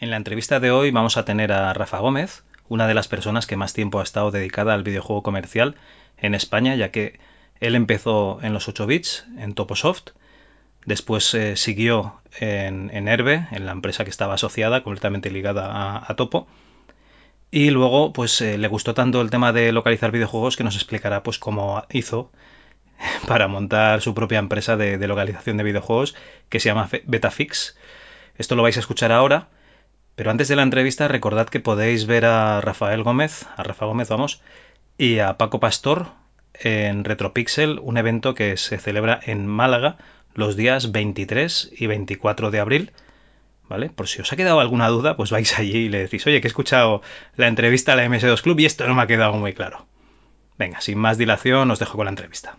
En la entrevista de hoy vamos a tener a Rafa Gómez, una de las personas que más tiempo ha estado dedicada al videojuego comercial en España, ya que él empezó en los 8 bits, en Toposoft, después eh, siguió en, en, Herbe, en la empresa que estaba asociada, completamente ligada a, Topo, y luego pues eh, le gustó tanto el tema de localizar videojuegos que nos explicará pues cómo hizo para montar su propia empresa de, de localización de videojuegos que se llama Betafix. Esto lo vais a escuchar ahora, pero antes de la entrevista recordad que podéis ver a Rafael Gómez, a Rafa Gómez vamos, y a Paco Pastor en Retropixel, un evento que se celebra en Málaga los días 23 y 24 de abril. ¿Vale? Por si os ha quedado alguna duda, pues vais allí y le decís, oye, que he escuchado la entrevista a la MS2 Club y esto no me ha quedado muy claro. Venga, sin más dilación, os dejo con la entrevista.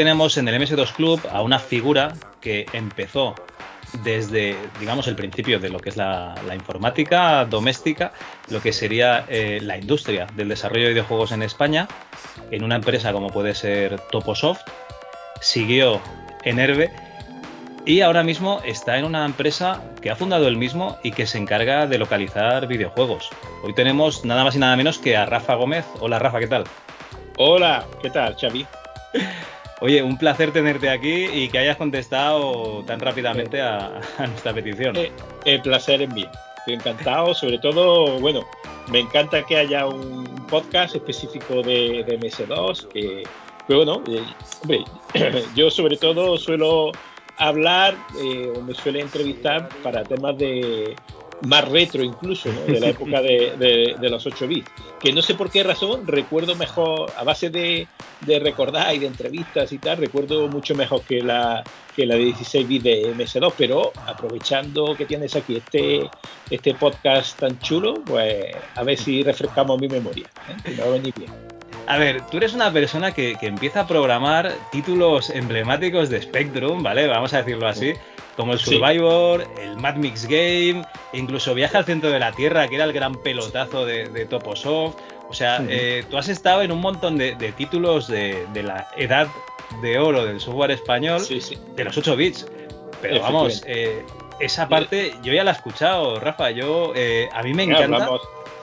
Tenemos en el MS2 Club a una figura que empezó desde, digamos, el principio de lo que es la, la informática doméstica, lo que sería eh, la industria del desarrollo de videojuegos en España, en una empresa como puede ser Toposoft, siguió en Herbe y ahora mismo está en una empresa que ha fundado él mismo y que se encarga de localizar videojuegos. Hoy tenemos nada más y nada menos que a Rafa Gómez. Hola Rafa, ¿qué tal? Hola, ¿qué tal, Xavi? Oye, un placer tenerte aquí y que hayas contestado tan rápidamente a, nuestra petición. Eh, el placer es mío. Estoy encantado, sobre todo, bueno, me encanta que haya un podcast específico de, de MS2, que, que bueno, eh, hombre, yo sobre todo suelo hablar eh, o me suele entrevistar para temas de más retro incluso, ¿no? de la época de, de, de, los 8 bits, que no sé por qué razón recuerdo mejor, a base de, de, recordar y de entrevistas y tal, recuerdo mucho mejor que la, que la de 16 bits de MS2, pero aprovechando que tienes aquí este, este podcast tan chulo, pues a ver si refrescamos mi memoria, ¿eh? que me va a venir bien. A ver, tú eres una persona que, que, empieza a programar títulos emblemáticos de Spectrum, ¿vale? Vamos a decirlo así, como el Survivor, sí. el Mad Mix Game, incluso Viaje al Centro de la Tierra, que era el gran pelotazo de, de Toposoft. O sea, sí. eh, tú has estado en un montón de, de títulos de, de, la edad de oro del software español, sí, de los 8 bits. Pero vamos, eh, esa parte yo ya la he escuchado, Rafa. Yo, eh, a mí me encanta. Hablamos.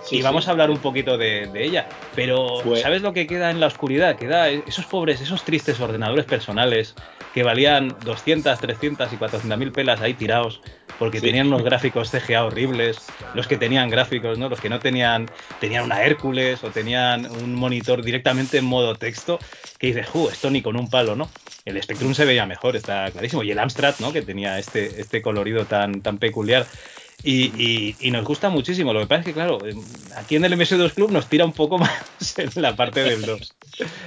Sí, y vamos sí. a hablar un poquito de, de ella. Pero, pues... ¿sabes lo que queda en la oscuridad? Queda esos pobres, esos tristes ordenadores personales que valían 200, 300 y 400 mil pelas ahí tirados porque sí. tenían unos gráficos CGA horribles, los que tenían gráficos, ¿no? Los que no tenían, tenían una Hércules o tenían un monitor directamente en modo texto, que dices, ¡uh! Esto ni con un palo, ¿no? El Spectrum se veía mejor, está clarísimo. Y el Amstrad, ¿no? Que tenía este, este colorido tan, tan peculiar. Y, y, y, nos gusta muchísimo. Lo que pasa es que, claro, aquí en el MS2 Club nos tira un poco más en la parte del 2.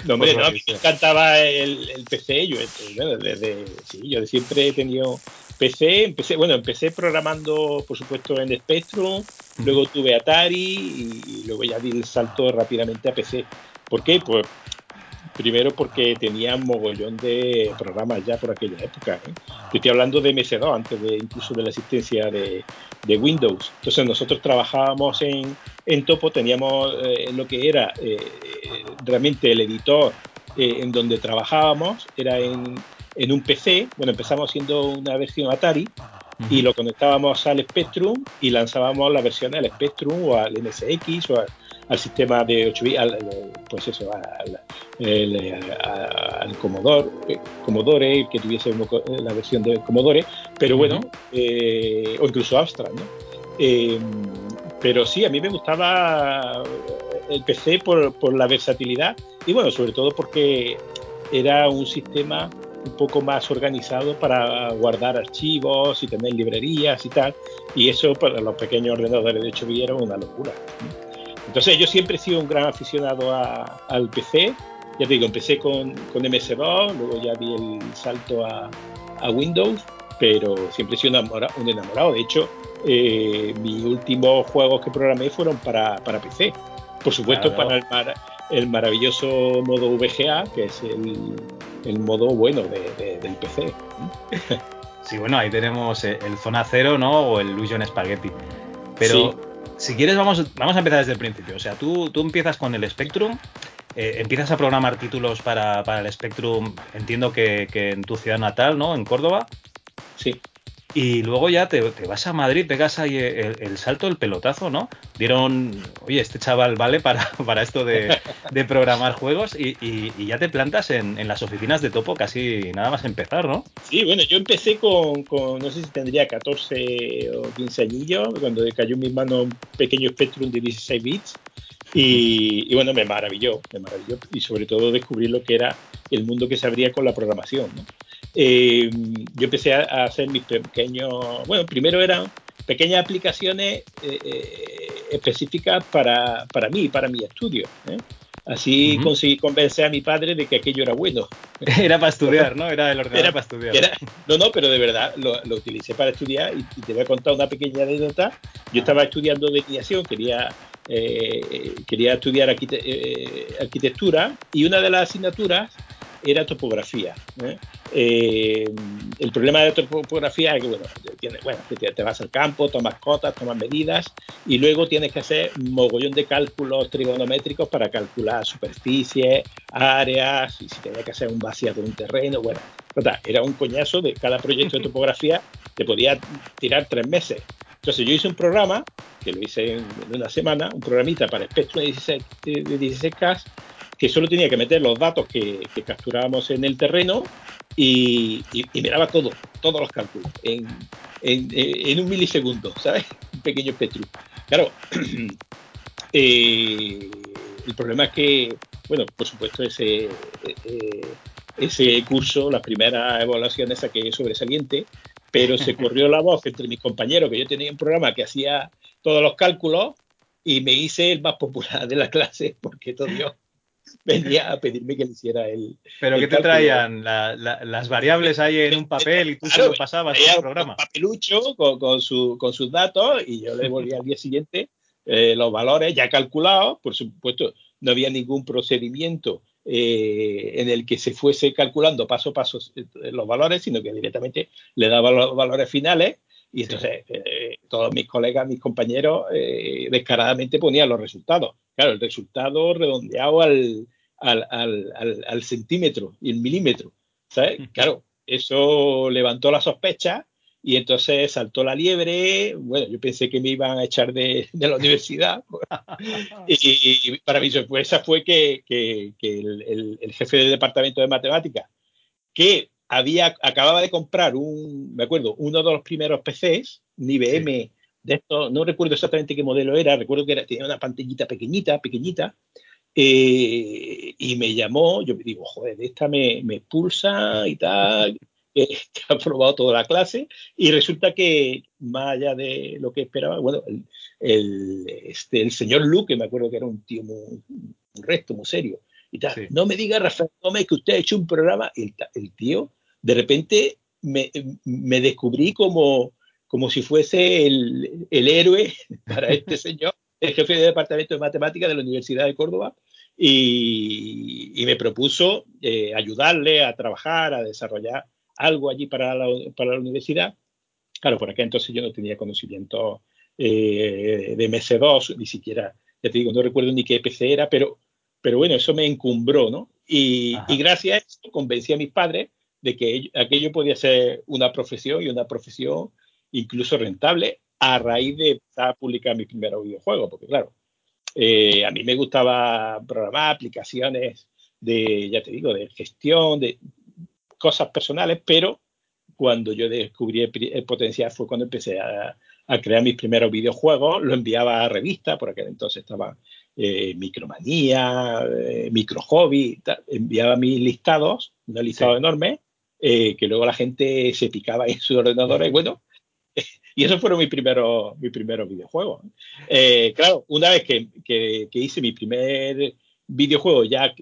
no, hombre, no, a mí me encantaba el, el PC. Yo, bueno, desde, sí, yo siempre he tenido PC. Empecé, bueno, empecé programando, por supuesto, en Spectrum. Luego tuve Atari y, y luego ya di el salto rápidamente a PC. ¿Por qué? Pues Primero porque tenía un mogollón de programas ya por aquella época. ¿eh? Yo estoy hablando de MS2, antes de incluso de la existencia de, de Windows. Entonces nosotros trabajábamos en, en Topo, teníamos eh, lo que era eh, realmente el editor eh, en donde trabajábamos, era en, en, un PC. Bueno, empezamos haciendo una versión Atari y lo conectábamos al Spectrum y lanzábamos la versión al Spectrum o al MSX o al, al sistema de 8 bits, pues eso, al, al Commodore, eh, Commodore, que tuviese la versión de Commodore, pero bueno, o incluso Astra, ¿no? pero sí, a mí me gustaba el PC por, por la versatilidad y bueno, sobre todo porque era un sistema un poco más organizado para guardar archivos y tener librerías y tal. Y eso para los pequeños ordenadores de hecho era una locura. Entonces yo siempre he sido un gran aficionado al PC. Ya te digo, empecé con, con MS2, luego ya di el salto a, a Windows, pero siempre he sido un enamorado. De hecho, eh, mis últimos juegos que programé fueron para, para PC. Por supuesto, para el, el maravilloso modo VGA, que es el, modo bueno del PC. Sí, bueno, ahí tenemos el Zona Cero, ¿no? O el Illusion Spaghetti. Pero si quieres, vamos, vamos a empezar desde el principio. O sea, tú, tú empiezas con el Spectrum, eh, empiezas a programar títulos para, el Spectrum, entiendo que, que, en tu ciudad natal, ¿no? En Córdoba. Sí. Y luego ya te, vas a Madrid, pegas ahí el, salto, el pelotazo, ¿no? Dieron, oye, este chaval vale para, para esto de, programar juegos y, ya te plantas en, las oficinas de Topo casi nada más empezar, ¿no? Sí, bueno, yo empecé con, no sé si tendría 14 o 15 añillos, cuando cayó en mis manos un pequeño Spectrum de 16 bits. Y, bueno, me maravilló, me maravilló. Y sobre todo descubrir lo que era el mundo que se abría con la programación, ¿no? Eh, yo empecé a, hacer mis pequeños, bueno, primero eran pequeñas aplicaciones eh, eh, específicas para, para mí, para mi estudio. Así conseguí convencer a mi padre de que aquello era bueno. Era para estudiar, ¿no? Era el ordenador para estudiar. no, no, pero de verdad lo, lo utilicé para estudiar y, te voy a contar una pequeña anécdota. Yo estaba estudiando declinación, quería, quería estudiar arquitectura y una de las asignaturas era topografía. ¿eh? Eh, el problema de la topografía es que, bueno, bueno te, vas al campo, tomas cotas, tomas medidas y luego tienes que hacer un mogollón de cálculos trigonométricos para calcular superficies, áreas y si tenía que hacer un vaciado de un terreno. Bueno, era un coñazo de cada proyecto de topografía te podía tirar tres meses. Entonces yo hice un programa, que lo hice en, una semana, un programita para Spectrum de 16, de 16K, que solo tenía que meter los datos que, capturábamos en el terreno y, y, miraba todo, todos los cálculos en, un milisegundo, ¿sabes? Un pequeño espectro. Claro, eh, el problema es que, bueno, por supuesto, ese, eh, ese curso, las primeras evaluaciones saqué sobresaliente, pero se corrió la voz entre mis compañeros que yo tenía un programa que hacía todos los cálculos y me hice el más popular de la clase porque todo yo venía a pedirme que le hiciera el. ¿Pero que te traían? las variables ahí en un papel y tú se lo pasabas al programa. Un papelucho con, con, su, con sus datos y yo le volvía al día siguiente eh, los valores ya calculados. Por supuesto, no había ningún procedimiento eh, en el que se fuese calculando paso a paso eh, los valores, sino que directamente le daba los valores finales y entonces eh, todos mis colegas, mis compañeros, eh, descaradamente ponían los resultados. Claro, el resultado redondeado al, al, al, al, centímetro y el milímetro. ¿sabes? Claro, eso levantó la sospecha y entonces saltó la liebre. Bueno, yo pensé que me iban a echar de, de la universidad. y, para mi sorpresa fue que, que, que el, el, jefe del departamento de matemáticas, que había, acababa de comprar un, me acuerdo, uno de los primeros PCs, un IBM de esto, no recuerdo exactamente qué modelo era, recuerdo que era, tenía una pantallita pequeñita, pequeñita, eh, y me llamó, yo me digo, joder, esta me, me pulsa y tal, que ha probado toda la clase, y resulta que, más allá de lo que esperaba, bueno, el, el, este, el señor Luke, me acuerdo que era un tío muy, un resto, muy serio, y tal, no me diga, Rafael Gómez, que usted ha hecho un programa, el, el tío de repente me, descubrí como, como si fuese el, héroe para este señor, el jefe de departamento de matemáticas de la Universidad de Córdoba, y, me propuso eh, ayudarle a trabajar, a desarrollar algo allí para la, para la universidad. Claro, por aquel entonces yo no tenía conocimiento eh, de MS2, ni siquiera, ya te digo, no recuerdo ni qué PC era, pero, pero bueno, eso me encumbró, ¿no? Y, y gracias a eso convencí a mis padres de que aquello podía ser una profesión y una profesión incluso rentable a raíz de empezar a publicar mi primer videojuego, porque claro, eh, a mí me gustaba programar aplicaciones de, ya te digo, de gestión, de cosas personales, pero cuando yo descubrí el, potencial fue cuando empecé a, crear mis primeros videojuegos, lo enviaba a revistas, por aquel entonces estaba eh, Micromanía, eh, Micro Hobby, enviaba mis listados, un listado enorme, eh, que luego la gente se picaba en sus ordenadores y bueno, y esos fueron mis primeros, mis primeros videojuegos. Eh, claro, una vez que, que, hice mi primer videojuego ya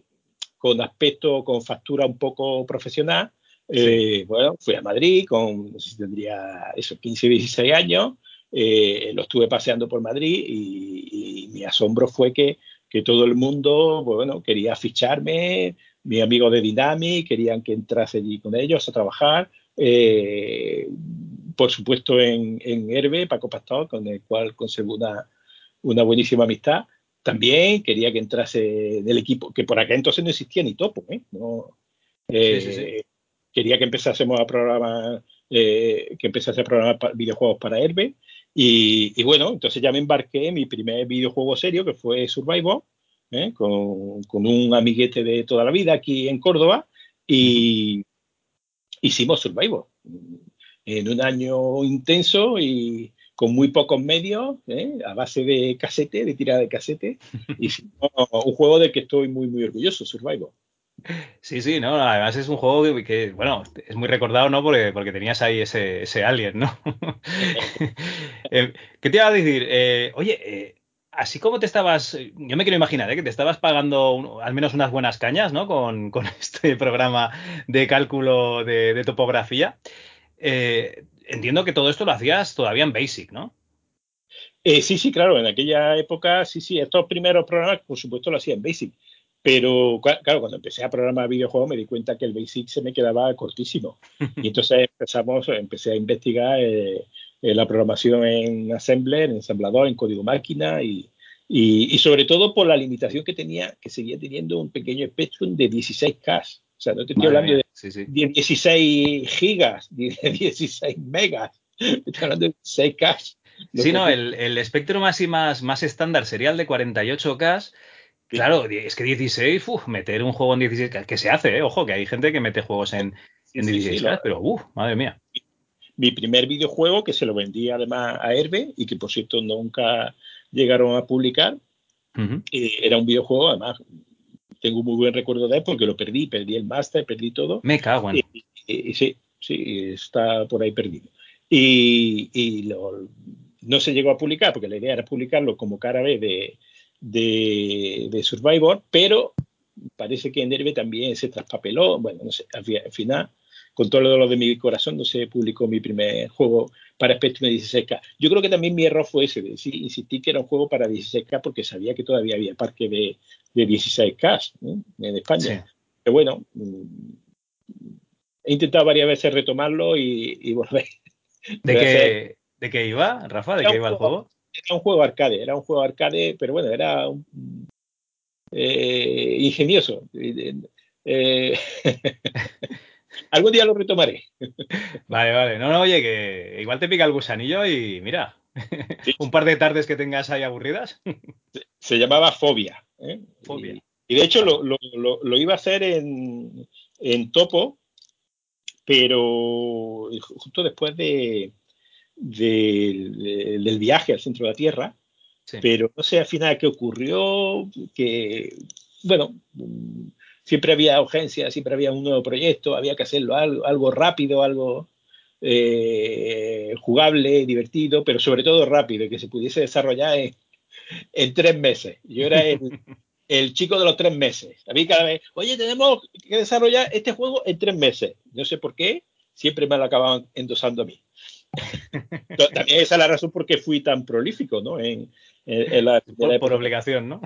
con aspecto, con factura un poco profesional, eh, bueno, fui a Madrid con, no sé si tendría esos 15, 16 años, eh, lo estuve paseando por Madrid y, y mi asombro fue que, que, todo el mundo, bueno, quería ficharme, mis amigos de Dynamic querían que entrase allí con ellos a trabajar, eh, por supuesto en, en Herbe, Paco Pastor, con el cual conservo una, una buenísima amistad. También quería que entrase del equipo, que por acá entonces no existía ni topo, ¿eh? No, eh, Quería que empezásemos a programar, eh, que empezase a programar videojuegos para Herbe. Y, y, bueno, entonces ya me embarqué en mi primer videojuego serio, que fue Survival, ¿eh? con, con, un amiguete de toda la vida aquí en Córdoba. Y hicimos Survival en un año intenso y con muy pocos medios, ¿eh? a base de casete, de tirada de casete, y un juego del que estoy muy, muy orgulloso, Survival. Sí, sí, no, además es un juego que, bueno, es muy recordado, ¿no? Porque, porque tenías ahí ese, ese alien, ¿no? Eh, ¿Qué te iba a decir? Eh, oye, así como te estabas, yo me quiero imaginar, que te estabas pagando al menos unas buenas cañas, ¿no? Con, con este programa de cálculo de, de topografía. Eh, entiendo que todo esto lo hacías todavía en Basic, ¿no? Eh, sí, sí, claro, en aquella época, sí, sí, estos primeros programas, por supuesto, lo hacía en Basic. Pero claro, cuando empecé a programar videojuegos me di cuenta que el Basic se me quedaba cortísimo. Y entonces empezamos, empecé a investigar eh, la programación en Assembler, en ensamblador, en código máquina y, y, y, sobre todo por la limitación que tenía, que seguía teniendo un pequeño Spectrum de 16K. O sea, no te estoy hablando de, 16 gigas, de 16 megas, estoy hablando de 16K. Sí, no, el, el espectro más, más estándar sería el de 48K. Claro, es que 16, uf, meter un juego en 16K, que se hace, ¿eh? ojo, que hay gente que mete juegos en, en 16K, pero uff, madre mía. Mi primer videojuego, que se lo vendí además a Herbe y que por cierto nunca llegaron a publicar, uh -huh. eh, era un videojuego además tengo un muy buen recuerdo de él porque lo perdí, perdí el máster, perdí todo. Me cago en. Y, y, sí, sí, está por ahí perdido. Y, y lo, no se llegó a publicar porque la idea era publicarlo como cara B de, de, de Survivor, pero parece que en Derbe también se traspapeló. Bueno, no sé, al final con todo lo de mi corazón no se publicó mi primer juego para Spectrum de 16K. Yo creo que también mi error fue ese, de decir, insistí que era un juego para 16K porque sabía que todavía había parque de, de 16K ¿no? en España. Sí. Pero bueno, he intentado varias veces retomarlo y, y volver. ¿De qué, ¿De qué iba, Rafa? ¿De qué iba el juego? Era un juego arcade, era un juego arcade, pero bueno, era un, eh, ingenioso. Eh, Algún día lo retomaré. Vale, vale. No, no, oye, que igual te pica el gusanillo y mira, sí. un par de tardes que tengas ahí aburridas. Se, se llamaba Fobia. ¿eh? Fobia. Y, y, de hecho lo, lo, lo, lo, iba a hacer en, en Topo, pero justo después de, de, de, del viaje al centro de la Tierra, sí. pero no sé al final qué ocurrió, que, bueno, siempre había urgencia, siempre había un nuevo proyecto, había que hacerlo algo, algo rápido, algo eh, jugable, divertido, pero sobre todo rápido, y que se pudiese desarrollar en, en tres meses. Yo era el, el, chico de los tres meses. A mí cada vez, oye, tenemos que desarrollar este juego en tres meses. No sé por qué, siempre me lo acababan endosando a mí. También esa es la razón por qué fui tan prolífico, ¿no? En, en, en la, por, por, obligación, ¿no?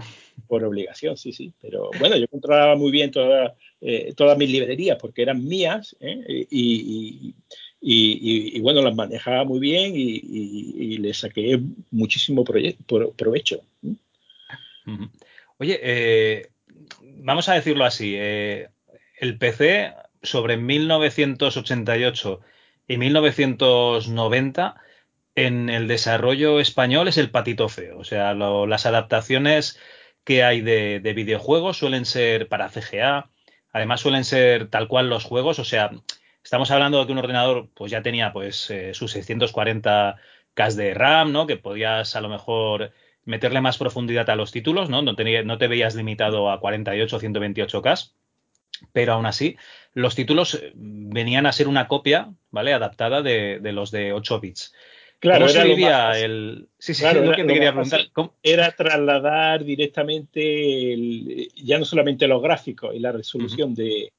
Por obligación, sí, sí. Pero bueno, yo controlaba muy bien toda, eh, todas mis librerías porque eran mías ¿eh? y, y, y, y, bueno, las manejaba muy bien y, le saqué muchísimo provecho. Oye, eh, vamos a decirlo así. El PC sobre 1988 y 1990 en el desarrollo español es el patito feo. O sea, las adaptaciones que hay de, videojuegos, suelen ser para CGA, además suelen ser tal cual los juegos, o sea, estamos hablando de que un ordenador pues ya tenía pues eh, sus 640 K de RAM, ¿no? Que podías a lo mejor meterle más profundidad a los títulos, ¿no? No, no te veías limitado a 48 o 128 K, pero aún así los títulos eh, venían a ser una copia, ¿vale? Adaptada de, de los de 8 bits. Claro, ¿Cómo se vivía el...? Sí, sí, lo que te quería preguntar. Era trasladar directamente ya no solamente los gráficos y la resolución de,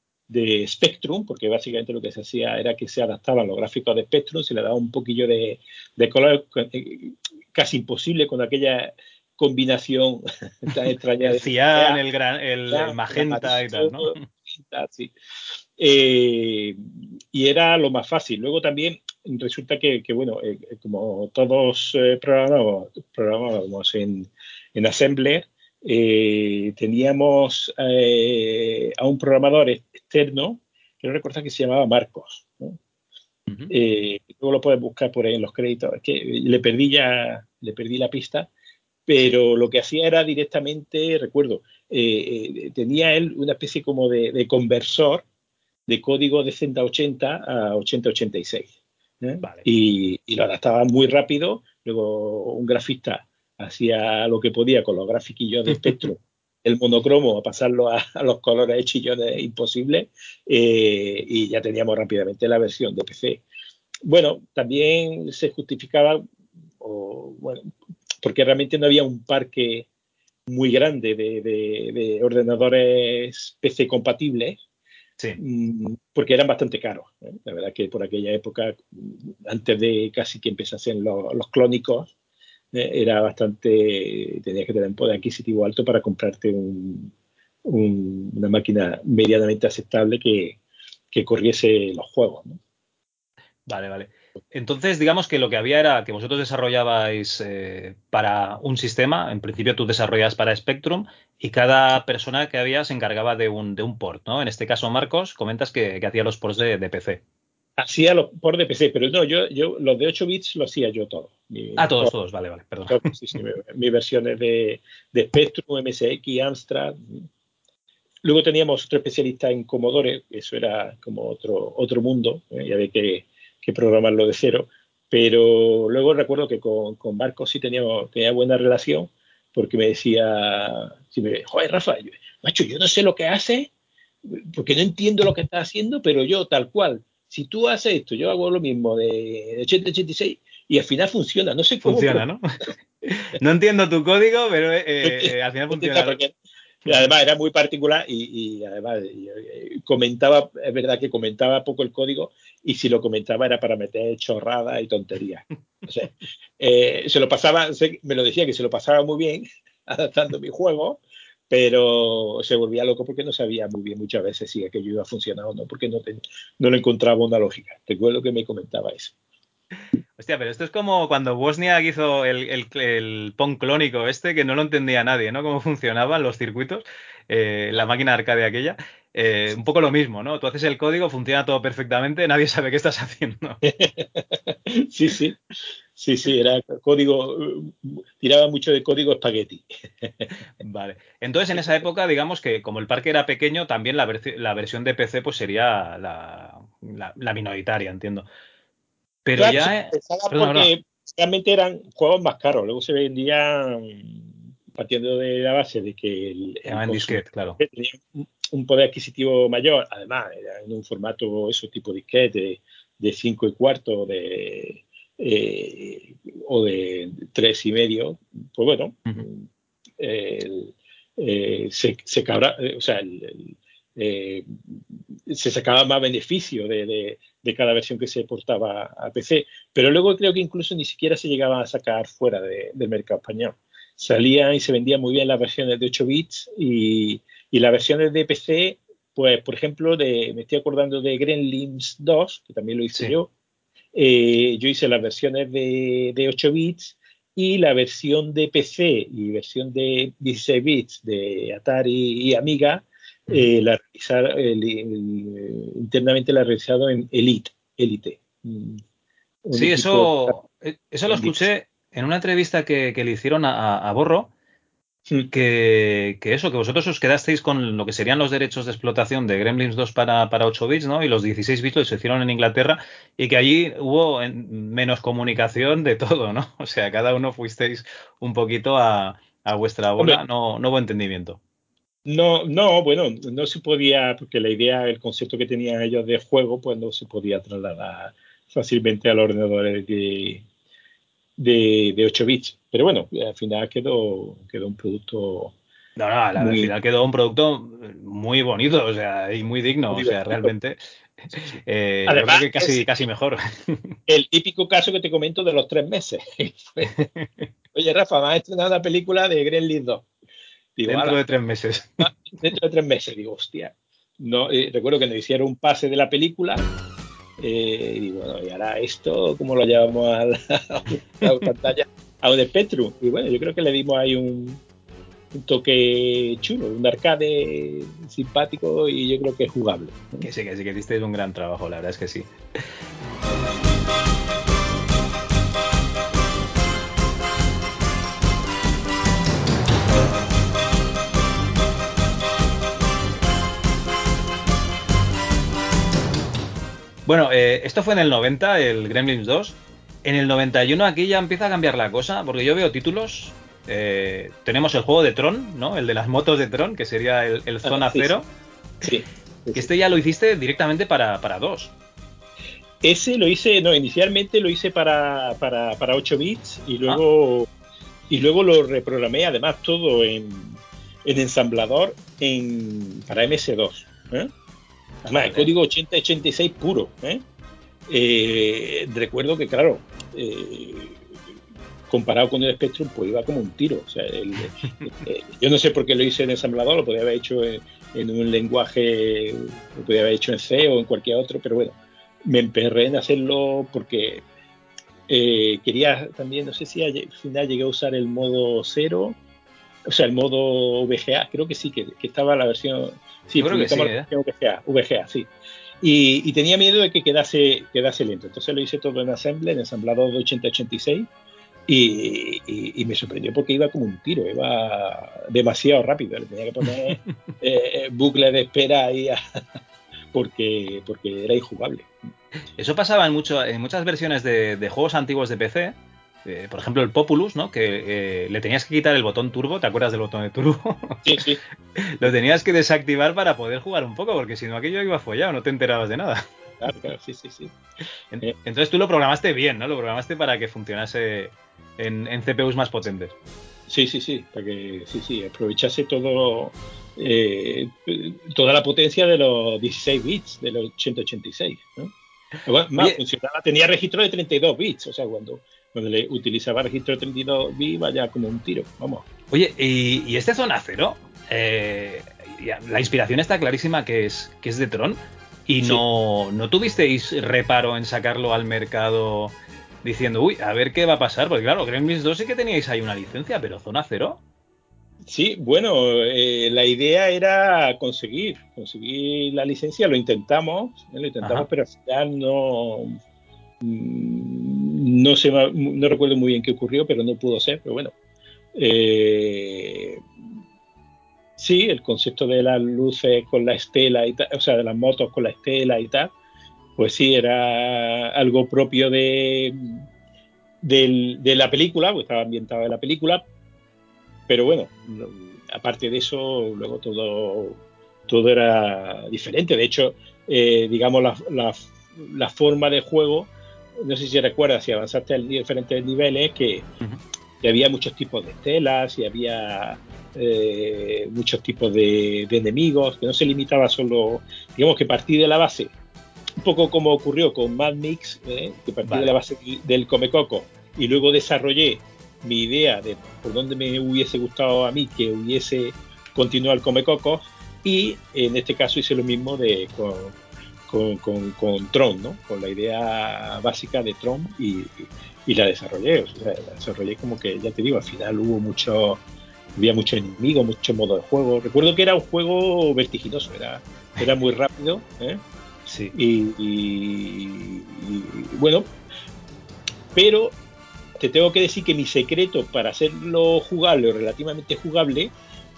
Spectrum, porque básicamente lo que se hacía era que se adaptaban los gráficos de Spectrum, se le daba un poquillo de, color eh, casi imposible con aquella combinación tan extraña. El cian, el, gran, el, magenta y tal, ¿no? Sí. Eh, y era lo más fácil. Luego también resulta que, bueno, eh, eh, como todos eh, programábamos, en, en Assembler, teníamos a un programador externo, que no recuerdo que se llamaba Marcos. luego lo puedes buscar por ahí en los créditos. Es que le perdí ya, le perdí la pista, pero lo que hacía era directamente, recuerdo, tenía él una especie como de, de conversor de código de 80 a 8086. ¿eh? y, lo adaptaba muy rápido. Luego un grafista hacía lo que podía con los grafiquillos de espectro, el monocromo, a pasarlo a, los colores de chillones imposibles, eh, y ya teníamos rápidamente la versión de PC. Bueno, también se justificaba, bueno, porque realmente no había un parque muy grande de ordenadores PC compatibles Mm, porque eran bastante caros. ¿eh? La verdad que por aquella época, antes de casi que empezasen los, los clónicos, ¿eh? era bastante, tenías que tener un poder adquisitivo alto para comprarte una máquina medianamente aceptable que, que corriese los juegos. Vale, vale. Entonces, digamos que lo que había era que vosotros desarrollabais eh, para un sistema, en principio tú desarrollabas para Spectrum y cada persona que había se encargaba de un, de un port, ¿no? En este caso, Marcos, comentas que, hacía los ports de, PC. Hacía los ports de PC, pero no, yo, yo los de 8 bits lo hacía yo todo. ah, todos, todos, vale, vale, perdón. Sí, sí, mis versiones de, de Spectrum, MSX, Amstrad. Luego teníamos otro especialista en Commodore, eso era como otro, otro mundo, ¿eh? ya ve que que programarlo de cero. Pero luego recuerdo que con, con Marcos sí tenía, tenía buena relación porque me decía, si me, joder, Rafa, macho, yo no sé lo que hace, porque no entiendo lo que está haciendo, pero yo tal cual, si tú haces esto, yo hago lo mismo de 80 86 y al final funciona, no sé cómo. Funciona, ¿no? no entiendo tu código, pero eh, eh, al final funciona. Además era muy particular y, además eh, comentaba, es verdad que comentaba poco el código y si lo comentaba era para meter chorradas y tonterías. Eh, se lo pasaba, me lo decía que se lo pasaba muy bien adaptando mi juego, pero se volvía loco porque no sabía muy bien muchas veces si aquello iba a funcionar o no, porque no, no le encontraba una lógica. Recuerdo que me comentaba eso. Hostia, pero esto es como cuando Bosnia hizo el, el, Pong clónico este, que no lo entendía nadie, ¿no? Cómo funcionaban los circuitos, eh, la máquina arcade aquella. Eh, un poco lo mismo, ¿no? Tú haces el código, funciona todo perfectamente, nadie sabe qué estás haciendo. sí, sí. Sí, sí, era código, tiraba mucho de código espagueti. Vale. Entonces, en esa época, digamos que como el parque era pequeño, también la, versión de PC pues sería la, la minoritaria, entiendo. Pero ya. porque realmente eran juegos más caros. Luego se vendían partiendo de la base de que el, disquete, claro. tenía un poder adquisitivo mayor, además era en un formato eso tipo disquete de 5 y cuarto de, eh, o de 3 y medio, pues bueno, eh, se, se cabra, o sea, el, eh, se sacaba más beneficio de, cada versión que se portaba a PC. Pero luego creo que incluso ni siquiera se llegaba a sacar fuera del mercado español. Salían y se vendían muy bien las versiones de 8 bits y, las versiones de PC, pues por ejemplo, de, me estoy acordando de Gremlins 2, que también lo hice yo. Eh, yo hice las versiones de, de 8 bits y la versión de PC y versión de 16 bits de Atari y Amiga eh, la internamente la ha realizado en Elite. Elite sí, eso, eh, eso lo escuché en una entrevista que, le hicieron a, Borro, Hmm. Que, eso, que vosotros os quedasteis con lo que serían los derechos de explotación de Gremlins 2 para, para 8 bits, ¿no? Y los 16 bits se hicieron en Inglaterra y que allí hubo menos comunicación de todo, ¿no? O sea, cada uno fuisteis un poquito a, vuestra bola, no, no hubo entendimiento. No, no, bueno, no se podía, porque la idea, el concepto que tenían ellos de juego, pues no se podía trasladar fácilmente a los ordenadores de, de, 8 bits. Pero bueno, al final quedó, quedó un producto. No, no, al final quedó un producto muy bonito, o sea, y muy digno, o sea, realmente. Eh, Además, creo que casi, casi mejor. El típico caso que te comento de los tres meses. Oye, Rafa, vas a estrenar una película de Gremlins 2. Dentro de tres meses. Dentro de tres meses, digo, hostia. No, eh, recuerdo que nos hicieron un pase de la película eh, y bueno, y ahora esto, ¿cómo lo llevamos a la, pantalla? A un Spectrum. Y bueno, yo creo que le dimos ahí un, toque chulo, un arcade simpático y yo creo que es jugable. Que sí, que sí, que hiciste un gran trabajo, la verdad es que sí. Bueno, eh, esto fue en el 90, el Gremlins 2. En el 91 aquí ya empieza a cambiar la cosa, porque yo veo títulos. Eh, tenemos el juego de Tron, ¿no? El de las motos de Tron, que sería el, ah, Zona Cero. Sí, Que este ya lo hiciste directamente para, para dos. Ese lo hice, no, inicialmente lo hice para, para, 8 bits y luego, y luego lo reprogramé, además todo en, en ensamblador en, para MS2. ¿eh? Además, el código 8086 puro. ¿eh? Eh, recuerdo que, claro, eh, comparado con el Spectrum, pues iba como un tiro. O sea, yo no sé por qué lo hice en ensamblador, lo podría haber hecho en, un lenguaje, lo podría haber hecho en C o en cualquier otro, pero bueno, me emperré en hacerlo porque quería también, no sé si al final llegué a usar el modo cero, o sea, el modo VGA, creo que sí, que estaba la versión Sí, creo que sí, ¿eh? VGA, VGA, sí. Y, tenía miedo de que quedase, quedase lento. Entonces lo hice todo en Assembler, en ensamblador de 8086, y, y, me sorprendió porque iba como un tiro, iba demasiado rápido. Le tenía que poner eh, eh, bucle de espera ahí porque, porque era injugable. Eso pasaba en, mucho, en muchas versiones de, de juegos antiguos de PC eh, por ejemplo, el Populus, ¿no? Que eh, le tenías que quitar el botón turbo, ¿te acuerdas del botón de turbo? Sí, sí. Lo tenías que desactivar para poder jugar un poco, porque si no aquello iba follado, no te enterabas de nada. Claro, claro, sí, sí, sí. Eh, entonces tú lo programaste bien, ¿no? Lo programaste para que funcionase en, CPUs más potentes. Sí, sí, sí, para que sí, sí, aprovechase todo toda la potencia de los 16 bits, de los 186, ¿no? más, funcionaba, tenía registro de 32 bits, o sea, cuando cuando le utilizaba registro 32 bits, vaya como un tiro, vamos. Oye, ¿y, este Zona Cero? Eh, la inspiración está clarísima que es, que es de Tron. ¿Y no, no tuvisteis reparo en sacarlo al mercado diciendo, uy, a ver qué va a pasar? Porque claro, Gremlins 2 sí que teníais ahí una licencia, pero Zona Cero. Sí, bueno, eh, la idea era conseguir, conseguir la licencia, lo intentamos, ¿eh? lo intentamos, pero al final no, No, sé, no recuerdo muy bien qué ocurrió, pero no pudo ser, pero bueno. Eh, sí, el concepto de las luces con la estela, y tal, o sea, de las motos con la estela y tal, pues sí, era algo propio de, de, la película, pues estaba ambientado en la película, pero bueno, aparte de eso, luego todo, todo era diferente. De hecho, eh, digamos, la, la, forma de juego no sé si recuerdas, si avanzaste a diferentes niveles, que, había muchos tipos de telas y había eh, muchos tipos de, enemigos, que no se limitaba solo, digamos que partí de la base, un poco como ocurrió con Mad Mix, eh, que partí de la base del Comecoco y luego desarrollé mi idea de por dónde me hubiese gustado a mí que hubiese continuado el Comecoco y en este caso hice lo mismo de con, con, Tron, ¿no? Con la idea básica de Tron y, la desarrollé. O sea, la desarrollé como que, ya te digo, al final hubo mucho, había mucho enemigo, mucho modo de juego. Recuerdo que era un juego vertiginoso, era, era muy rápido, ¿eh? Sí. Y, bueno, pero te tengo que decir que mi secreto para hacerlo jugable o relativamente jugable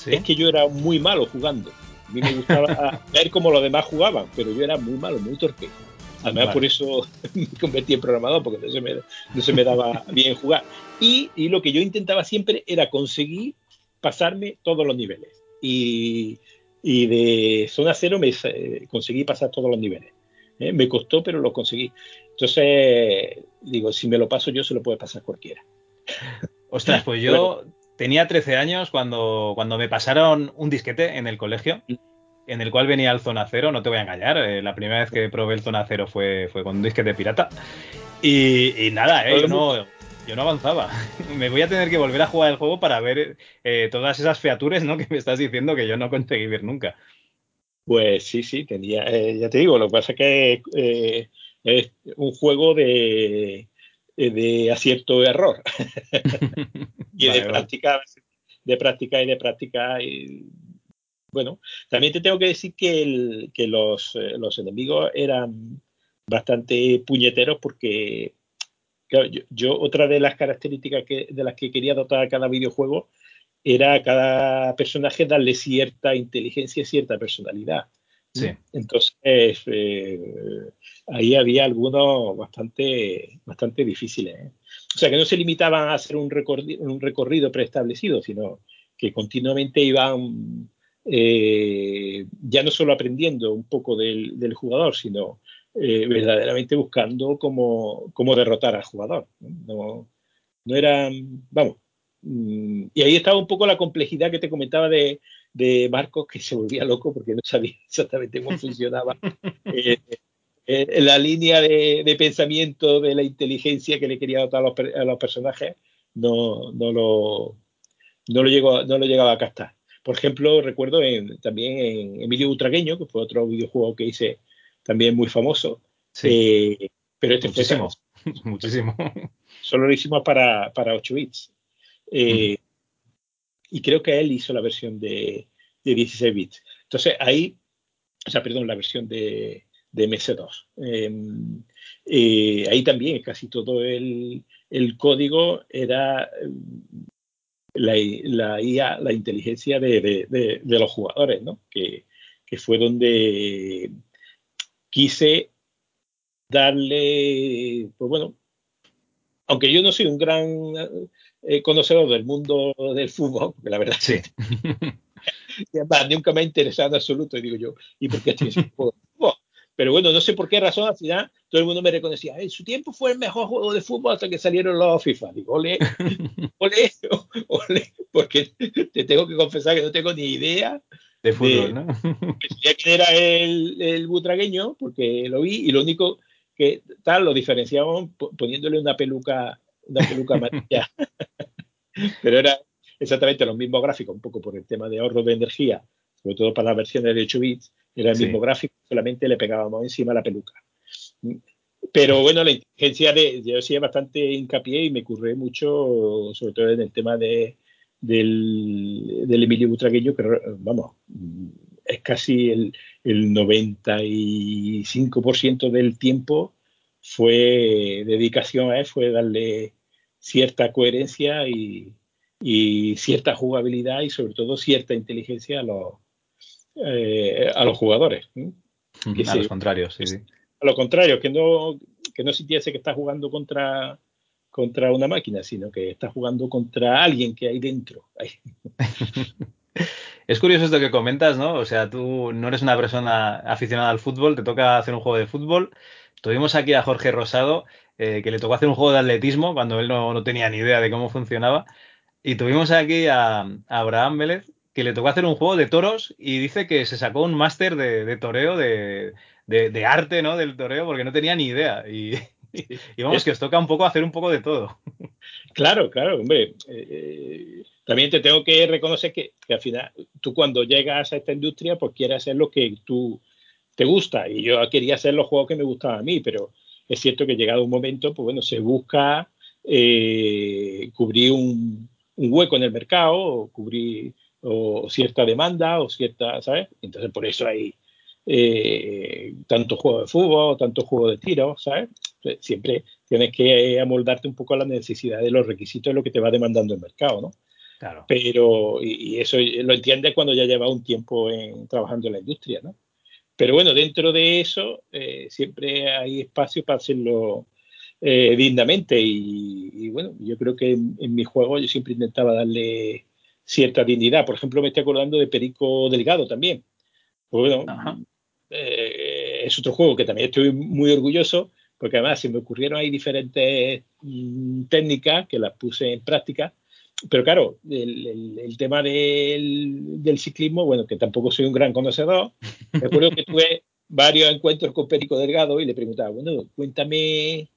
es que yo era muy malo jugando. A mí me gustaba ver cómo los demás jugaban, pero yo era muy malo, muy torpe. Además, por eso me convertí en programador, porque no se me, no se me daba bien jugar. Y, y, lo que yo intentaba siempre era conseguir pasarme todos los niveles. Y, y de zona cero me eh, conseguí pasar todos los niveles. ¿eh? Me costó, pero lo conseguí. Entonces, digo, si me lo paso yo, se lo puede pasar cualquiera. Ostras, pues yo tenía 13 años cuando, cuando me pasaron un disquete en el colegio, en el cual venía el Zona Cero, no te voy a engañar, eh, la primera vez que probé el Zona Cero fue, fue con un disquete pirata. Y, nada, eh, yo, no, yo no avanzaba. me voy a tener que volver a jugar el juego para ver eh, todas esas features ¿no? que me estás diciendo que yo no conseguí ver nunca. Pues sí, sí, tenía, ya te digo, lo que pasa es que es un juego de, de acierto-error. y de práctica, de práctica y de práctica. Y, bueno, también te tengo que decir que, que los, eh, los, enemigos eran bastante puñeteros porque yo, otra de las características que, de las que quería dotar a cada videojuego era a cada personaje darle cierta inteligencia y cierta personalidad. Entonces, eh, ahí había algunos bastante, bastante difíciles. ¿eh? O sea, que no se limitaban a hacer un recorrido, un recorrido preestablecido, sino que continuamente iban eh, ya no solo aprendiendo un poco del, jugador, sino verdaderamente buscando cómo, cómo, derrotar al jugador. No, no eran, vamos, mm, y ahí estaba un poco la complejidad que te comentaba de, de Marcos que se volvía loco porque no sabía exactamente cómo funcionaba eh, eh, la línea de, pensamiento de la inteligencia que le quería dotar a los, personajes, no, no, lo, no, lo llegó, no lo llegaba a captar. Por ejemplo, recuerdo también en Emilio Utragueño, que fue otro videojuego que hice también muy famoso. Eh, pero este muchísimo, muchísimo. Solo lo hicimos para, para 8 bits. Eh, y creo que él hizo la versión de, 16 bits. Entonces ahí, o sea, perdón, la versión de, de MS2. Em, eh, ahí también casi todo el, código era em, la, IA, la inteligencia de, los jugadores, ¿no? Que, fue donde quise darle, pues bueno, aunque yo no soy un gran eh, conocedor del mundo del fútbol, porque la verdad sí. nunca me ha interesado en absoluto, y digo yo, ¿y por qué estoy en fútbol? Pero bueno, no sé por qué razón al final todo el mundo me reconocía, en su tiempo fue el mejor juego de fútbol hasta que salieron los FIFA. Digo, ole, ole, ole, porque te tengo que confesar que no tengo ni idea de fútbol, ¿no? quién era el, el butragueño, porque lo vi y lo único que tal lo diferenciaban poniéndole una peluca, una peluca amarilla. Pero era exactamente los mismos gráficos, un poco por el tema de ahorro de energía, sobre todo para las versiones de 8 bits, era el mismo gráfico, solamente le pegábamos encima la peluca. Pero bueno, la inteligencia de, yo hacía bastante hincapié y me curré mucho, sobre todo en el tema de, del, del Emilio Butragueño, que vamos, es casi el, el 95% del tiempo fue dedicación a él, fue darle cierta coherencia y, cierta jugabilidad y sobre todo cierta inteligencia a los, eh, a los jugadores. a los contrarios, sí, sí. A lo contrario, que no, que no sintiese que está jugando contra, contra una máquina, sino que está jugando contra alguien que hay dentro. Es curioso esto que comentas, ¿no? O sea, tú no eres una persona aficionada al fútbol, te toca hacer un juego de fútbol. Tuvimos aquí a Jorge Rosado, eh, que le tocó hacer un juego de atletismo cuando él no, tenía ni idea de cómo funcionaba. Y tuvimos aquí a, Abraham Vélez, que le tocó hacer un juego de toros y dice que se sacó un máster de, toreo, de, de, arte, ¿no? Del toreo, porque no tenía ni idea. Y, y vamos, que os toca un poco hacer un poco de todo. Claro, claro, hombre. Eh, eh, también te tengo que reconocer que, al final tú cuando llegas a esta industria, pues quieres hacer lo que tú te gusta. Y yo quería hacer los juegos que me gustaban a mí, pero es cierto que llegado un momento, pues bueno, se busca eh, cubrir un, hueco en el mercado, o cubrir o cierta demanda, o cierta, ¿sabes? Entonces por eso hay tanto juego de fútbol, tanto juego de tiro, ¿sabes? Siempre tienes que amoldarte un poco a la necesidad de los requisitos de lo que te va demandando el mercado, ¿no? Claro. Pero, y, eso lo entiendes cuando ya lleva un tiempo en, trabajando en la industria, ¿no? Pero bueno, dentro de eso eh, siempre hay espacio para hacerlo eh, dignamente y, bueno, yo creo que en, mi juego yo siempre intentaba darle cierta dignidad. Por ejemplo, me estoy acordando de Perico Delgado también. Pues bueno, eh, es otro juego que también estoy muy orgulloso porque además se me ocurrieron ahí diferentes mm, técnicas que las puse en práctica. Pero claro, el, tema del, ciclismo, bueno, que tampoco soy un gran conocedor, recuerdo que tuve varios encuentros con Perico Delgado y le preguntaba, bueno, cuéntame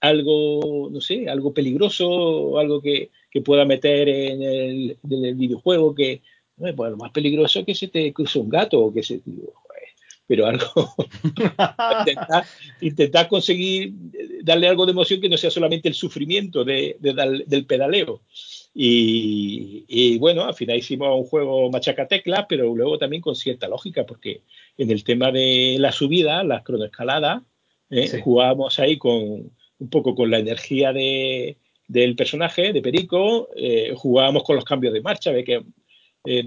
algo, no sé, algo peligroso, algo que, pueda meter en el, videojuego, que, pues lo más peligroso es que se te cruce un gato o que se... pero algo, intentar, conseguir darle algo de emoción que no sea solamente el sufrimiento de, del pedaleo. Y, bueno, al final hicimos un juego machaca tecla, pero luego también con cierta lógica, porque en el tema de la subida, las cronoescaladas, eh, jugábamos ahí con un poco con la energía de, del personaje, de Perico, eh, jugábamos con los cambios de marcha, ve que eh,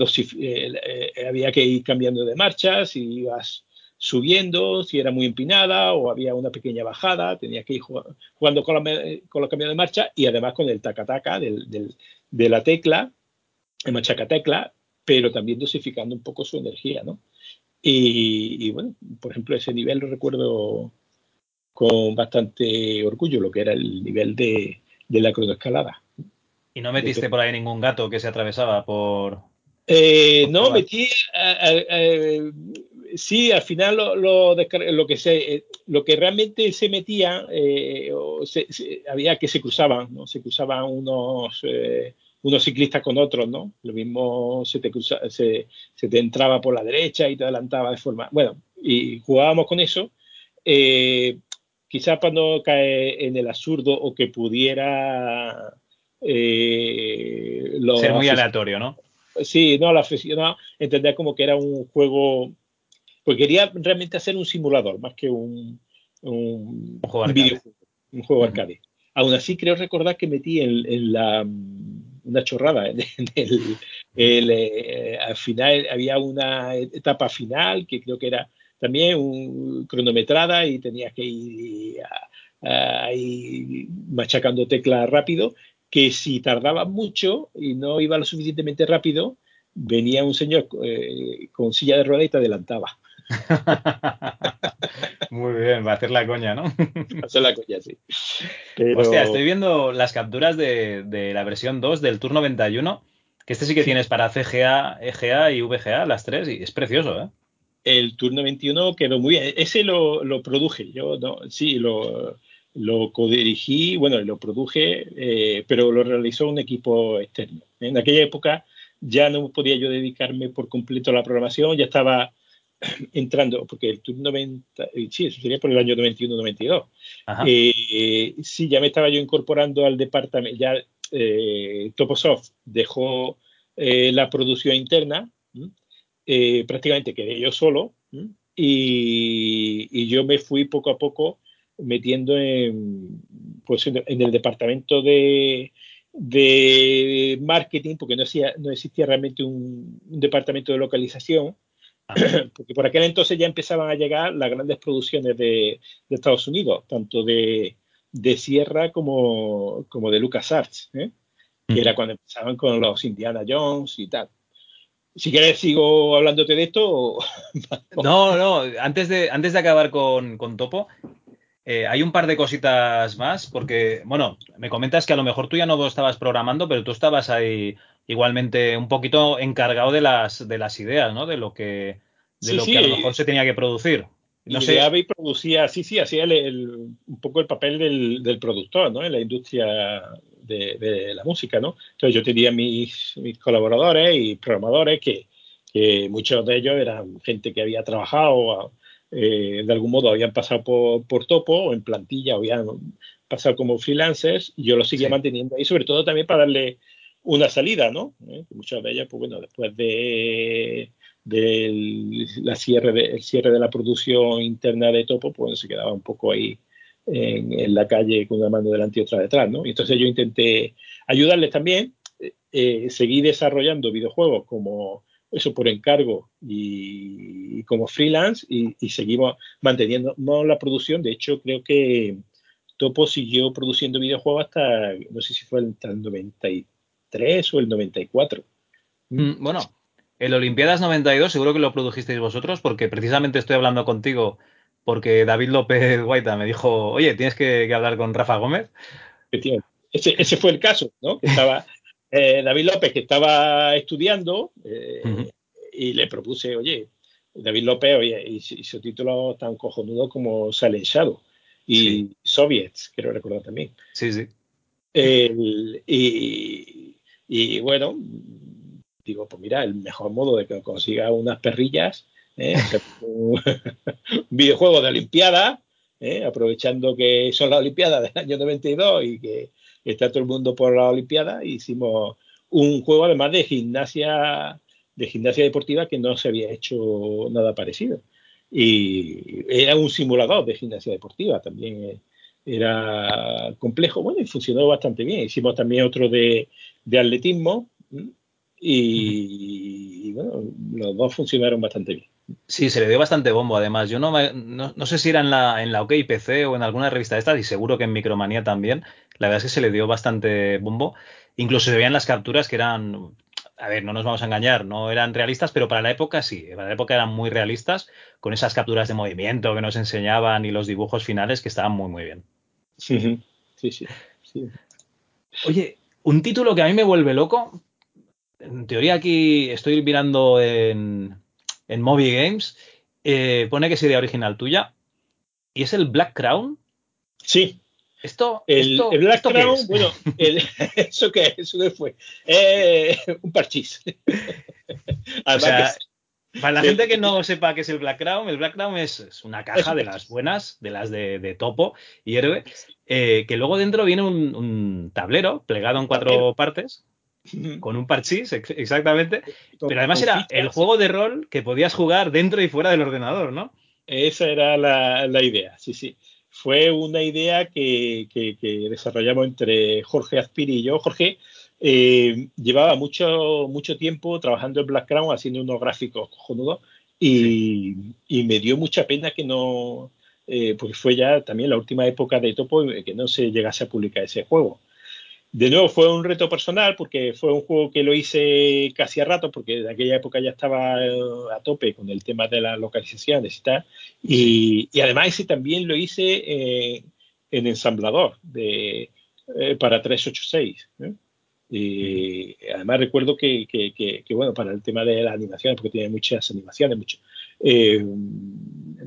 había que ir cambiando de marcha, si ibas subiendo, si era muy empinada o había una pequeña bajada, tenía que ir jugando con, los cambios de marcha y además con el taca-taca de la tecla, el machaca-tecla, pero también dosificando un poco su energía, ¿no? Y, bueno, por ejemplo, ese nivel lo recuerdo con bastante orgullo, lo que era el nivel de, la cronoescalada. ¿Y no metiste por ahí ningún gato que se atravesaba por...? Eh, no, metí... sí, al final lo, lo, que se, eh, lo que realmente se metía, eh, había que se cruzaban, ¿no? Se cruzaban unos, eh, unos ciclistas con otros, ¿no? Lo mismo se te, se, te entraba por la derecha y te adelantaba de forma. Bueno, y jugábamos con eso. quizás para no caer en el absurdo o que pudiera. Ser muy aleatorio, ¿no? Sí, no, la aficionado entender como que era un juego pues quería realmente hacer un simulador más que un, un, juego videojuego, un juego arcade. Aún así, creo recordar que metí en, la una chorrada. En, el, eh, al final había una etapa final que creo que era también un, cronometrada y tenías que ir ahí machacando teclas rápido. Que si tardaba mucho y no iba lo suficientemente rápido, venía un señor eh, con silla de ruedas y te adelantaba. Muy bien, va a hacer la coña, ¿no? Va a hacer la coña, sí. Hostia, estoy viendo las capturas de, la versión 2 del Tour 91, que este sí que tienes para CGA, EGA y VGA, las tres, y es precioso, ¿eh? El Tour 91 quedó muy bien. Ese lo, produje, yo no, sí, lo, lo codirigí, bueno, lo produje, eh, pero lo realizó un equipo externo. En aquella época ya no podía yo dedicarme por completo a la programación, ya estaba entrando, porque el Tour 90, sí, eso sería por el año 91-92. Eh, sí, ya me estaba yo incorporando al departamento, ya eh, Toposoft dejó eh, la producción interna, eh, prácticamente quedé yo solo, y, yo me fui poco a poco metiendo en, pues en, el departamento de, de marketing, porque no, no existía realmente un, departamento de localización, porque por aquel entonces ya empezaban a llegar las grandes producciones de, Estados Unidos, tanto de, Sierra como, como de LucasArts, ¿eh? que era cuando empezaban con los Indiana Jones y tal. Si quieres, sigo hablándote de esto. no, no, antes de, antes de acabar con, Topo, eh, hay un par de cositas más, porque, bueno, me comentas que a lo mejor tú ya no estabas programando, pero tú estabas ahí igualmente un poquito encargado de las, de las ideas, ¿no? De lo que, de lo que a lo mejor se tenía que producir. No sé. y producía, sí, sí, hacía un poco el papel del, productor, ¿no? En la industria de, la música, ¿no? Entonces yo tenía mis, mis colaboradores y programadores que, muchos de ellos eran gente que había trabajado, eh, de algún modo habían pasado por, por topo o en plantilla, habían pasado como freelancers, y yo los seguía manteniendo ahí, sobre todo también para darle una salida, ¿no? ¿Eh? Muchas de ellas, pues bueno, después de, la cierre de, el cierre de la producción interna de Topo, pues se quedaba un poco ahí en, la calle con una mano delante y otra detrás, ¿no? Y entonces yo intenté ayudarles también, eh, seguí desarrollando videojuegos como eso por encargo y, como freelance y, seguimos manteniendo la producción. De hecho, creo que Topo siguió produciendo videojuegos hasta, no sé si fue el 93 o el 94. Mm, bueno, el Olimpiadas 92 seguro que lo produjisteis vosotros porque precisamente estoy hablando contigo porque David López Guaita me dijo, oye, tienes que, hablar con Rafa Gómez. Ese, ese, fue el caso, ¿no? Que estaba eh, David López, que estaba estudiando, eh, y le propuse, oye, David López, oye, y, su título tan cojonudo como Silent Shadow y Soviets, quiero recordar también. Sí, sí. y, y, bueno, digo, pues mira, el mejor modo de que consiga unas perrillas ¿eh? un videojuego de Olimpiada, ¿eh? aprovechando que son las Olimpiadas del año 92 y que está todo el mundo por la Olimpiada, hicimos un juego además de gimnasia de gimnasia deportiva que no se había hecho nada parecido. Y era un simulador de gimnasia deportiva, también eh, era complejo, bueno, y funcionó bastante bien. Hicimos también otro de, de atletismo y, y, bueno, los dos funcionaron bastante bien. Sí, se le dio bastante bombo, además. Yo no, no, sé si era en la, en la OK PC o en alguna revista de estas, y seguro que en Micromanía también. La verdad es que se le dio bastante bombo. Incluso se veían las capturas que eran. A ver, no nos vamos a engañar, no eran realistas, pero para la época sí. Para la época eran muy realistas, con esas capturas de movimiento que nos enseñaban y los dibujos finales que estaban muy, muy bien. Sí, sí, sí. sí. Oye, un título que a mí me vuelve loco. En teoría, aquí estoy mirando en, en Moby Games, eh, pone que es idea original tuya. ¿Y es el Black Crown? Sí. Esto, el, Black Crown, bueno, ¿eso qué? ¿Eso qué fue? Eh, un parchís. Para la gente que no sepa qué es el Black Crown, el Black Crown es, una caja de las buenas, de las de, topo y héroe, eh, que luego dentro viene un, tablero plegado en cuatro partes con un parchís, exactamente. Pero además era el juego de rol que podías jugar dentro y fuera del ordenador, ¿no? Esa era la, idea, sí, sí. Fue una idea que, desarrollamos entre Jorge Aspiri y yo. Jorge eh, llevaba mucho, mucho tiempo trabajando en Black Crown, haciendo unos gráficos cojonudos, y, me dio mucha pena que no, eh, porque fue ya también la última época de Topo que no se llegase a publicar ese juego. De nuevo fue un reto personal porque fue un juego que lo hice casi a rato porque en aquella época ya estaba eh, a tope con el tema de las localizaciones y tal. Y, además ese también lo hice eh, en ensamblador de, eh, para 386. Y además recuerdo que, bueno, para el tema de las animaciones, porque tiene muchas animaciones, mucho,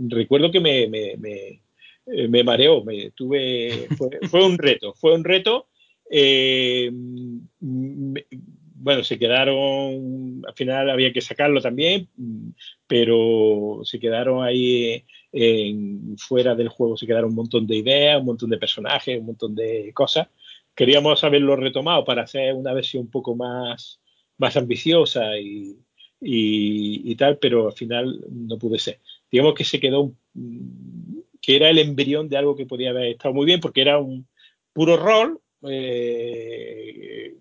recuerdo que me, me, mareó, me tuve, fue un reto, fue un reto eh, bueno, se quedaron, al final había que sacarlo también, pero se quedaron ahí en, fuera del juego, se quedaron un montón de ideas, un montón de personajes, un montón de cosas. Queríamos haberlo retomado para hacer una versión un poco más, más ambiciosa y, y, tal, pero al final no pude ser. Digamos que se quedó, que era el embrión de algo que podía haber estado muy bien, porque era un puro rol, eh,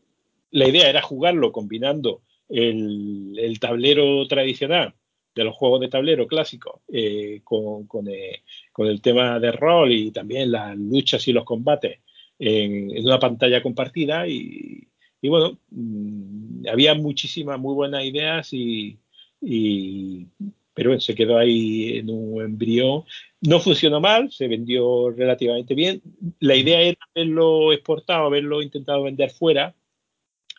la idea era jugarlo combinando el, tablero tradicional de los juegos de tablero clásicos eh, con, eh, con, el tema de rol y también las luchas y los combates en, una pantalla compartida y, bueno, mm, había muchísimas muy buenas ideas y, pero bueno, se quedó ahí en un embrión. No funcionó mal, se vendió relativamente bien. La idea era haberlo exportado, haberlo intentado vender fuera.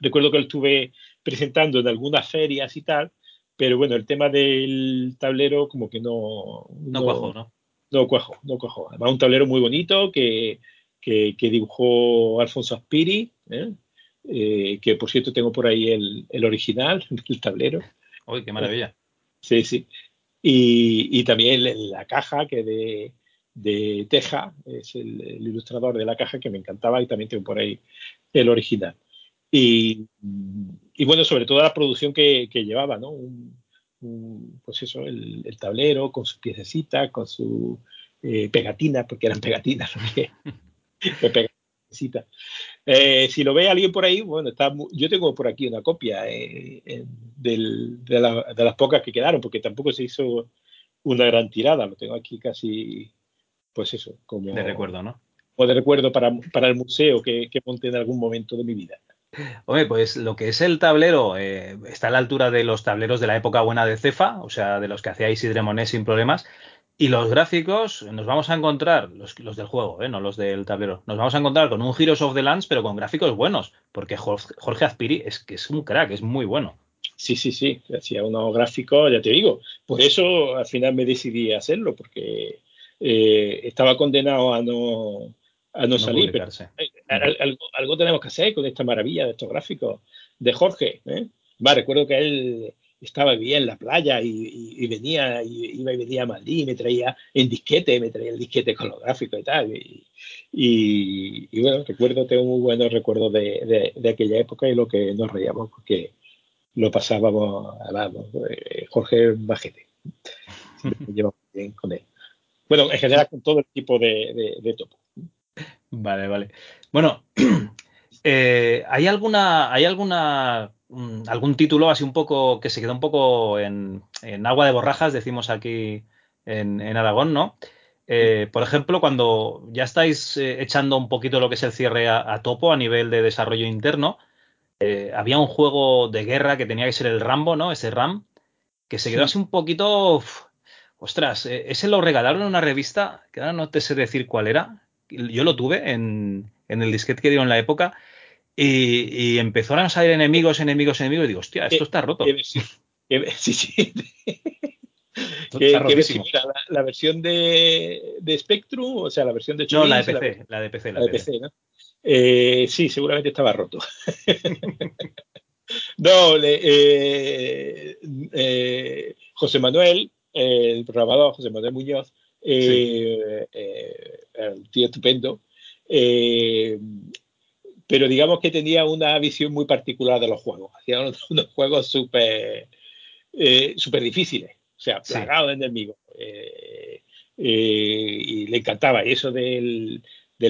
Recuerdo que lo estuve presentando en algunas ferias y tal, pero bueno, el tema del tablero como que no... No, cuajó, ¿no? No cuajó, no cuajó. Además, un tablero muy bonito que, que, dibujó Alfonso Aspiri, ¿eh? Eh, que por cierto tengo por ahí el, el original del tablero. Uy, qué maravilla. Sí, sí. Y, también la caja que de, de Teja, es el, ilustrador de la caja que me encantaba y también tengo por ahí el original. Y, bueno, sobre todo la producción que, llevaba, ¿no? pues eso, el, tablero con sus piececitas, con su eh, pegatinas, porque eran pegatinas, eh, si lo ve alguien por ahí, bueno, está, yo tengo por aquí una copia eh, de, las pocas que quedaron, porque tampoco se hizo una gran tirada, lo tengo aquí casi, pues eso, como de recuerdo, ¿no? O de recuerdo para, el museo que, que monté en algún momento de mi vida. Hombre, pues lo que es el tablero eh, está a la altura de los tableros de la época buena de Cefa, o sea, de los que hacía Isidre Monet sin problemas. Y los gráficos nos vamos a encontrar, los, del juego, eh, no los del tablero, nos vamos a encontrar con un Heroes of the Lands, pero con gráficos buenos, porque Jorge Azpiri es que es un crack, es muy bueno. Sí, sí, sí, hacía unos gráficos, ya te digo. Por eso al final me decidí a hacerlo, porque eh, estaba condenado a no, a no, salir. Pero, eh, algo, tenemos que hacer con esta maravilla de estos gráficos de Jorge. ¿eh? recuerdo que él estaba bien en la playa y, venía, y, iba y venía a Madrid y me traía en disquete, me traía el disquete gráficos y tal. Y, bueno, recuerdo, tengo muy buenos recuerdos de, aquella época y lo que nos reíamos porque lo pasábamos, vamos, eh, Jorge Bajete. Me bien con él. Bueno, en general con todo el tipo de, de topo. Vale, vale. Bueno, eh, ¿hay alguna, hay alguna, algún título así un poco que se quedó un poco en, agua de borrajas, decimos aquí en, Aragón, ¿no? Eh, por ejemplo, cuando ya estáis eh, echando un poquito lo que es el cierre a, topo a nivel de desarrollo interno, había un juego de guerra que tenía que ser el Rambo, ¿no? Ese RAM, que se quedó así un poquito. ostras, ese lo regalaron en una revista, que ahora no te sé decir cuál era, yo lo tuve en, el disquete que dio en la época y, empezaron a salir enemigos, enemigos, enemigos y digo, hostia, esto está roto. sí, sí. la, versión de, de, Spectrum, o sea, la versión de No, la de PC, la, de PC. La, de PC, ¿no? Eh, sí, seguramente estaba roto. no, eh, eh, José Manuel, el programador José Manuel Muñoz, eh, un tío estupendo, eh, pero digamos que tenía una visión muy particular de los juegos. Hacía unos, juegos súper super difíciles, o sea, plagados de enemigos. y le encantaba. Y eso del,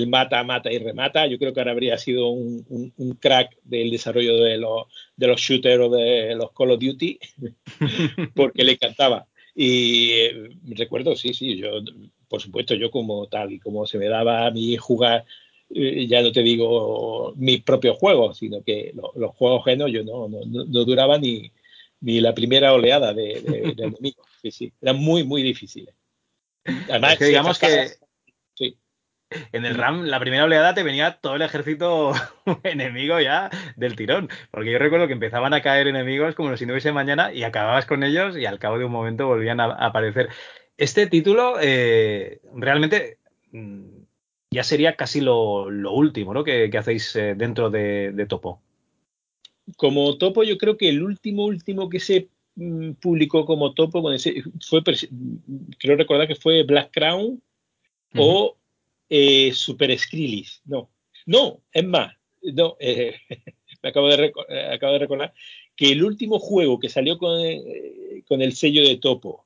mata, mata y remata, yo creo que ahora habría sido un, crack del desarrollo de los, de los shooters o de los Call of Duty, porque le encantaba. Y eh, recuerdo, sí, sí, yo, por supuesto, yo como tal y como se me daba a mí jugar, eh, ya no te digo mis propios juegos, sino que los juegos genos yo no, no, no, duraba ni, ni la primera oleada de, de, enemigos. Sí, sí, eran muy, muy difíciles. Además, digamos que en el RAM, la primera oleada te venía todo el ejército enemigo ya del tirón. Porque yo recuerdo que empezaban a caer enemigos como si no hubiese mañana y acababas con ellos y al cabo de un momento volvían a, aparecer. Este título eh, realmente mm, ya sería casi lo, último ¿no? que, hacéis eh, dentro de, Topo. Como Topo, yo creo que el último, último que se mm, publicó como Topo fue, creo recordar que fue Black Crown o eh, Super Skrillex. No, no, es más, no, eh, me acabo de, acabo de recordar que el último juego que salió con, con el sello de Topo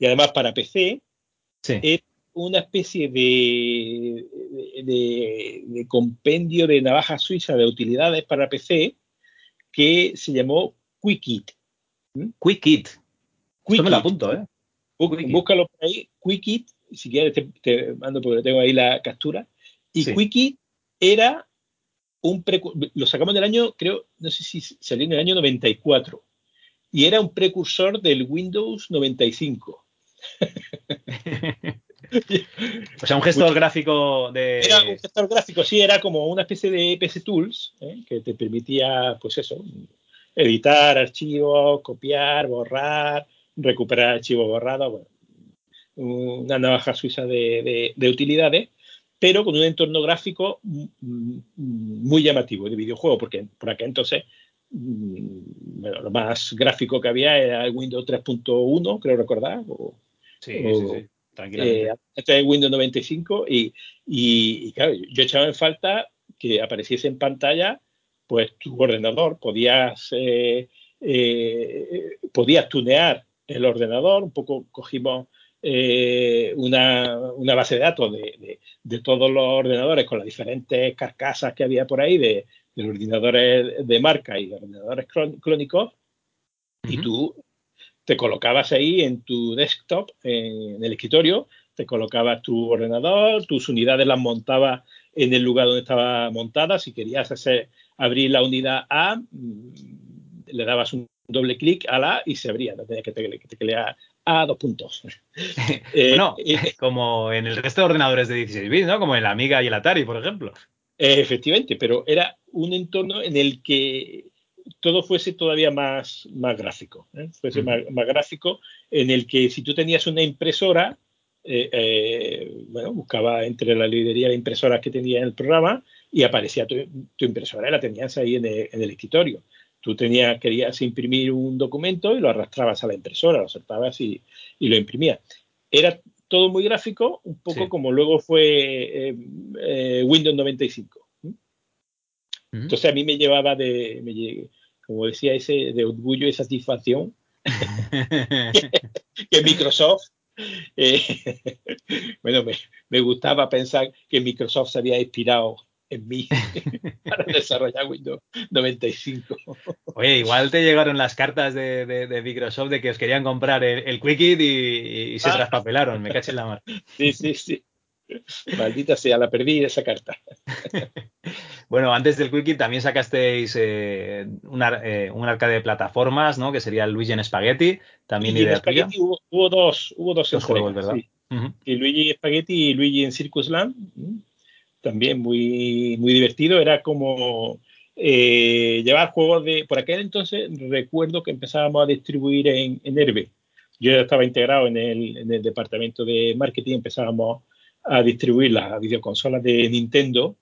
y además para PC es una especie de, de, compendio de navaja suiza de utilidades para PC que se llamó Quickit. ¿Mm? Quickit. Esto me lo apunto, ¿eh? Búscalo por ahí, Quickit, si quieres te, mando porque tengo ahí la captura. Y Quickie era un lo sacamos del año, creo, no sé si salió en el año 94, y era un precursor del Windows 95. o sea, un gestor gráfico de. Era un gestor gráfico, sí, era como una especie de PC Tools ¿eh? que te permitía, pues eso, editar archivos, copiar, borrar, recuperar archivos borrados. Bueno, una navaja suiza de, utilidades, pero con un entorno gráfico muy llamativo de videojuego, porque por acá entonces mm, lo más gráfico que había era el Windows 3.1, creo recordar. sí, sí, sí, tranquilamente. Eh, este es Windows 95 y, y, claro, yo echaba en falta que apareciese en pantalla pues tu ordenador, podías, eh, eh, podías tunear el ordenador, un poco cogimos eh, una, una, base de datos de, de, todos los ordenadores con las diferentes carcasas que había por ahí de, de los ordenadores de marca y de ordenadores clónicos. Y tú te colocabas ahí en tu desktop, en el escritorio, te colocabas tu ordenador, tus unidades las montabas en el lugar donde estaba montada. Si querías hacer, abrir la unidad A, mm, le dabas un doble clic a la y se abría. No tenías que teclear a dos puntos. Eh, bueno, eh, como en el resto de ordenadores de 16 bits, ¿no? Como en la Amiga y el Atari, por ejemplo. efectivamente, pero era un entorno en el que todo fuese todavía más, más gráfico. ¿eh? Fuese más, gráfico, en el que si tú tenías una impresora, bueno, buscaba entre la librería de impresoras que tenía en el programa y aparecía tu, impresora y la tenías ahí en el escritorio. Tú tenías, querías imprimir un documento y lo arrastrabas a la impresora, lo soltabas y, lo imprimías. Era todo muy gráfico, un poco como luego fue eh, eh, Windows 95. Entonces a mí me llevaba de, como decía, ese de orgullo y satisfacción que, Microsoft eh, bueno, me, me, gustaba pensar que Microsoft se había inspirado en mí para desarrollar Windows 95. Oye, igual te llegaron las cartas de, Microsoft de que os querían comprar el, el Quickit y, se ah. traspapelaron, me caché en la mar. Sí, sí, sí. Maldita sea, la perdí esa carta. Bueno, antes del Quickit también sacasteis eh, eh, un arcade de plataformas, ¿no? Que sería el Luigi en Spaghetti, también y idea Hubo, hubo, dos, hubo dos, juegos, ¿verdad? y Luigi Spaghetti y Luigi en Circus Land también muy, muy divertido. Era como eh, llevar juegos de. Por aquel entonces recuerdo que empezábamos a distribuir en, en Herbe. Yo ya estaba integrado en el, en el departamento de marketing, empezábamos a distribuir las videoconsolas de Nintendo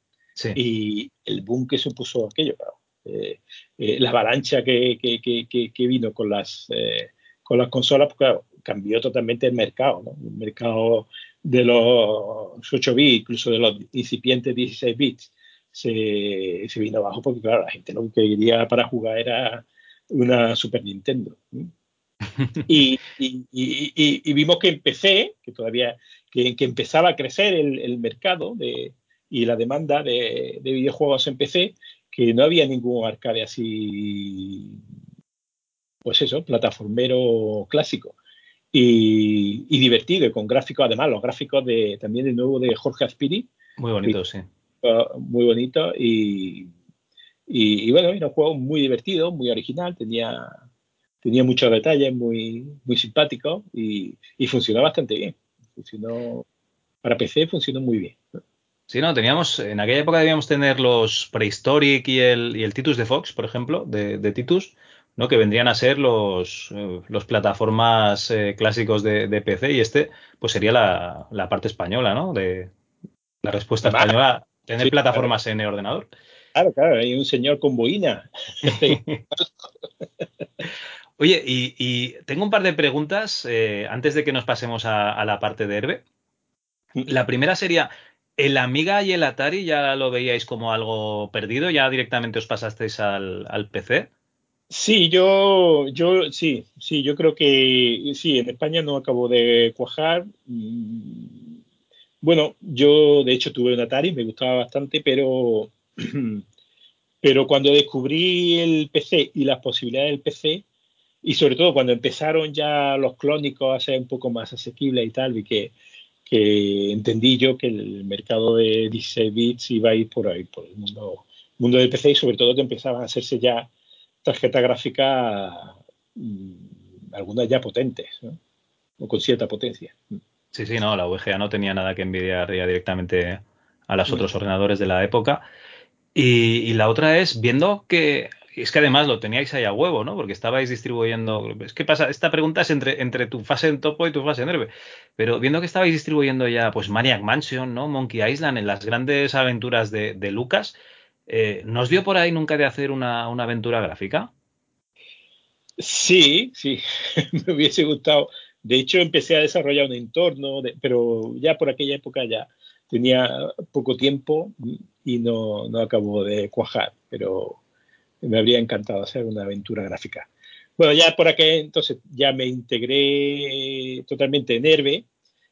y el boom que supuso aquello, eh, eh, la avalancha que, que, que, que, vino con las, con las consolas, pues, claro, cambió totalmente el mercado, ¿no? El mercado de los 8 bits, incluso de los incipientes 16 bits, se, se, vino abajo porque, claro, la gente lo que quería para jugar era una Super Nintendo. Y, y, y, vimos que empecé, que todavía, que, que empezaba a crecer el, el mercado de, y la demanda de, de, videojuegos en PC, que no había ningún arcade así, pues eso, plataformero clásico y, divertido y con gráficos, además los gráficos de también de nuevo de Jorge Aspiri. Muy bonito, sí. Muy bonito y, y, bueno, era un juego muy divertido, muy original, tenía, tenía muchos detalles, muy, muy simpático y, y funcionó bastante bien. Funcionó, para PC funcionó muy bien. Sí, no, teníamos, en aquella época debíamos tener los Prehistoric y el, y el Titus de Fox, por ejemplo, de, de Titus, ¿no? que vendrían a ser los, eh, los plataformas eh, clásicos de, PC y este pues sería la, la, parte española, ¿no? De la respuesta española, tener plataformas en el ordenador. Claro, claro, hay un señor con boina. Oye, y, tengo un par de preguntas eh, antes de que nos pasemos a, la parte de Herbe. Mm. La primera sería, ¿el Amiga y el Atari ya lo veíais como algo perdido? ¿Ya directamente os pasasteis al, PC? Sí, yo, yo, sí, sí, yo creo que sí, en España no acabo de cuajar. Bueno, yo de hecho tuve un Atari, me gustaba bastante, pero, pero cuando descubrí el PC y las posibilidades del PC, y sobre todo cuando empezaron ya los clónicos a ser un poco más asequibles y tal, vi que, que entendí yo que el mercado de 16 bits iba a ir por ahí, por el mundo, mundo del PC y sobre todo que empezaban a hacerse ya tarjeta gráfica, mm, algunas ya potentes, o con cierta potencia. Sí, sí, no, la VGA no tenía nada que envidiar ya directamente a los otros ordenadores de la época. Y, la otra es, viendo que, es que además lo teníais ahí a huevo, ¿no? Porque estabais distribuyendo, es que pasa, esta pregunta es entre, entre tu fase en topo y tu fase en herbe, pero viendo que estabais distribuyendo ya, pues Maniac Mansion, ¿no? Monkey Island, en las grandes aventuras de, de Lucas, eh, ¿Nos dio por ahí nunca de hacer una, aventura gráfica? Sí, sí, me hubiese gustado. De hecho, empecé a desarrollar un entorno, pero ya por aquella época ya tenía poco tiempo y no, no acabó de cuajar, pero me habría encantado hacer una aventura gráfica. Bueno, ya por aquel entonces ya me integré totalmente en Herbe.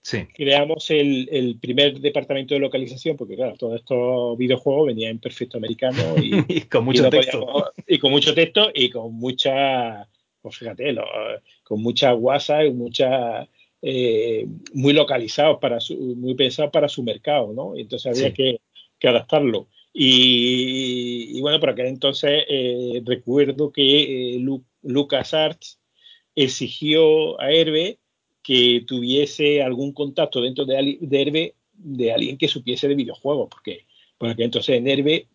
Sí. Creamos el, el, primer departamento de localización, porque claro, todos estos videojuegos venían en perfecto americano y, con mucho y no texto. podíamos- y con mucho texto y con mucha, pues fíjate, lo- con mucha guasa y mucha eh, muy localizados para su, muy pensados para su mercado, ¿no? Entonces había Sí. que, que adaptarlo. Y, y bueno, por aquel entonces eh, recuerdo que eh, Lu- LucasArts exigió a Herbe que tuviese algún contacto dentro de, de Herbe de alguien que supiese de videojuegos, porque por aquel entonces en Herbe,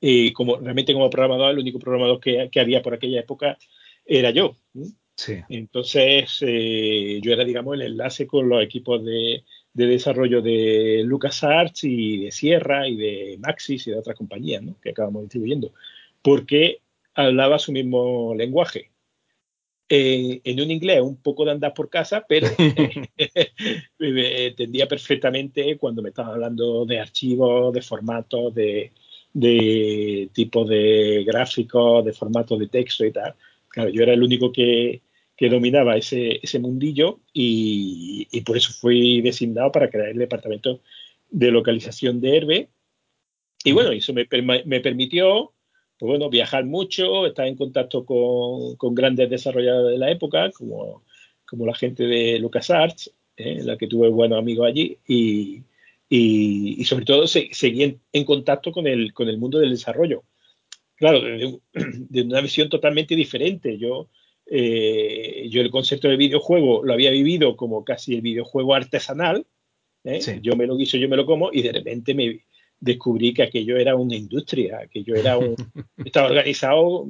eh, como, realmente como programador, el único programador que, que había por aquella época era yo. Entonces, eh, yo era, digamos, el enlace con los equipos de, de desarrollo de LucasArts y de Sierra y de Maxis y de otras compañías ¿no? que acabamos distribuyendo, porque hablaba su mismo lenguaje. Eh, en un inglés un poco de andar por casa, pero me entendía perfectamente cuando me estaba hablando de archivos, de formatos, de, de tipos de gráficos, de formatos de texto y tal. Claro, yo era el único que, que dominaba ese, ese mundillo y, y por eso fui designado para crear el departamento de localización de Herbe. Y bueno, eso me, me permitió pues bueno, viajar mucho, estar en contacto con, con grandes desarrolladores de la época, como, como la gente de LucasArts, eh, la que tuve buenos amigos allí, y, y, y sobre todo se, seguí en, contacto con el, con el mundo del desarrollo. Claro, de, de una visión totalmente diferente. Yo, eh, yo el concepto de videojuego lo había vivido como casi el videojuego artesanal. ¿eh? Sí. Yo me lo guiso, yo me lo como, y de repente me descubrí que aquello era una industria, que yo era un, estaba organizado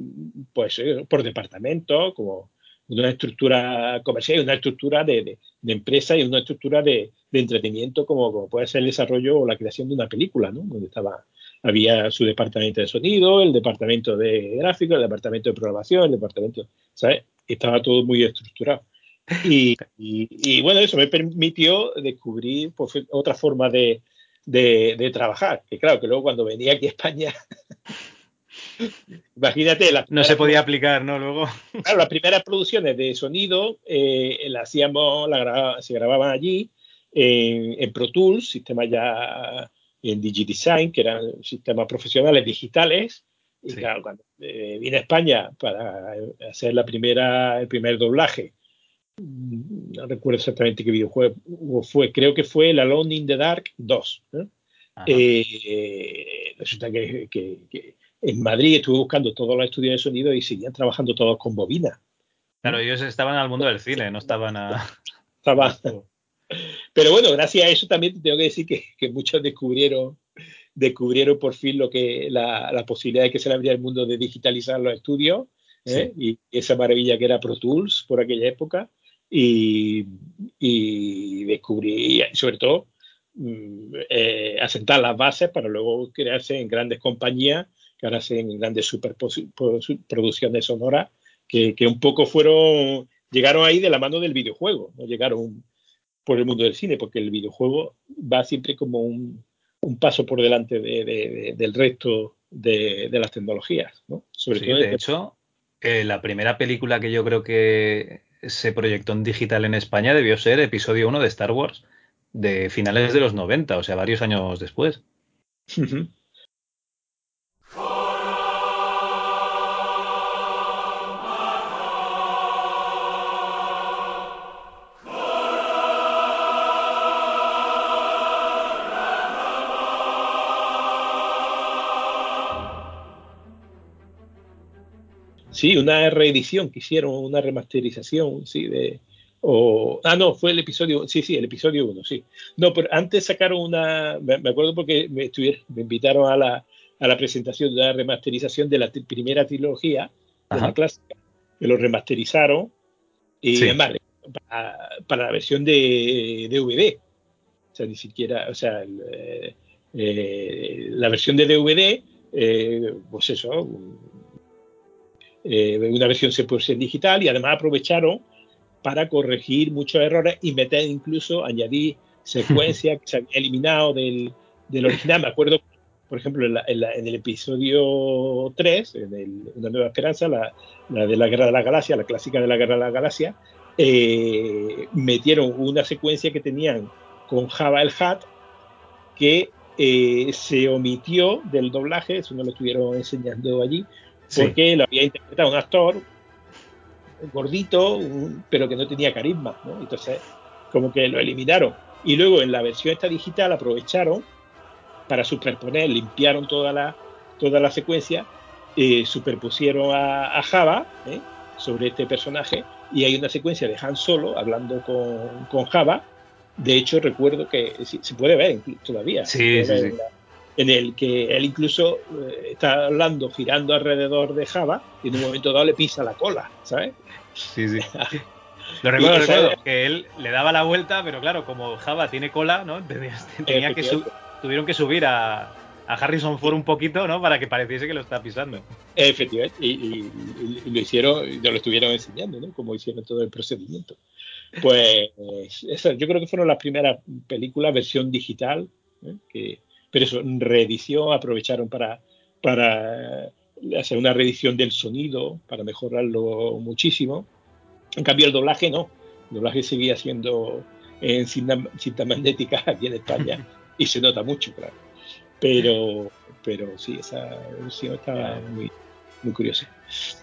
pues eh, por departamentos, como una estructura comercial y una estructura de, de, de empresa y una estructura de, de entretenimiento como, como, puede ser el desarrollo o la creación de una película, ¿no? Donde estaba, había su departamento de sonido, el departamento de gráficos, el departamento de programación, el departamento, ¿sabes? Estaba todo muy estructurado. Y, y, y bueno, eso me permitió descubrir pues, otra forma de, de, de, trabajar. Que claro, que luego cuando venía aquí a España, imagínate. La no se podía aplicar, ¿no? Luego. Claro, las primeras producciones de sonido eh, las hacíamos, la se grababan allí en, en, Pro Tools, sistemas ya en DigiDesign, que eran sistemas profesionales digitales. Y sí. claro, cuando eh, vine a España para hacer la primera, el primer doblaje, no recuerdo exactamente qué videojuego fue, creo que fue el Alone in the Dark 2. ¿eh? Eh, resulta que, que, que, en Madrid estuve buscando todos los estudios de sonido y seguían trabajando todos con bobina. Claro, ellos estaban al mundo del cine, no estaban a. Estaba... Pero bueno, gracias a eso también tengo que decir que, que muchos descubrieron descubrieron por fin lo que la, la, posibilidad de que se le abría el mundo de digitalizar los estudios ¿eh? sí. y esa maravilla que era Pro Tools por aquella época y, y descubrí sobre todo eh, asentar las bases para luego crearse en grandes compañías que ahora hacen grandes superproducciones sonoras que, que, un poco fueron llegaron ahí de la mano del videojuego no llegaron por el mundo del cine porque el videojuego va siempre como un, un paso por delante de, de, de, del resto de, las tecnologías ¿no? Sobre sí, todo de hecho eh, la primera película que yo creo que se proyectó en digital en España debió ser episodio 1 de Star Wars de finales de los 90, o sea, varios años después. Uh -huh. Sí, una reedición que hicieron, una remasterización, sí, de, o, ah, no, fue el episodio, sí, sí, el episodio 1, sí. No, pero antes sacaron una, me, acuerdo porque me, me invitaron a la, a la, presentación de la remasterización de la primera trilogía, de Ajá. la clásica, que lo remasterizaron, y sí. además para, para, la versión de DVD. O sea, ni siquiera, o sea, el, eh, eh, la versión de DVD, eh, pues eso, eh, una versión 100% digital y además aprovecharon para corregir muchos errores y meter incluso, añadir secuencias que se habían eliminado del, del, original. Me acuerdo, por ejemplo, en, el episodio 3, en el, Una Nueva Esperanza, la, de la Guerra de la Galaxia, la clásica de la Guerra de la Galaxia, eh, metieron una secuencia que tenían con Java el Hat que eh, se omitió del doblaje, eso no lo estuvieron enseñando allí, porque lo había interpretado un actor gordito, pero que no tenía carisma, ¿no? Entonces, como que lo eliminaron. Y luego en la versión esta digital aprovecharon para superponer, limpiaron toda la, toda la secuencia, eh, superpusieron a, Java ¿eh? sobre este personaje y hay una secuencia de Han Solo hablando con, con Java. De hecho, recuerdo que se puede ver todavía. Sí, sí, sí. En el que él incluso eh, está hablando, girando alrededor de Java y en un momento dado le pisa la cola, ¿sabes? Sí, sí. Lo recuerdo, recuerdo, que él le daba la vuelta, pero claro, como Java tiene cola, ¿no? Tenía, que tuvieron que subir a, Harrison Ford un poquito, ¿no? Para que pareciese que lo está pisando. Efectivamente, y, lo hicieron, ya lo estuvieron enseñando, ¿no? Como hicieron todo el procedimiento. Pues eso, yo creo que fueron las primeras películas, versión digital, ¿eh? que, pero eso, reedición, aprovecharon para, para hacer una reedición del sonido, para mejorarlo muchísimo. En cambio, el doblaje no. El doblaje seguía siendo en cinta, magnética aquí en España y se nota mucho, claro. Pero, pero sí, esa versión estaba muy, muy curiosa.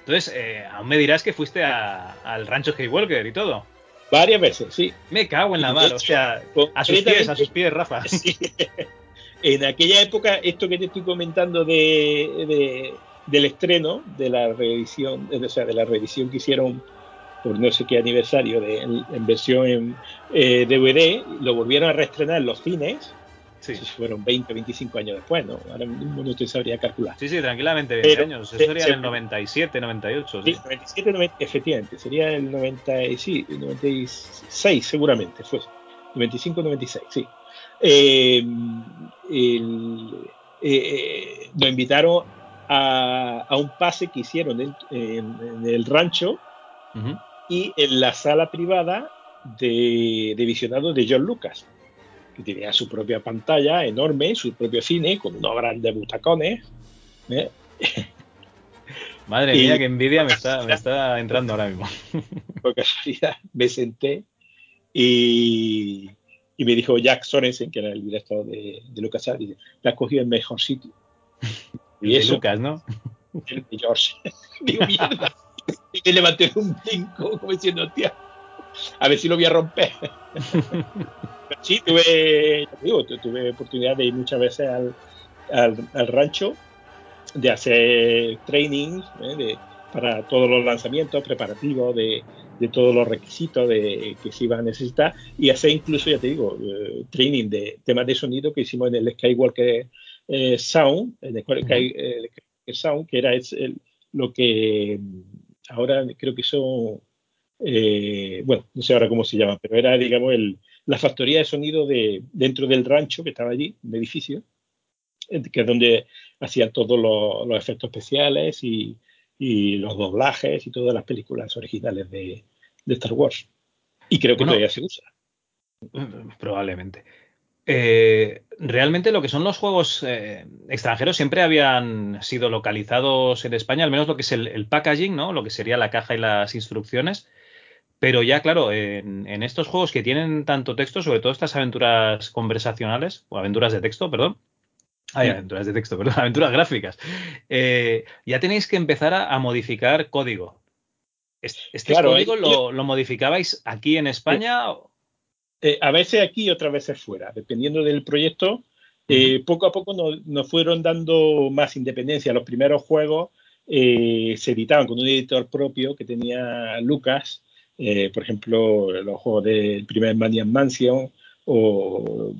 Entonces, eh, aún me dirás que fuiste al rancho Haywalker y todo. Varias veces, sí. Me cago en la mano, o sea, a sus pies, a sus pies, Rafa. En aquella época, esto que te estoy comentando de, del estreno, de la revisión, o sea, de la revisión que hicieron por no sé qué aniversario de, en, versión en eh, DVD, lo volvieron a reestrenar en los cines. Sí. fueron 20, 25 años después, ¿no? Ahora mismo no te sabría calcular. Sí, sí, tranquilamente 20 años. Eso sería en el 97, 98. Sí, 97, 90, efectivamente. Sería el 90, sí, 96, seguramente fue. 95, 96, sí. Eh, el, eh, nos invitaron a, a, un pase que hicieron en, en, el rancho y en la sala privada de, de visionado de John Lucas, que tenía su propia pantalla enorme, su propio cine, con unos grandes butacones. ¿eh? Madre mía, qué envidia me está, me está entrando ahora mismo. Por casualidad me senté y, y, me dijo Jack Sorensen, que era el director de, de Lucas, me ha cogido el mejor sitio. Y de eso, Lucas, ¿no? El de George. Digo, mierda y me levanté un brinco, como diciendo, tía, a ver si lo voy a romper. sí, tuve, digo, tuve oportunidad de ir muchas veces al, al, rancho, de hacer training ¿eh? para todos los lanzamientos preparativos de, de, todos los requisitos de, que se iban a necesitar y hacer incluso, ya te digo, eh, training de temas de sonido que hicimos en el Skywalker eh, Sound, en el Skywalker Sound, que era el, lo que ahora creo que son, eh, bueno, no sé ahora cómo se llama, pero era, digamos, el, la factoría de sonido de, dentro del rancho que estaba allí, un edificio, que es donde hacían todos los, efectos especiales y, los doblajes y todas las películas originales de, Star Wars. Y creo que todavía se usa. Probablemente. Eh, realmente lo que son los juegos eh, extranjeros siempre habían sido localizados en España, al menos lo que es el, packaging, ¿no? Lo que sería la caja y las instrucciones. Pero ya, claro, en, estos juegos que tienen tanto texto, sobre todo estas aventuras conversacionales, o aventuras de texto, perdón. Ay, aventuras de texto, perdón, aventuras gráficas. Eh, ya tenéis que empezar a, modificar código. ¿Este, código lo, lo, modificabais aquí en España? Eh, a veces aquí y otras veces fuera, dependiendo del proyecto. Eh, poco a poco nos, fueron dando más independencia. Los primeros juegos eh, se editaban con un editor propio que tenía Lucas, por ejemplo, los juegos del primer Manian Mansion o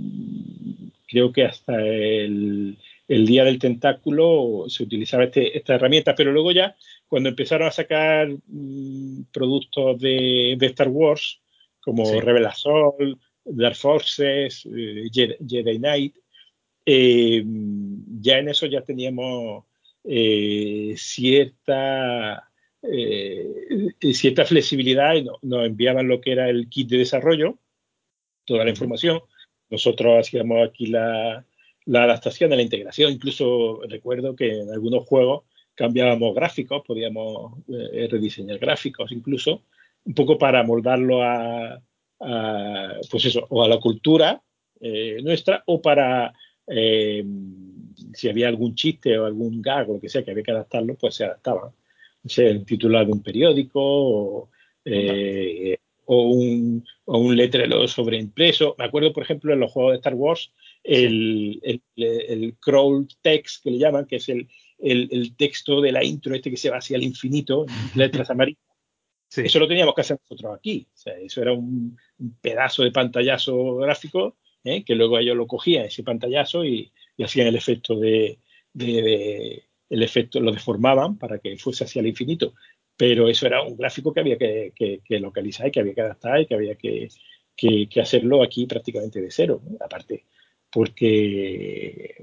creo que hasta el, Día del Tentáculo se utilizaba este, esta herramienta, pero luego ya cuando empezaron a sacar mm, productos de, de, Star Wars, como sí. Revelación, Dark Forces, eh, Jedi, Knight. Eh, ya en eso ya teníamos eh, cierta, cierta flexibilidad y nos enviaban lo que era el kit de desarrollo, toda la información. Nosotros hacíamos aquí la, la adaptación, la integración. Incluso recuerdo que en algunos juegos cambiábamos gráficos, podíamos eh, rediseñar gráficos incluso, un poco para moldarlo a, pues eso, o a la cultura eh, nuestra, o para eh, si había algún chiste o algún gag o lo que sea que había que adaptarlo, pues se adaptaba. O sea, el titular de un periódico o, o, un, o un letrero sobreimpreso. Me acuerdo, por ejemplo, en los juegos de Star Wars, el, el, el, crawl text que le llaman, que es el, el, texto de la intro este que se va hacia el infinito, en letras amarillas. Eso lo teníamos que hacer nosotros aquí. O sea, eso era un, pedazo de pantallazo gráfico ¿eh? que luego ellos lo cogían, ese pantallazo, y, hacían el efecto de, de, el efecto, lo deformaban para que fuese hacia el infinito. Pero eso era un gráfico que había que, que, localizar y que había que adaptar y que había que, hacerlo aquí prácticamente de cero. Aparte, porque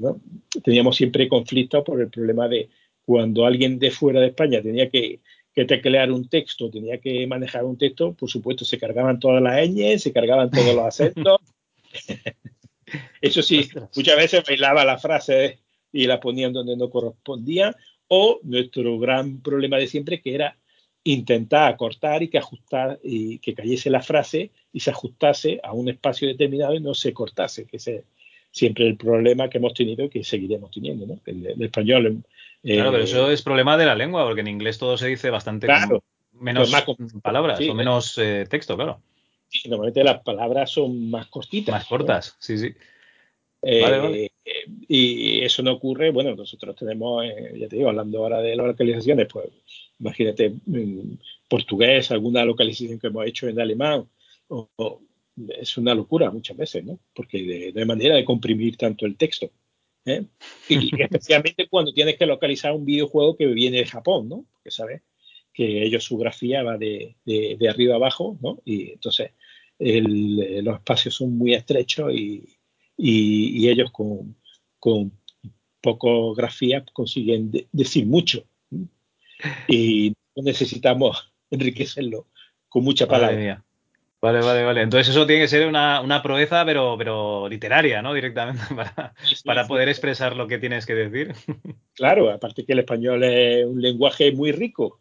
teníamos siempre conflictos por el problema de cuando alguien de fuera de España tenía que, teclear un texto, tenía que manejar un texto, por supuesto se cargaban todas las ñ, se cargaban todos los acentos. Eso sí, muchas veces bailaba la frase y la ponían donde no correspondía, o nuestro gran problema de siempre que era intentar acortar y que ajustar y que cayese la frase y se ajustase a un espacio determinado y no se cortase, que se, siempre el problema que hemos tenido y que seguiremos teniendo, ¿no? El, español. Eh, claro, pero eso es problema de la lengua, porque en inglés todo se dice bastante claro, menos palabras o menos eh, texto, claro. Sí, normalmente las palabras son más cortitas. Más cortas, sí, sí. Eh, y eso no ocurre, bueno, nosotros tenemos, ya te digo, hablando ahora de las localizaciones, pues imagínate en portugués, alguna localización que hemos hecho en alemán, o es una locura muchas veces, ¿no? Porque no hay manera de comprimir tanto el texto. ¿eh? Y, especialmente cuando tienes que localizar un videojuego que viene de Japón, ¿no? Porque sabes que ellos su grafía va de, de, arriba abajo, ¿no? Y entonces los espacios son muy estrechos y, y, ellos con, con poco grafía consiguen decir mucho. Y necesitamos enriquecerlo con mucha palabra. Vale, vale, vale. Entonces eso tiene que ser una, una proeza, pero, pero literaria, ¿no? Directamente para, para poder expresar lo que tienes que decir. Claro, aparte que el español es un lenguaje muy rico,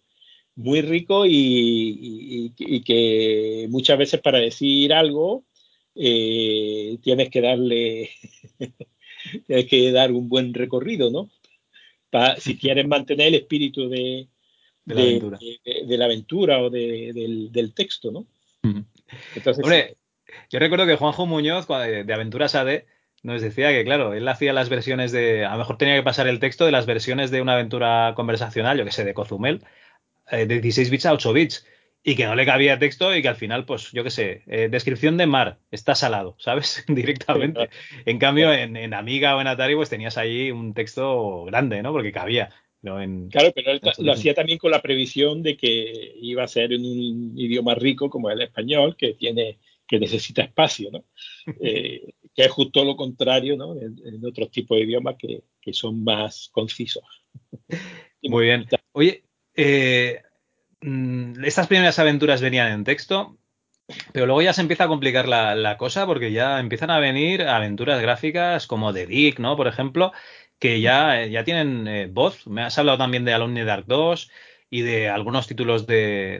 muy rico y, que muchas veces para decir algo eh, tienes que darle, tienes que dar un buen recorrido, ¿no? si quieres mantener el espíritu de, de, la, aventura. De, la aventura o del, del texto, ¿no? Hombre, yo recuerdo que Juanjo Muñoz, de Aventuras AD, nos decía que, claro, él hacía las versiones de. A lo mejor tenía que pasar el texto de las versiones de una aventura conversacional, yo que sé, de Cozumel, eh, de 16 bits a 8 bits. Y que no le cabía texto y que al final, pues, yo qué sé, eh, descripción de mar, está salado, ¿sabes? Directamente. En cambio, en, Amiga o en Atari, pues tenías ahí un texto grande, ¿no? Porque cabía. Claro, pero él lo hacía también con la previsión de que iba a ser en un idioma rico como el español, que tiene que necesita espacio, ¿no? Eh, que es justo lo contrario, ¿no? En, otros tipos de idiomas que, son más concisos. Muy bien. Oye, eh, mm, estas primeras aventuras venían en texto, pero luego ya se empieza a complicar la, cosa porque ya empiezan a venir aventuras gráficas como The Dick, ¿no? Por ejemplo, que ya, ya tienen eh, voz. Me has hablado también de Alone in the Dark 2 y de algunos títulos de,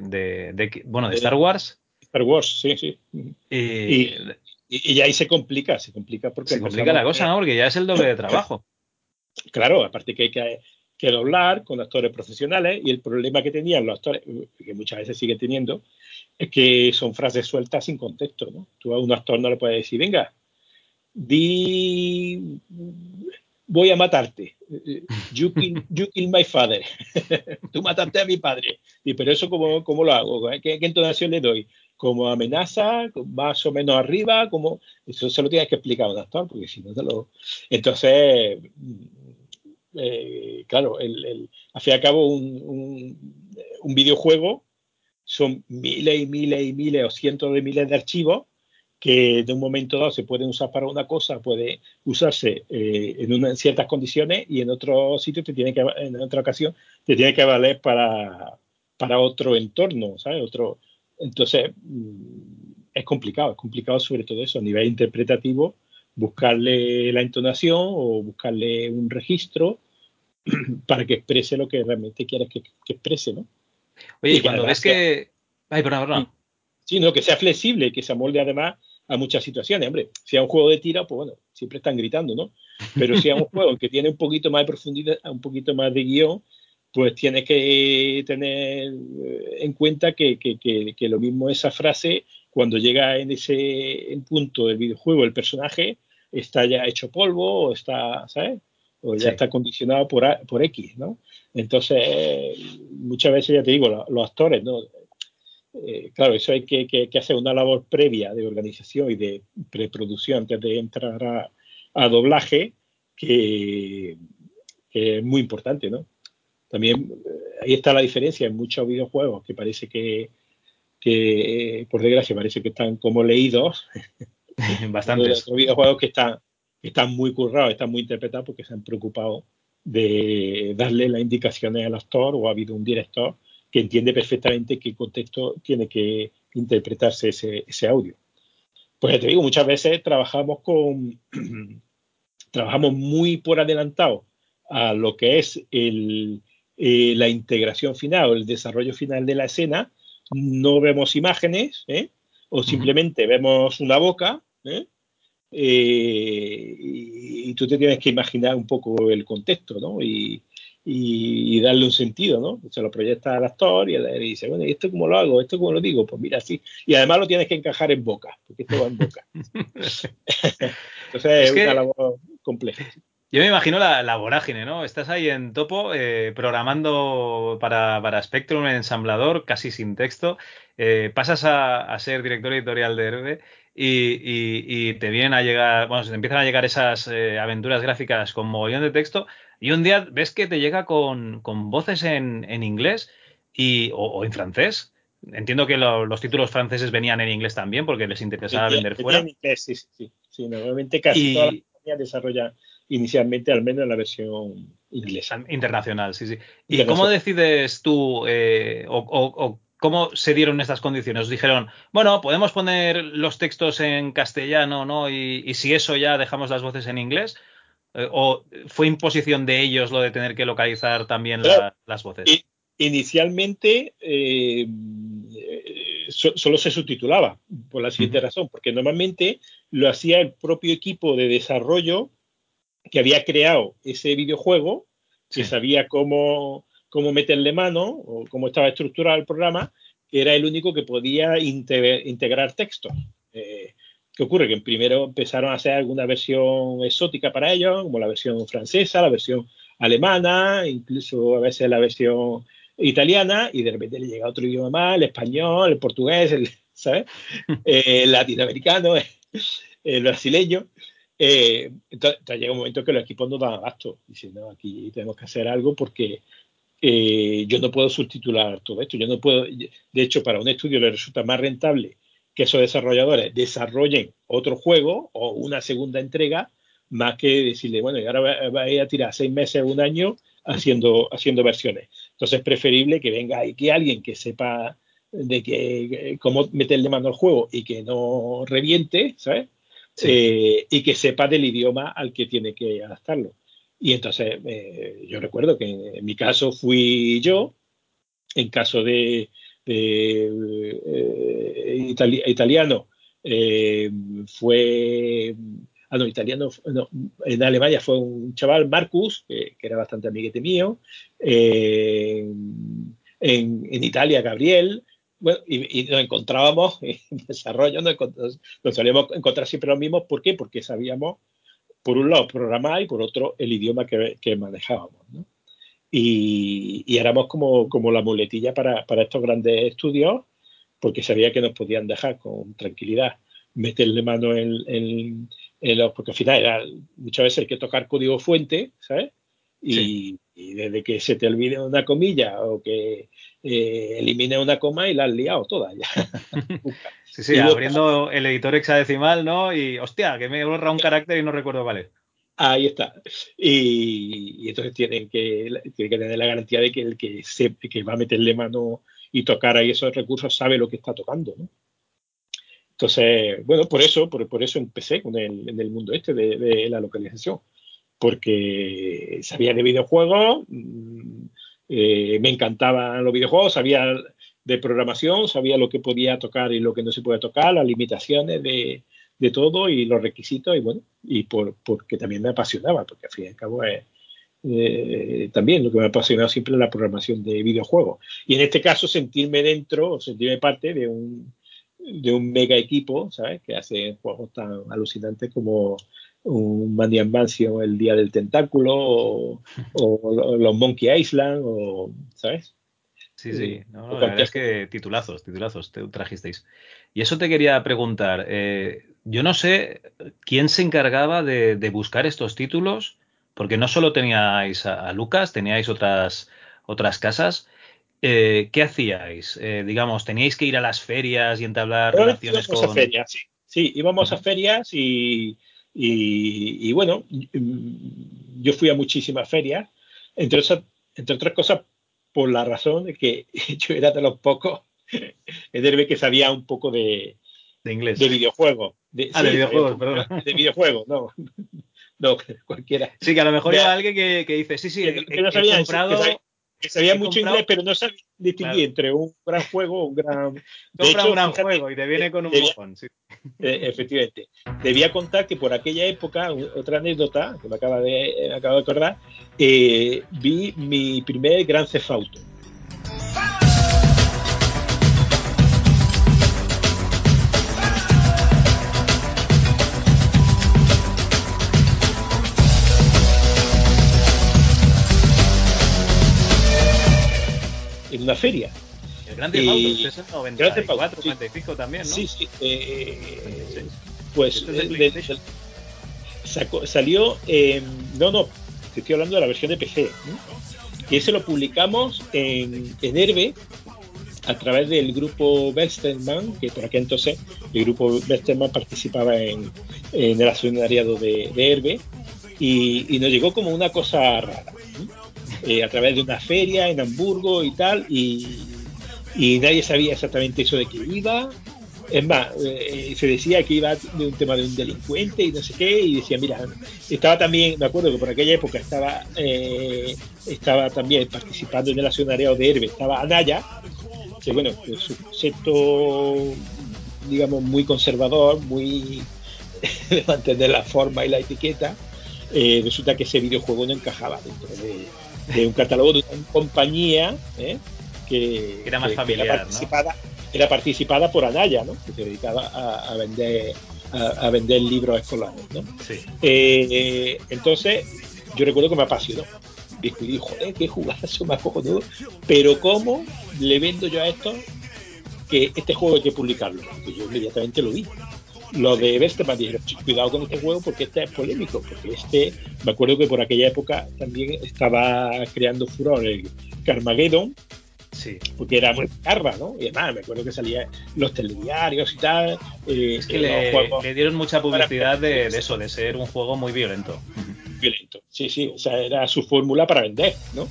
bueno, de Star Wars. Star Wars, sí, sí. Y, y, ahí se complica, se complica porque... Se complica la cosa, ¿no? Porque ya es el doble de trabajo. Claro, aparte que hay que, que doblar con actores profesionales y el problema que tenían los actores, que muchas veces siguen teniendo, es que son frases sueltas sin contexto, ¿no? Tú a un actor no le puedes decir, venga, di voy a matarte. You kill, my father. Tú mataste a mi padre. Y pero eso cómo, cómo lo hago? ¿Qué, ¿Qué, entonación le doy? ¿Como amenaza? ¿Más o menos arriba? como Eso se lo tienes que explicar a un actor, porque si no te lo... Entonces, eh, claro, el, el, al fin y al cabo un, un videojuego son miles y miles y miles o cientos de miles de archivos que de un momento dado se pueden usar para una cosa, puede usarse eh, en, ciertas condiciones y en otro sitio te tiene que, en otra ocasión, te tiene que valer para, para otro entorno, ¿sabes? Otro, entonces, mm, es complicado, es complicado sobre todo eso a nivel interpretativo, buscarle la entonación o buscarle un registro para que exprese lo que realmente quieres que, exprese, ¿no? Oye, y cuando ves que... Ay, perdón, perdón. Sí, no, que sea flexible, que se amolde además a muchas situaciones. Hombre, si es un juego de tira, pues bueno, siempre están gritando, ¿no? Pero si es un juego que tiene un poquito más de profundidad, un poquito más de guion, pues tienes que tener en cuenta que, que, lo mismo esa frase, cuando llega en ese punto del videojuego, el personaje está ya hecho polvo o está, ¿sabes? O ya está condicionado por, por X, ¿no? Entonces, muchas veces, ya te digo, los actores, ¿no? Eh, claro, eso hay que, hacer una labor previa de organización y de preproducción antes de entrar a, doblaje, que, es muy importante, ¿no? También eh, ahí está la diferencia en muchos videojuegos que parece que, por desgracia, parece que están como leídos. Bastantes. videojuegos que están, están muy currados, están muy interpretados porque se han preocupado de darle las indicaciones al actor o ha habido un director que entiende perfectamente qué contexto tiene que interpretarse ese, audio. Pues ya te digo, muchas veces trabajamos con trabajamos muy por adelantado a lo que es eh, la integración final, el desarrollo final de la escena. No vemos imágenes, ¿eh? o simplemente vemos una boca, ¿eh? y, y, tú te tienes que imaginar un poco el contexto, ¿no? Y, y, darle un sentido, ¿no? Se lo proyecta al actor y él dice, bueno, ¿y esto cómo lo hago? ¿Esto cómo lo digo? Pues mira, sí. Y además lo tienes que encajar en boca, porque esto va en boca. Entonces es, una labor compleja. Yo me imagino la, vorágine, ¿no? Estás ahí en topo eh, programando para, para, Spectrum en ensamblador, casi sin texto. Eh, pasas a, ser director editorial de Herbe y, y, te vienen a llegar, bueno, te empiezan a llegar esas eh, aventuras gráficas con mogollón de texto y un día ves que te llega con, voces en, inglés y, o, en francés. Entiendo que los títulos franceses venían en inglés también porque les interesaba vender fuera. En inglés, sí, sí, sí. Normalmente casi todas las compañías desarrollan inicialmente al menos en la versión inglesa. Internacional, sí, sí. ¿Y cómo decides tú eh, o, cómo se dieron estas condiciones? Os dijeron, bueno, podemos poner los textos en castellano, ¿no? y si eso ya dejamos las voces en inglés. Eh, ¿O fue imposición de ellos lo de tener que localizar también las voces? Inicialmente eh, solo se subtitulaba, por la siguiente razón, porque normalmente lo hacía el propio equipo de desarrollo que había creado ese videojuego, que sabía cómo, cómo meterle mano o cómo estaba estructurado el programa, que era el único que podía integrar texto. Eh, ¿Qué ocurre? Que primero empezaron a hacer alguna versión exótica para ellos, como la versión francesa, la versión alemana, incluso a veces la versión italiana, y de repente le llega otro idioma más, el español, el portugués, el, ¿sabes? el latinoamericano, el, brasileño. Eh, entonces, llega un momento que los equipos no dan abasto, diciendo, aquí tenemos que hacer algo porque eh, yo no puedo subtitular todo esto. Yo no puedo, de hecho, para un estudio le resulta más rentable que esos desarrolladores desarrollen otro juego o una segunda entrega, más que decirle, bueno, y ahora vais a tirar seis meses o un año haciendo, haciendo versiones. Entonces es preferible que venga y que alguien que sepa de que cómo meterle mano al juego y que no reviente, ¿sabes? Eh, y que sepa del idioma al que tiene que adaptarlo. Y entonces eh, yo recuerdo que en mi caso fui yo, en caso de, eh, italiano eh, fue ah no italiano en Alemania fue un chaval Marcus que, era bastante amiguete mío eh, en, Italia Gabriel bueno, y, nos encontrábamos en desarrollo nos, nos solíamos encontrar siempre los mismos ¿por qué? porque sabíamos por un lado programar y por otro el idioma que, que manejábamos ¿no? Y, éramos como, como, la muletilla para, para, estos grandes estudios porque sabía que nos podían dejar con tranquilidad meterle mano en, en, los, porque al final era, muchas veces hay que tocar código fuente, ¿sabes? Y, desde que se te olvide una comilla o que eh, elimine una coma y la has liado toda ya. sí, sí, abriendo el editor hexadecimal, ¿no? Y hostia, que me borra un carácter y no recuerdo vale. Ahí está. Y, entonces tienen que, que tener la garantía de que el que, se, que va a meterle mano y tocar ahí esos recursos sabe lo que está tocando. ¿no? Entonces, bueno, por eso, por, por eso empecé con el, en el mundo este de, la localización, porque sabía de videojuegos, mm, eh, me encantaban los videojuegos, sabía de programación, sabía lo que podía tocar y lo que no se podía tocar, las limitaciones de, de todo y los requisitos, y bueno, y por, porque también me apasionaba, porque al fin y al cabo es, eh, también lo que me ha apasionado siempre es la programación de videojuegos. Y en este caso, sentirme dentro, sentirme parte de un, de un mega equipo, ¿sabes? Que hace juegos tan alucinantes como un Mandian Mansion, El Día del Tentáculo, o, los Monkey Island, o, ¿sabes? Sí, sí, eh, la verdad es que titulazos, titulazos te trajisteis. Y eso te quería preguntar, eh, yo no sé quién se encargaba de, buscar estos títulos, porque no solo teníais a, Lucas, teníais otras, otras casas. Eh, ¿Qué hacíais? digamos, ¿teníais que ir a las ferias y entablar relaciones con...? A ferias, sí. sí, íbamos a ferias y, y, bueno, yo fui a muchísimas ferias, entre, entre otras cosas por la razón de que yo era de los pocos en que sabía un poco de, de inglés. De videojuegos. De, ah, de videojuegos, perdón. De videojuegos, no. No, cualquiera. Sí, que a lo mejor alguien que, que, dice, sí, sí, que, no sabía, comprado... Que sabía, mucho inglés, pero no sabía distinguir entre un gran juego o un gran... Compra un gran juego y te viene con un bufón, sí. Eh, efectivamente. Debía contar que por aquella época, otra anécdota que me acaba de, me acabo de acordar, eh, vi mi primer gran cefauto. En una feria. El Grande Auto, es el 94, 95 también, ¿no? Sí, sí. Eh, pues de, sacó, salió, eh, no, no, estoy hablando de la versión de PC, que ese lo publicamos en, en Herbe a través del grupo Westermann, que por aquel entonces el grupo Westermann participaba en, en el accionariado de, de Herbe, y, y, nos llegó como una cosa rara. Eh, a través de una feria en Hamburgo y tal, y, nadie sabía exactamente eso de qué iba. Es más, eh, se decía que iba de un tema de un delincuente y no sé qué, y decía, mira, estaba también, me acuerdo que por aquella época estaba, eh, estaba también participando en el accionariado de Herbe, estaba Anaya, que bueno, es un concepto, digamos, muy conservador, muy de mantener la forma y la etiqueta, resulta que ese videojuego no encajaba dentro de, de un catálogo de una compañía ¿eh? que, era más familiar, era participada, era participada por Anaya, ¿no? que se dedicaba a, vender a, vender libros escolares. ¿no? Sí. Eh, entonces, yo recuerdo que me apasionó. Y joder, qué jugazo más cojonudo. Pero ¿cómo le vendo yo a esto que este juego hay que publicarlo? Que yo inmediatamente lo vi lo de Westerman dijeron, cuidado con este juego porque este es polémico, porque este, me acuerdo que por aquella época también estaba creando furor el Carmageddon, sí. porque era muy carra, ¿no? Y además me acuerdo que salía los telediarios y tal. Eh, es que le, dieron mucha publicidad de, eso, de ser un juego muy violento. Violento, sí, sí, o sea, era su fórmula para vender, ¿no?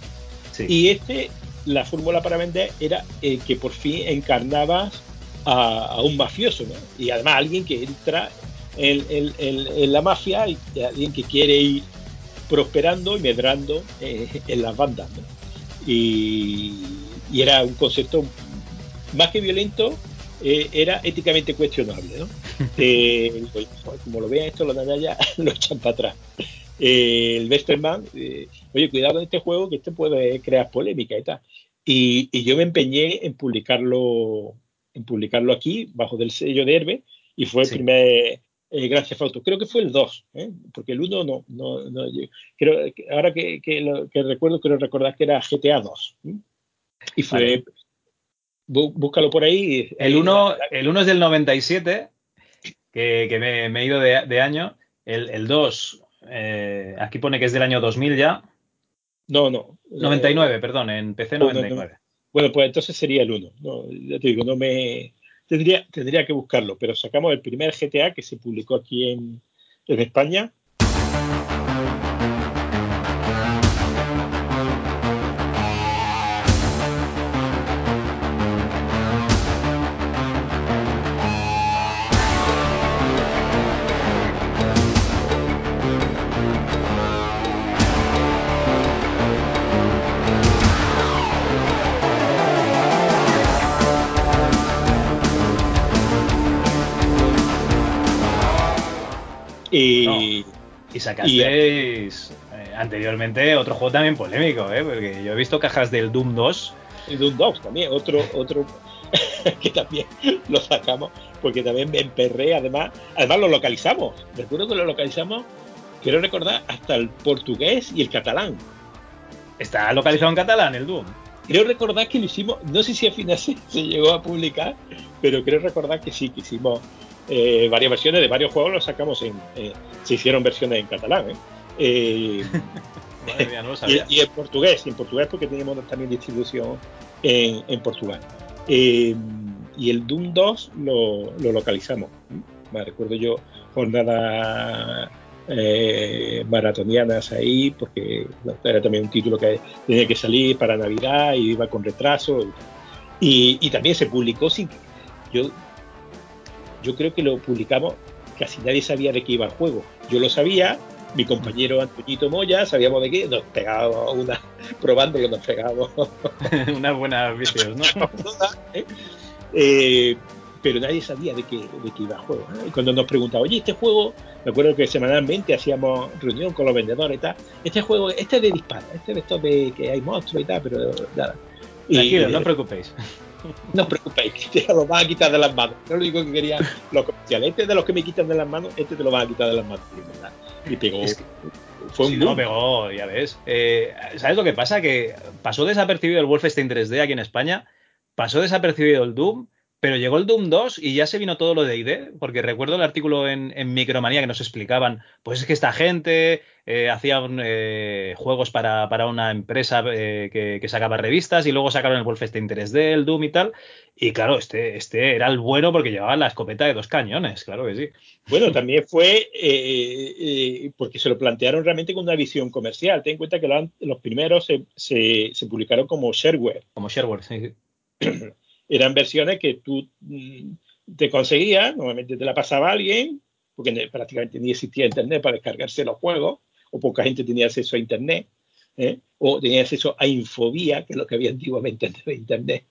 Sí. Y este, la fórmula para vender era eh, que por fin encarnabas a, un mafioso, ¿no? Y además alguien que entra en, la mafia y alguien que quiere ir prosperando y medrando eh, en las bandas, ¿no? Y, era un concepto más que violento, eh, era éticamente cuestionable, ¿no? Eh, como lo vean esto, los ya lo echan para atrás. el Westerman, oye, cuidado con este juego que este puede crear polémica y tal. Y, y, yo me empeñé en publicarlo en publicarlo aquí, bajo del sello de Herbe, y fue el primer eh, Gran Creo que fue el 2, ¿eh? porque el 1 no, no, no creo, ahora que, que, lo, que, recuerdo, quiero recordar que era GTA 2. Y fue, búscalo por ahí. El 1 el uno es del 97, que, que me, me, he ido de, de año. El, el 2, eh, aquí pone que es del año 2000 ya. No, no. 99, perdón, en PC 99. Bueno, pues entonces sería el 1. No, ya te digo, no me. Tendría, tendría que buscarlo, pero sacamos el primer GTA que se publicó aquí en, en España, Y, y sacasteis eh, anteriormente otro juego también polémico, ¿eh? porque yo he visto cajas del Doom 2. El Doom 2 también, otro, otro que también lo sacamos, porque también me emperré, además, además lo localizamos. Recuerdo que lo localizamos, quiero recordar, hasta el portugués y el catalán. Está localizado en catalán el Doom. Creo recordar que lo hicimos, no sé si al final se, llegó a publicar, pero creo recordar que sí, que hicimos eh, varias versiones de varios juegos, los sacamos en. Eh, se hicieron versiones en catalán, ¿eh? eh y, en portugués, en portugués porque teníamos también distribución en, Portugal. y el Doom 2 lo, localizamos. Me recuerdo yo jornadas eh, maratonianas ahí, porque era también un título que tenía que salir para Navidad y iba con retraso. Y, también se publicó sin que yo, yo creo que lo publicamos, casi nadie sabía de qué iba el juego. Yo lo sabía, mi compañero Antoñito Moya, sabíamos de qué, nos pegábamos una, probando que nos pegábamos. Unas buenas vicios, ¿no? ¿eh? eh, pero nadie sabía de qué, de qué iba el juego. Y cuando nos preguntaba, oye, este juego, me acuerdo que semanalmente hacíamos reunión con los vendedores y tal, este juego, este es de disparo, este es de esto de que hay monstruos y tal, pero nada. Tranquilo, no os preocupéis. No os preocupéis, te lo van a quitar de las manos. No lo único que quería los comerciales. Este de los que me quitan de las manos, este te lo van a quitar de las manos. Y pegó. fue un no, pegó, ya ves. Eh, ¿Sabes lo que pasa? Que pasó desapercibido el Wolfenstein 3D aquí en España, pasó desapercibido el Doom pero llegó el Doom 2 y ya se vino todo lo de ID, porque recuerdo el artículo en, Micromanía que nos explicaban, pues es que esta gente eh, hacía eh, juegos para, una empresa eh, que, sacaba revistas y luego sacaron el Wolfenstein 3D, el Doom y tal. Y claro, este, este era el bueno porque llevaba la escopeta de dos cañones, claro que sí. Bueno, también fue porque se lo plantearon realmente con una visión comercial. Ten en cuenta que los primeros se, se publicaron como shareware. Como shareware, sí. eran versiones que tú mm, te conseguías, normalmente te la pasaba alguien, porque prácticamente ni existía internet para descargarse los juegos, o poca gente tenía acceso a internet, ¿eh? o tenía acceso a Infobía, que es lo que había antiguamente antes de internet.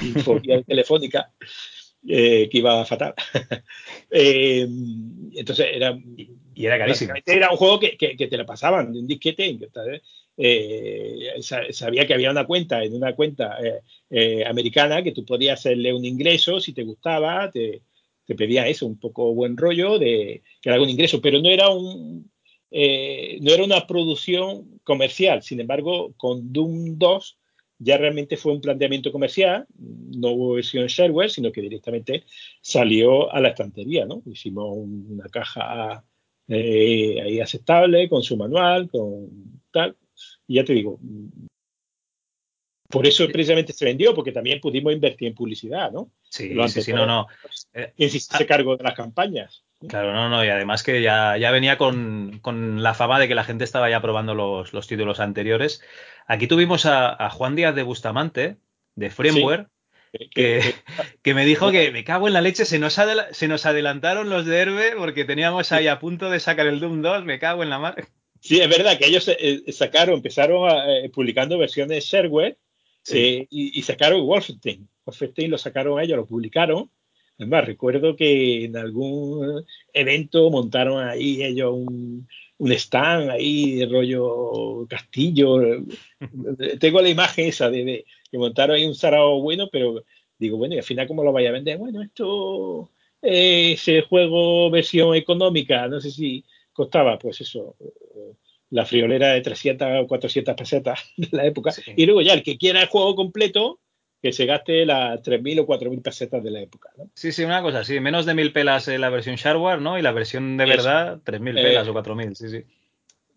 Infobía telefónica, eh, que iba fatal. Eh, entonces era y era carísimo. Era un juego que, que, te lo pasaban de un disquete. Eh, sabía que había una cuenta, en una cuenta eh, eh, americana, que tú podías hacerle un ingreso si te gustaba, te, te pedía eso, un poco buen rollo de que era algún ingreso, pero no era un no era una producción comercial. Sin embargo, con Doom 2 ya realmente fue un planteamiento comercial, no hubo versión shareware, sino que directamente salió a la estantería, ¿no? Hicimos una caja eh, ahí aceptable, con su manual, con tal. Y ya te digo, por eso precisamente se vendió, porque también pudimos invertir en publicidad, ¿no? Sí, sí, sí, no, no. Eh, se cargo de las campañas. Claro, no, no, y además que ya, ya venía con, con, la fama de que la gente estaba ya probando los, los títulos anteriores. Aquí tuvimos a, Juan Díaz de Bustamante, de Framework, que, me dijo que me cago en la leche, se nos, se nos adelantaron los de Herbe porque teníamos ahí a punto de sacar el Doom 2, me cago en la mar. Sí, es verdad que ellos eh, sacaron, empezaron eh, publicando versiones shareware eh, y, sacaron Wolfenstein. Wolfenstein lo sacaron ellos, lo publicaron. Además, recuerdo que en algún evento montaron ahí ellos un, un stand ahí de rollo castillo. Tengo la imagen esa de, que montaron ahí un sarao bueno, pero digo, bueno, y al final, ¿cómo lo vaya a vender? Bueno, esto es el juego versión económica, no sé si costaba, pues eso, la friolera de 300 o 400 pesetas de la época. Y luego ya, el que quiera el juego completo, que se gaste las 3.000 o 4.000 pesetas de la época. ¿no? Sí, sí, una cosa, sí, menos de 1.000 pelas la versión shareware, ¿no? Y la versión de verdad, 3.000 pelas o 4.000, sí, sí.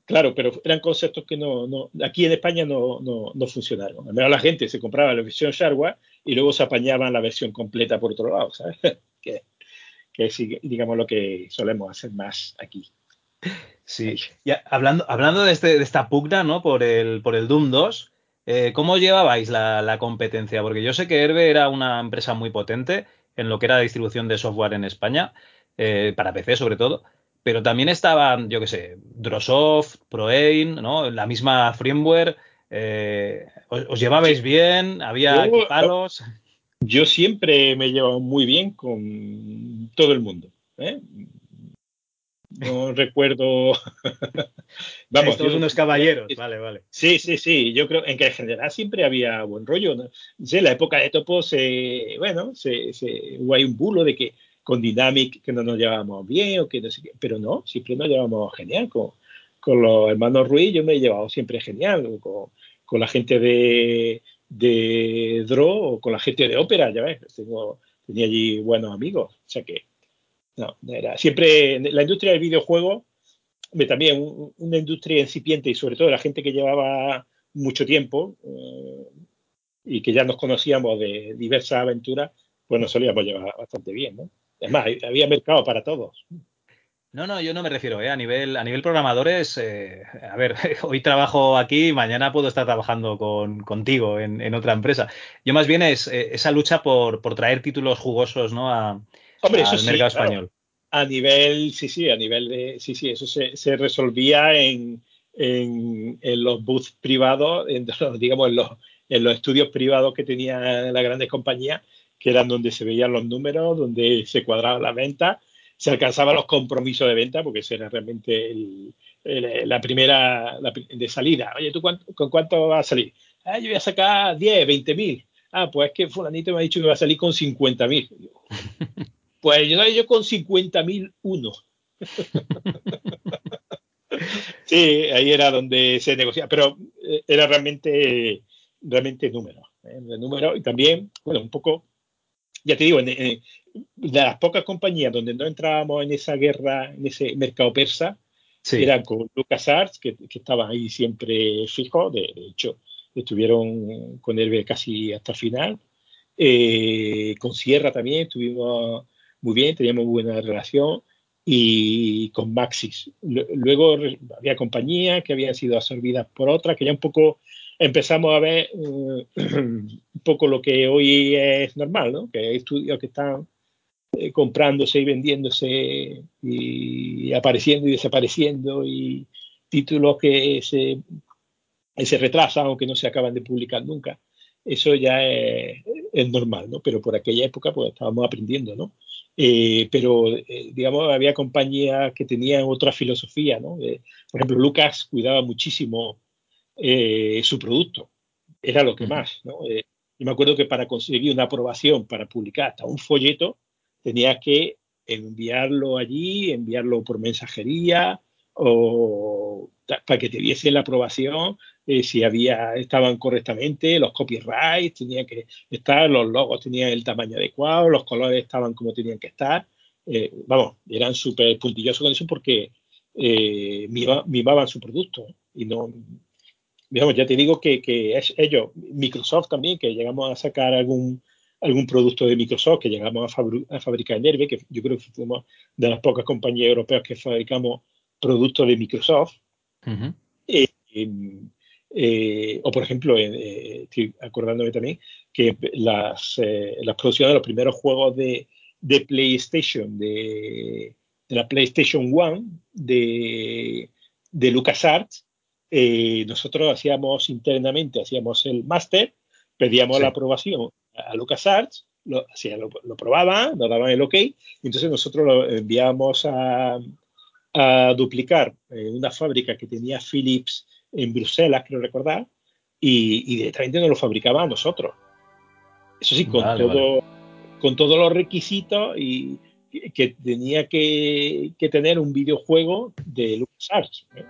Claro, pero eran conceptos que no, no aquí en España no, no, no, funcionaron. Al menos la gente se compraba la versión shareware y luego se apañaban la versión completa por otro lado, ¿sabes? que, que es, digamos, lo que solemos hacer más aquí. Sí, ya, hablando, hablando de, este, de esta pugna, ¿no? Por el, por el Doom 2, eh, ¿cómo llevabais la, la, competencia? Porque yo sé que Herbe era una empresa muy potente en lo que era la distribución de software en España, eh, para PC sobre todo pero también estaban, yo qué sé, Drosoft, ProAim, ¿no? La misma Firmware. Eh, ¿os, llevabais bien? ¿Había palos? Yo siempre me he llevado muy bien con todo el mundo. ¿eh? No recuerdo. Vamos, todos unos caballeros, vale, vale. Sí, sí, sí. Yo creo en que en general siempre había buen rollo. ¿no? sé, la época de Topo se, bueno, se, se, hubo ahí un bulo de que con Dynamic que no nos llevábamos bien o que no sé qué, pero no, siempre nos llevamos genial con, con los hermanos Ruiz. Yo me he llevado siempre genial con, con la gente de, de Dro o con la gente de ópera, ya ves, tengo, tenía allí buenos amigos, o sea que no, era siempre la industria del videojuego, también una industria incipiente y sobre todo la gente que llevaba mucho tiempo eh, y que ya nos conocíamos de diversas aventuras, pues nos solíamos llevar bastante bien, ¿no? Es más, había mercado para todos. No, no, yo no me refiero, ¿eh? a nivel, a nivel programadores, eh, a ver, hoy trabajo aquí, mañana puedo estar trabajando con, contigo en, otra empresa. Yo más bien es eh, esa lucha por, por, traer títulos jugosos, ¿no? A, Hombre, al mercado español. A nivel, sí, sí, a nivel de, sí, sí, eso se, se resolvía en, en, en, los booths privados, en, digamos, en los, en los estudios privados que tenían las grandes compañías, que eran donde se veían los números, donde se cuadraba la venta se alcanzaban los compromisos de venta, porque ese era realmente el, la primera de salida. Oye, ¿tú con cuánto vas a salir? Ah, yo voy a sacar 10, 20 mil. Ah, pues es que fulanito me ha dicho que va a salir con 50 mil. Pues yo, yo con 50 mil uno. sí, ahí era donde se negociaba, pero eh, era realmente, realmente número. ¿eh? número y también, bueno, un poco ya te digo, de las pocas compañías donde no entrábamos en esa guerra, en ese mercado persa, eran con LucasArts, que, que estaban ahí siempre fijos, de, hecho, estuvieron con él casi hasta el final. Eh, con Sierra también estuvimos muy bien, teníamos buena relación y con Maxis. Luego había compañías que habían sido absorbidas por otras, que ya un poco empezamos a ver eh, poco lo que hoy es normal, ¿no? Que hay estudios que están eh, comprándose y vendiéndose y apareciendo y desapareciendo y títulos que se, se retrasan o que no se acaban de publicar nunca. Eso ya es, normal, ¿no? Pero por aquella época pues estábamos aprendiendo, ¿no? Eh, pero, digamos, había compañías que tenían otra filosofía, ¿no? por ejemplo, Lucas cuidaba muchísimo eh, su producto. Era lo que más. ¿no? Eh, y me acuerdo que para conseguir una aprobación para publicar hasta un folleto, tenía que enviarlo allí, enviarlo por mensajería o para que te diese la aprobación eh, si había estaban correctamente los copyrights tenían que estar los logos tenían el tamaño adecuado los colores estaban como tenían que estar. Vamos eran súper puntillosos con eso porque mimaban su producto y no digamos, ya te digo que, que, es ellos, Microsoft también, que llegamos a sacar algún, algún producto de Microsoft, que llegamos a, fabricar en Nerve, que yo creo que fuimos de las pocas compañías europeas que fabricamos productos de Microsoft. Eh, eh, o por ejemplo, eh, estoy acordándome también que las, las producciones de los primeros juegos de, de PlayStation, de, de, la PlayStation 1, de, de LucasArts, eh, nosotros hacíamos internamente, hacíamos el máster, pedíamos la aprobación a LucasArts, lo, lo, lo, probaban, nos daban el ok, y entonces nosotros lo enviábamos a, a duplicar en una fábrica que tenía Philips en Bruselas, creo recordar, y, y directamente nos lo fabricaban nosotros. Eso sí, con, todo, con todos los requisitos y que, tenía que, que, tener un videojuego de LucasArts. ¿eh?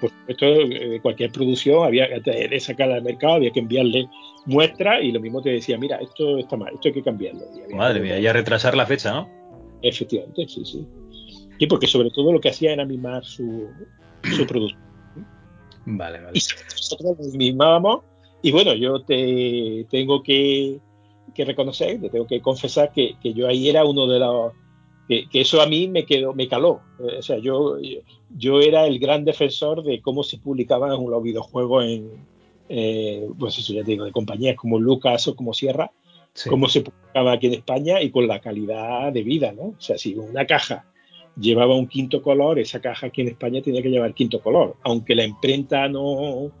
Por supuesto, eh, cualquier producción había que sacarla al mercado, había que enviarle muestras y lo mismo te decía, mira, esto está mal, esto hay que cambiarlo. Madre mía, ya retrasar la fecha, ¿no? Efectivamente, sí, sí. Y porque sobre todo lo que hacía era mimar su, su producto. Vale, vale. Y nosotros lo mimábamos y bueno, yo te tengo que, que reconocer, te tengo que confesar que, que yo ahí era uno de los que, eso a mí me quedó, me caló. Eh, o sea, yo, yo era el gran defensor de cómo se publicaban los videojuegos en, eh, pues eso ya digo, de compañías como Lucas o como Sierra, cómo se publicaban buscaba aquí en España y con la calidad de vida, ¿no? O sea, si una caja llevaba un quinto color, esa caja aquí en España tenía que llevar quinto color. Aunque la imprenta no,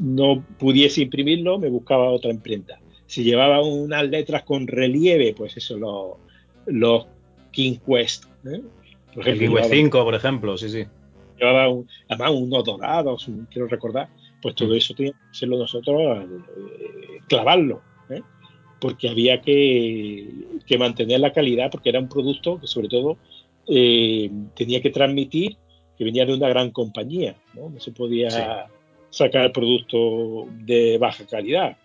no pudiese imprimirlo, me buscaba otra imprenta. Si llevaba unas letras con relieve, pues eso, los, los King Quest. ¿eh? Por ejemplo, el King 5, por ejemplo, sí, sí. Llevaba además unos dorados, quiero recordar. Pues todo mm. eso tenía que hacerlo nosotros, eh, clavarlo. ¿eh? Porque había que, que, mantener la calidad, porque era un producto que sobre todo eh, tenía que transmitir que venía de una gran compañía. No, no se podía sacar producto de baja calidad.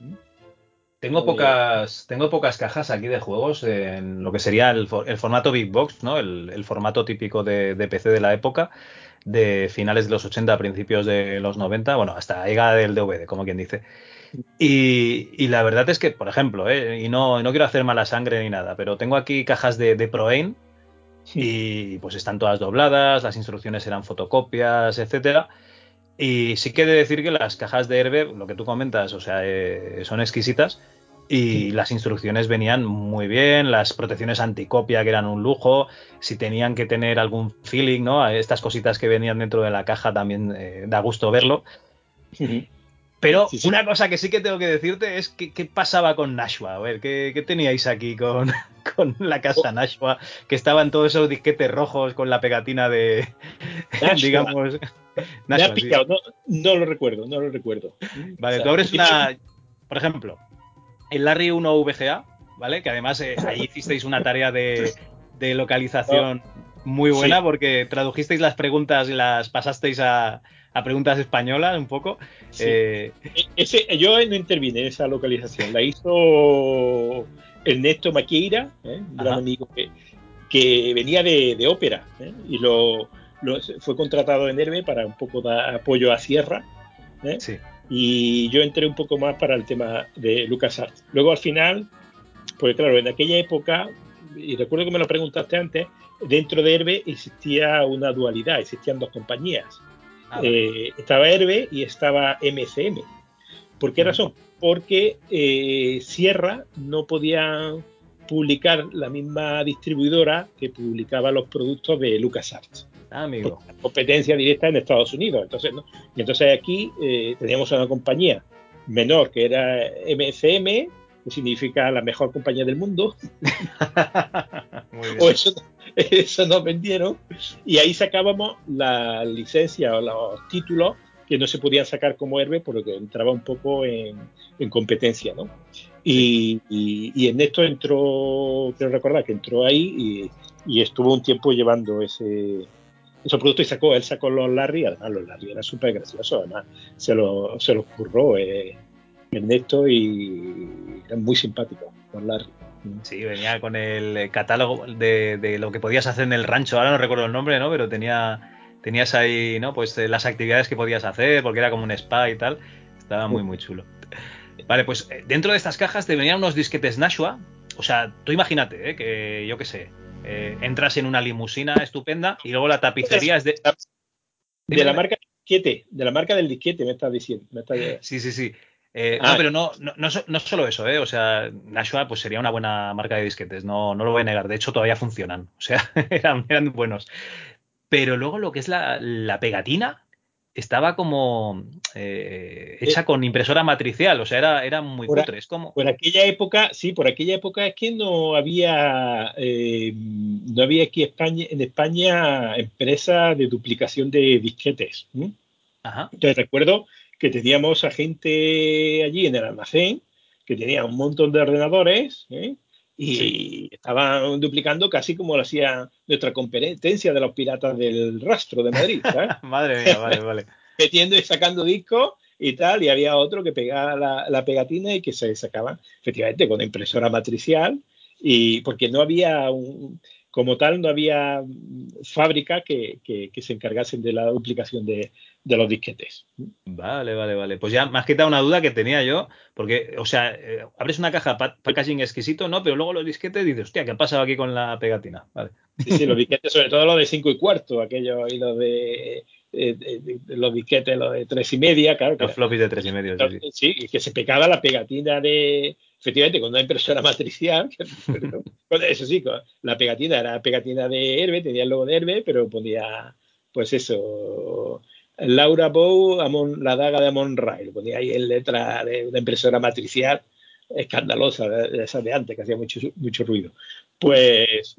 Tengo pocas, tengo pocas cajas aquí de juegos en lo que sería el, formato Big Box, ¿no? El, formato típico de, PC de la época, de finales de los 80, principios de los 90, bueno, hasta llega del DVD, como quien dice. Y, la verdad es que, por ejemplo, ¿eh? y no, no, quiero hacer mala sangre ni nada, pero tengo aquí cajas de, de ProAim y pues están todas dobladas, las instrucciones eran fotocopias, etcétera. Y sí que he de decir que las cajas de Herbe, lo que tú comentas, o sea, eh, son exquisitas y las instrucciones venían muy bien, las protecciones anticopia que eran un lujo, si tenían que tener algún feeling, ¿no? Estas cositas que venían dentro de la caja también eh, da gusto verlo. Pero una cosa que sí que tengo que decirte es que, qué pasaba con Nashua. A ver, ¿qué, teníais aquí con, la casa oh. Nashua? Que estaban todos esos disquetes rojos con la pegatina de, digamos... Nashua, no, lo recuerdo, no lo recuerdo. Vale, tú abres una... Por ejemplo, el Larry 1 VGA, ¿vale? Que además eh, ahí hicisteis una tarea de, localización muy buena porque tradujisteis las preguntas y las pasasteis a, a preguntas españolas un poco. Eh, ese, yo no intervine en esa localización, la hizo Ernesto Maqueira, ¿eh? un gran amigo que, venía de, ópera ¿eh? y lo, fue contratado en Herbe para un poco dar apoyo a Sierra. Y yo entré un poco más para el tema de LucasArts. Luego al final, pues claro, en aquella época, y recuerdo que me lo preguntaste antes, dentro de Herbe existía una dualidad, existían dos compañías. Ah, eh, estaba Herbe y estaba MCM. ¿Por qué razón? Porque eh, Sierra no podía publicar la misma distribuidora que publicaba los productos de LucasArts. Ah, amigo. Competencia directa en Estados Unidos. Entonces, ¿no? Y entonces aquí eh, teníamos una compañía menor que era MCM, que significa la mejor compañía del mundo. o eso, eso nos vendieron. Y ahí sacábamos la licencia o los títulos que no se podían sacar como Herbe porque entraba un poco en, competencia, ¿no? Y, en esto entró, quiero recordar que entró ahí y, estuvo un tiempo llevando ese, esos productos y sacó, él sacó los Larry, además los Larry era súper gracioso, además se los se lo curró eh, Ernesto y era muy simpático los Larry. Sí, venía con el catálogo de, lo que podías hacer en el rancho. Ahora no recuerdo el nombre, ¿no? Pero tenía tenías ahí, ¿no? Pues eh, las actividades que podías hacer, porque era como un spa y tal. Estaba muy, muy chulo. Vale, pues eh, dentro de estas cajas te venían unos disquetes Nashua. O sea, tú imagínate, ¿eh? que yo qué sé, entras en una limusina estupenda y luego la tapicería es de. De la marca disquete, de la marca del disquete, me estás diciendo. Sí, sí, sí. Eh, no, ah. pero no, no, no, solo eso, ¿eh? O sea, Nashua pues sería una buena marca de disquetes, no, no lo voy a negar. De hecho, todavía funcionan. O sea, eran, eran buenos. Pero luego lo que es la, pegatina estaba como eh, hecha eh, con impresora matricial, o sea, era, era muy por, Es como... Por aquella época, sí, por aquella época es que no había, no había aquí España, en España empresa de duplicación de disquetes. Ajá. Entonces recuerdo que teníamos a gente allí en el almacén que tenía un montón de ordenadores ¿eh? y estaban duplicando casi como lo hacía nuestra competencia de los piratas del rastro de Madrid. Madre mía, vale, vale. Metiendo y sacando discos y tal, y había otro que pegaba la, la, pegatina y que se sacaba efectivamente con impresora matricial, y porque no había un, como tal no había fábrica que, se encargasen de la duplicación de, los disquetes. Vale, vale, vale. Pues ya me has quitado una duda que tenía yo, porque, o sea, eh, abres una caja packaging exquisito, ¿no? Pero luego los disquetes dices, hostia, ¿qué ha pasado aquí con la pegatina? Vale. Sí, sí, los disquetes, sobre todo los de 5 y cuarto, aquellos y los de, los disquetes, los de tres y media, claro. Los floppies de tres y medio, sí, sí. sí, que se pegaba la pegatina de efectivamente, con una impresora matricial, eso sí, la pegatina era pegatina de Herbe, tenía el logo de Herbe, pero ponía, pues eso, Laura Bow, la daga de Amon Ray, ponía ahí en letra de una impresora matricial escandalosa, de de antes, que hacía mucho, mucho ruido. Pues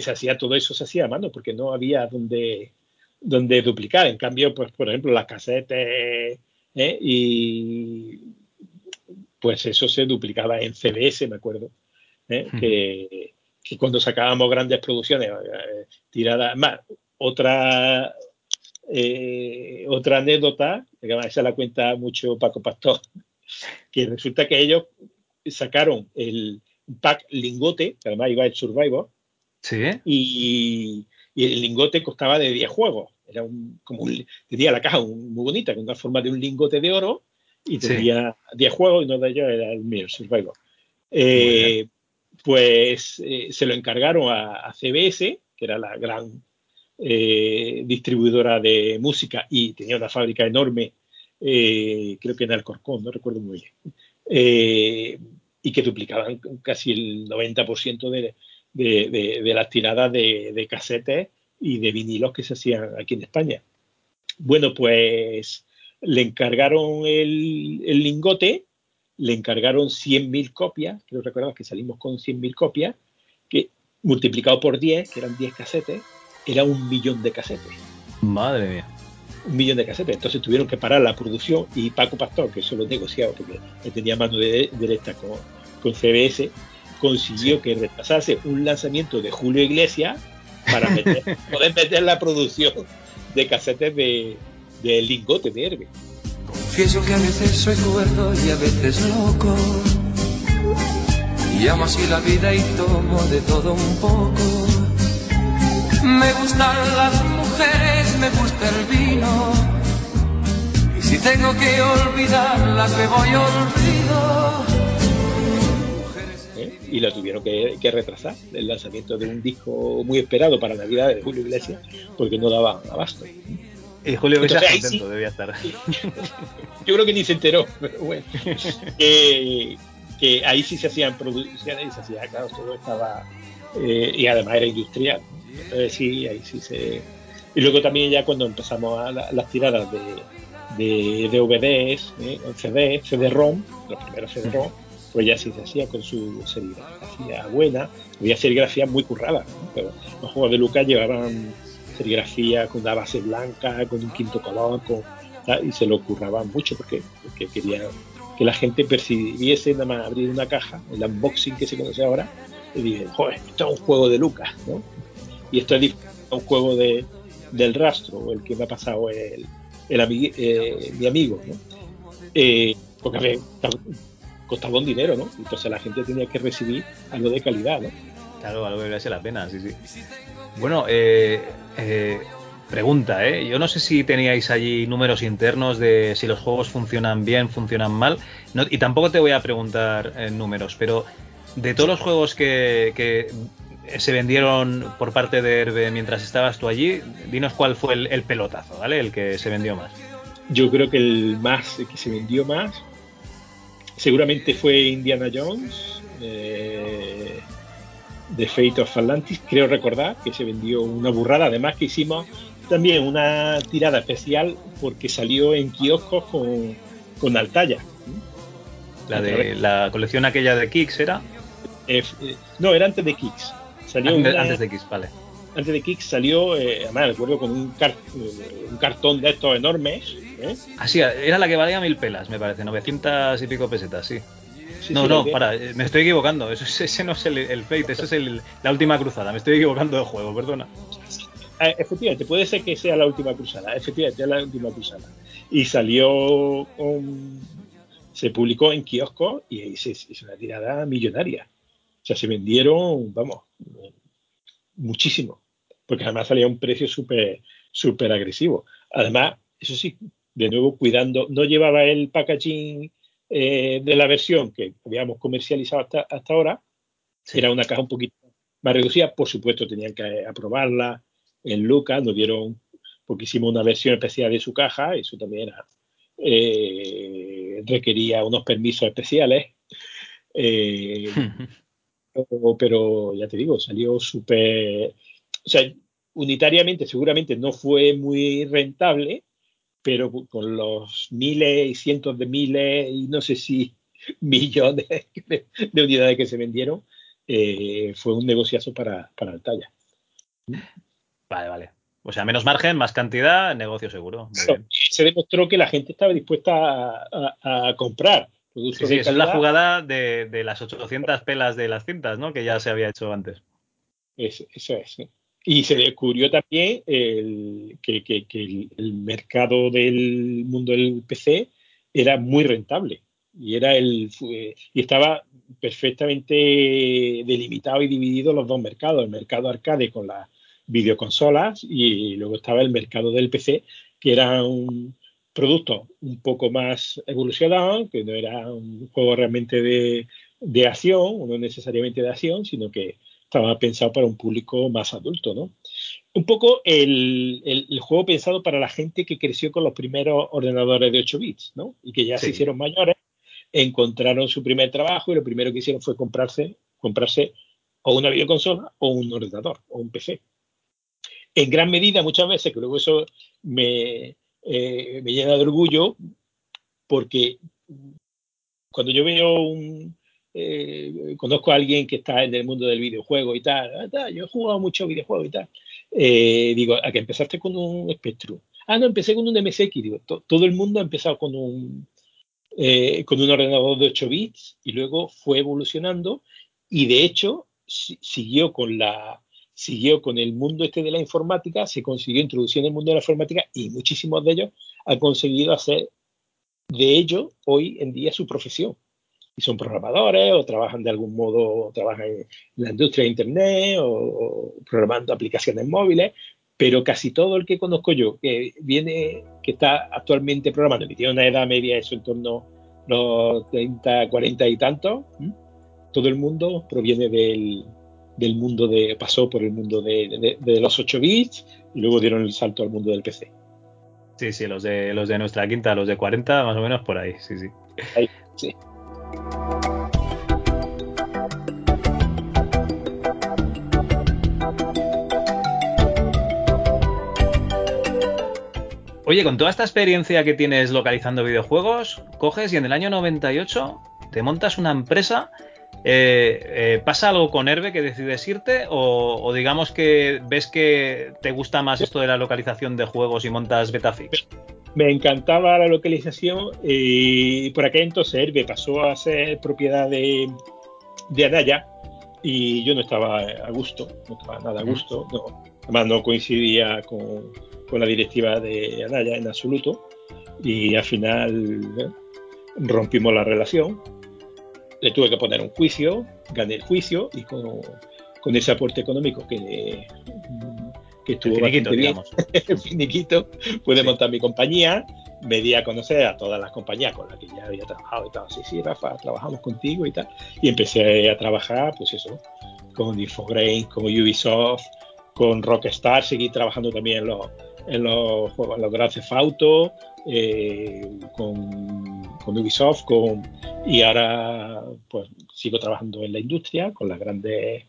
se hacía todo eso, se hacía a mano, porque no había donde, donde duplicar. En cambio, pues por ejemplo, las casetes ¿eh? y pues eso se duplicaba en CBS, me acuerdo, ¿eh? que, cuando sacábamos grandes producciones eh, tiradas, más, otra, otra anécdota, que se la cuenta mucho Paco Pastor, que resulta que ellos sacaron el pack lingote, que además iba el Survivor, ¿Sí? y, el lingote costaba de 10 juegos. Era un, como tenía la caja muy bonita, con una forma de un lingote de oro, y tenía 10 juegos, y uno de ellos era el mío, Survivor. Eh, pues eh, se lo encargaron a, CBS, que era la gran eh, distribuidora de música y tenía una fábrica enorme, creo que en Alcorcón, no recuerdo muy bien y que duplicaban casi el 90% de, de, las tiradas de, casetes y de vinilos que se hacían aquí en España. Bueno, pues le encargaron el, lingote, le encargaron 100.000 copias, creo recordar que salimos con 100.000 copias, que multiplicado por 10, que eran 10 casetes, era un millón de casetes. Madre mía un millón de casetes. Entonces tuvieron que parar la producción y Paco Pastor, que eso lo negociaba porque tenía mano de, directa con, con, CBS, consiguió que retrasase un lanzamiento de Julio Iglesias para poder meter la producción de casetes de, de lingote de Herbe. Confieso que a veces soy cuerdo y a veces loco. Y amo así la vida y tomo de todo un poco. Me gustan las mujeres, me gusta el vino. Y si tengo que olvidarlas, me voy olvido. ¿Eh? Y lo tuvieron que, retrasar, el lanzamiento de un disco muy esperado para Navidad de Julio Iglesias, porque no daba abasto. Y Julio Iglesias contento debía estar. Yo creo que ni se enteró, pero bueno. que, ahí sí se hacían producciones y se hacía, claro, todo estaba. Eh, y además era industrial. Entonces sí, ahí sí se... Y luego también ya cuando empezamos a las tiradas de, de DVDs, ¿eh? CD, CD-ROM, los primeros CD-ROM, pues ya sí se hacía con su serigrafía buena, había serigrafía muy currada, pero los juegos de Lucas llevaban serigrafía con una base blanca, con un quinto color, y se lo curraban mucho porque, porque querían que la gente percibiese nada más abrir una caja, el unboxing que se conoce ahora, y dije, joder, esto es un juego de Lucas, ¿no? Y esto es un juego de, del rastro, el que me ha pasado el, el eh, mi amigo, ¿no? Eh, porque costaba un dinero, ¿no? Entonces la gente tenía que recibir algo de calidad, ¿no? Claro, algo que valga la pena, sí, sí. Bueno, eh, pregunta, ¿eh? Yo no sé si teníais allí números internos de si los juegos funcionan bien, funcionan mal, y tampoco te voy a preguntar números, pero de todos los juegos que se vendieron por parte de Herbe mientras estabas tú allí. Dinos cuál fue el, pelotazo, ¿vale? El que se vendió más. Yo creo que el más, que se vendió más, seguramente fue Indiana Jones, eh, de Fate of Atlantis. Creo recordar que se vendió una burrada. Además que hicimos también una tirada especial porque salió en kioscos con, con Altaya. La de la colección aquella de Kicks era. Eh, eh, no, era antes de Kicks. Salió antes, de Kicks, vale. Antes de Kicks salió, eh, además recuerdo con un, un, cartón de estos enormes. ¿eh? Así, era la que valía mil pelas, me parece, 900 y pico pesetas, sí. No, no, para, eh, me estoy equivocando. Eso, ese no es el, el Fate, eso es el, la última cruzada. Me estoy equivocando de juego, perdona. Eh, efectivamente, puede ser que sea la última cruzada. Efectivamente, es la última cruzada. Y salió, se publicó en kiosco y es una tirada millonaria. O sea, se vendieron, vamos, muchísimo, porque además salía a un precio súper súper agresivo. Además, eso sí, de nuevo cuidando, no llevaba el packaging eh, de la versión que habíamos comercializado hasta, hasta ahora, era una caja un poquito más reducida, por supuesto tenían que aprobarla en Lucas, nos dieron, porque hicimos una versión especial de su caja, eso también era, eh, requería unos permisos especiales Eh, pero, ya te digo, salió súper. O sea, unitariamente seguramente no fue muy rentable, pero con los miles y cientos de miles y no sé si millones de, unidades que se vendieron, eh, fue un negociazo para, para Altaya. Vale, vale. O sea, menos margen, más cantidad, negocio seguro. Se demostró que la gente estaba dispuesta a, comprar. Sí, sí, es la jugada de, las 800 pelas de las cintas, ¿no? Que ya se había hecho antes. eso es. Y se descubrió también el, que, el, mercado del mundo del PC era muy rentable. Y era el y estaba perfectamente delimitado y dividido los dos mercados, el mercado arcade con las videoconsolas y luego estaba el mercado del PC que era un producto un poco más evolucionado, que no era un juego realmente de, de acción, no necesariamente de acción, sino que estaba pensado para un público más adulto, ¿no? Un poco el, juego pensado para la gente que creció con los primeros ordenadores de 8 bits, ¿no? Y que ya se hicieron mayores, encontraron su primer trabajo y lo primero que hicieron fue comprarse, comprarse o una videoconsola o un ordenador o un PC. En gran medida, muchas veces, que luego eso me, eh, me llena de orgullo, porque cuando yo veo un, eh, conozco a alguien que está en el mundo del videojuego y tal, ah, yo he jugado mucho videojuegos y tal. Eh, digo, ¿a que empezaste con un Spectrum? Ah, no, empecé con un MSX. Digo, todo el mundo ha empezado con un, eh, con un ordenador de 8 bits y luego fue evolucionando y de hecho siguió con la siguió con el mundo este de la informática, se consiguió introducir en el mundo de la informática y muchísimos de ellos han conseguido hacer de ello hoy en día su profesión y son programadores o trabajan de algún modo, trabajan en la industria de Internet o, programando aplicaciones móviles, pero casi todo el que conozco yo que viene, que está actualmente programando, que tiene una edad media, eso en torno a los 30, 40 y tantos, todo el mundo proviene del, del mundo de, pasó por el mundo de, de, los 8 bits y luego dieron el salto al mundo del PC. Sí, sí, los de, los de nuestra quinta, los de 40, más o menos por ahí, sí, sí. Ahí, sí. Oye, con toda esta experiencia que tienes localizando videojuegos, coges y en el año 98 te montas una empresa. Eh, eh, ¿Pasa algo con Herbe que decides irte? O, digamos que ves que te gusta más esto de la localización de juegos y montas Betafix? Me encantaba la localización y por aquel entonces Herbe pasó a ser propiedad de, de Anaya y yo no estaba a gusto, no estaba nada a gusto, no, además no coincidía con, con la directiva de Anaya en absoluto y al final ¿eh? rompimos la relación. Le tuve que poner un juicio, gané el juicio y con, con ese aporte económico que, que estuvo finiquito, bien, finiquito, pude montar mi compañía, me di a conocer a todas las compañías con las que ya había trabajado y tal. Sí, sí, Rafa, trabajamos contigo y tal. Y empecé a trabajar, pues eso, con Infograin, con Ubisoft, con Rockstar, seguí trabajando también en los en los juegos, en los Grand Theft Auto, eh, con, Ubisoft, con, y ahora pues sigo trabajando en la industria con las grandes,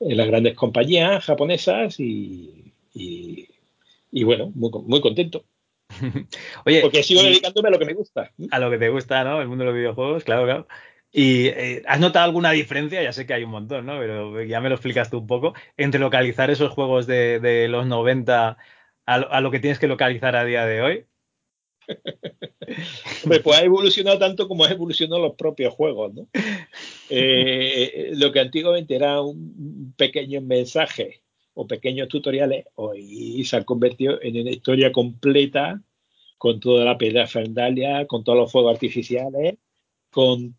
en las grandes compañías japonesas y, y, bueno, muy, muy contento. Oye, porque sigo dedicándome a lo que me gusta. A lo que te gusta, ¿no? El mundo de los videojuegos, claro, claro. ¿Y eh, has notado alguna diferencia? Ya sé que hay un montón, ¿no? Pero ya me lo explicas tú un poco. Entre localizar esos juegos de, de los 90 a lo, que tienes que localizar a día de hoy? pues ha evolucionado tanto como ha evolucionado los propios juegos, ¿no? Eh, lo que antiguamente era un pequeño mensaje o pequeños tutoriales, hoy se han convertido en una historia completa con toda la pedafernalia, con todos los fuegos artificiales, con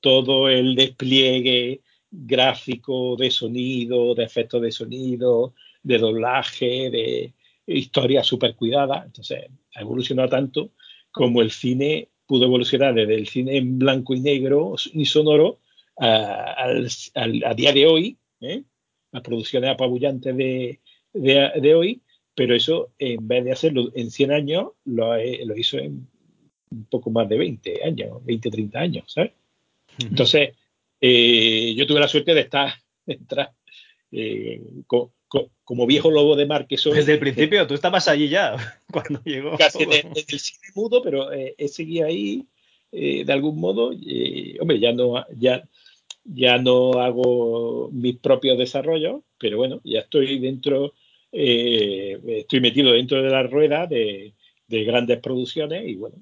todo el despliegue gráfico de sonido, de efectos de sonido, de doblaje, de, historia súper cuidada. Entonces, ha evolucionado tanto como el cine pudo evolucionar desde el cine en blanco y negro y sonoro a, día de hoy, ¿eh? Las producciones apabullantes de, de, hoy, pero eso en vez de hacerlo en 100 años, lo, lo hizo en un poco más de 20 años, 20, 30 años, ¿sabes? Entonces, eh, yo tuve la suerte de estar, entrar eh, como viejo lobo de mar que soy. Desde el principio, tú estabas allí ya cuando llegó. Casi desde el cine mudo, pero he seguido ahí de algún modo. hombre, ya no, ya, ya no hago mis propios desarrollos, pero bueno, ya estoy dentro, estoy metido dentro de la rueda de, de grandes producciones y bueno,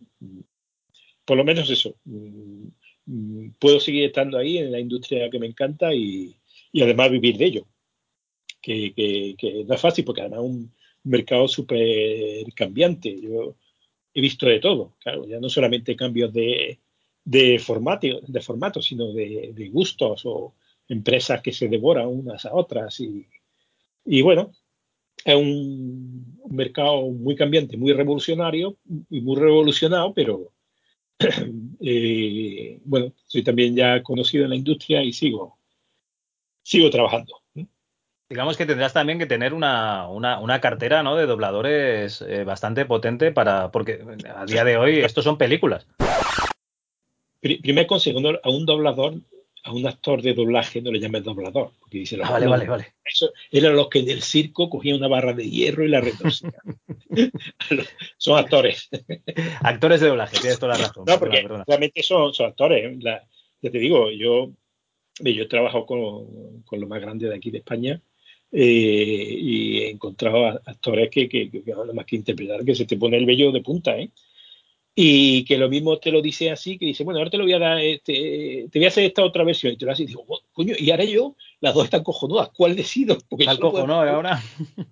por lo menos eso. Mm, puedo seguir estando ahí en la industria que me encanta y, además vivir de ello. Que, no es fácil porque además es un mercado súper cambiante. Yo he visto de todo, claro, ya no solamente cambios de, de, formato, de formato, sino de, gustos o empresas que se devoran unas a otras. Y, bueno, es un, mercado muy cambiante, muy revolucionario y muy revolucionado, pero eh, bueno, soy también ya conocido en la industria y sigo, sigo trabajando. Digamos que tendrás también que tener una, una, cartera ¿no? de dobladores eh, bastante potente para. porque a día de hoy estos son películas. Primer consejo, a un doblador a un actor de doblaje no le llames doblador. Porque dice, ah, vale, vale, vale. Eso eran los que en el circo cogían una barra de hierro y la retorcían. son actores. actores de doblaje, tienes toda la razón. No, porque realmente son, son actores. ya te digo, yo, yo he trabajado con, con lo más grande de aquí de España. Eh, y he encontrado actores que, que, que, nada más que interpretar, que se te pone el vello de punta, ¿eh? Y que lo mismo te lo dice así, que dice, bueno, ahora te lo voy a dar, este, te voy a hacer esta otra versión, y te lo hace y digo, oh, coño, y ahora yo, las dos están cojonudas, ¿cuál decido? Porque Al no ahora.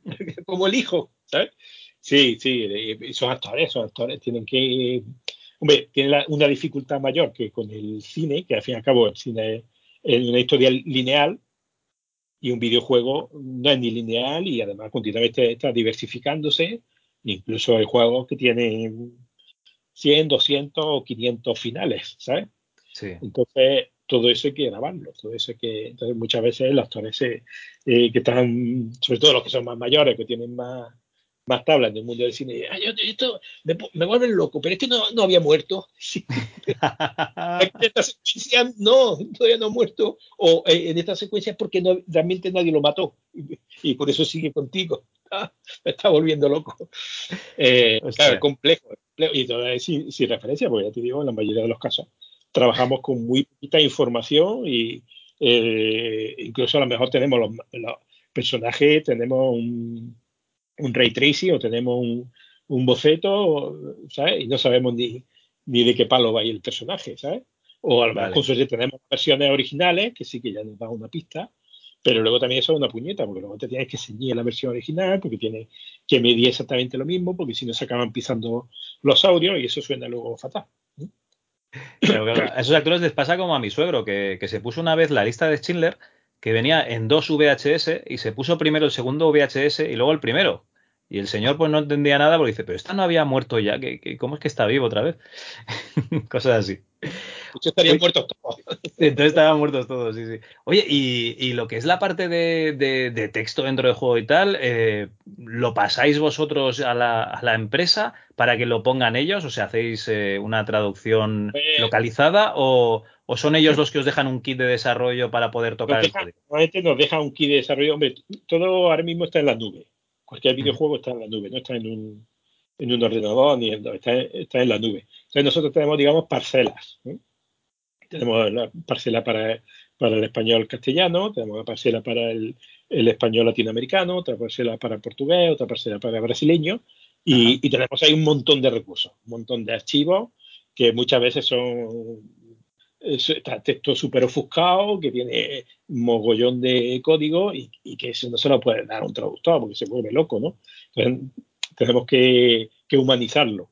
como el hijo, ¿sabes? Sí, sí, son actores, son actores, tienen que, hombre, tienen una dificultad mayor que con el cine, que al fin y al cabo el cine es una historia lineal, y un videojuego no es ni lineal y además continuamente está diversificándose, incluso hay juegos que tienen 100, 200 o 500 finales, ¿sabes? Sí. Entonces, todo eso hay que grabarlo, todo eso hay que... Entonces, muchas veces los actores eh, que están, sobre todo los que son más mayores, que tienen más, más tablas en el mundo del cine, Ay, yo, esto me, me vuelven loco, pero es que no, no había muerto. En esta secuencia no, todavía no ha muerto, o eh, en esta secuencia es porque no, realmente nadie lo mató y, por eso sigue contigo. Ah, me está volviendo loco. Eh, claro, complejo y todavía sin, sin, referencia, porque ya te digo, en la mayoría de los casos trabajamos con muy poquita información y eh, incluso a lo mejor tenemos los, personajes, tenemos un, un, ray tracing o tenemos un, un, boceto, ¿sabes? Y no sabemos ni, ni de qué palo va a ir el personaje, ¿sabes? O a lo mejor tenemos versiones originales, que sí que ya nos da una pista, pero luego también eso es una puñeta, porque luego te tienes que ceñir la versión original, porque tiene que medir exactamente lo mismo, porque si no se acaban pisando los audios y eso suena luego fatal. a esos actores les pasa como a mi suegro, que, se puso una vez la lista de Schindler, que venía en dos VHS y se puso primero el segundo VHS y luego el primero. Y el señor pues no entendía nada porque dice, pero esta no había muerto ya, que, ¿cómo es que está vivo otra vez? Cosas así estarían muertos todos. Entonces estaban muertos todos, sí, sí. Oye, y, lo que es la parte de, texto dentro del juego y tal, eh, ¿lo pasáis vosotros a la, empresa para que lo pongan ellos? O sea, ¿hacéis eh, una traducción pues, localizada o, son ellos los que os dejan un kit de desarrollo para poder tocar el código? Normalmente nos dejan un kit de desarrollo. Hombre, todo ahora mismo está en la nube. Cualquier videojuego está en la nube, no está en un, en un ordenador ni en, está, está en la nube. Entonces nosotros tenemos, digamos, parcelas. tenemos la parcela para, para el español castellano, tenemos la parcela para el, español latinoamericano, otra parcela para portugués, otra parcela para brasileño, y, tenemos ahí un montón de recursos, un montón de archivos que muchas veces son está texto súper ofuscado, que tiene mogollón de código y, que eso no se lo puede dar a un traductor porque se vuelve loco, ¿no? Entonces, tenemos que, humanizarlo.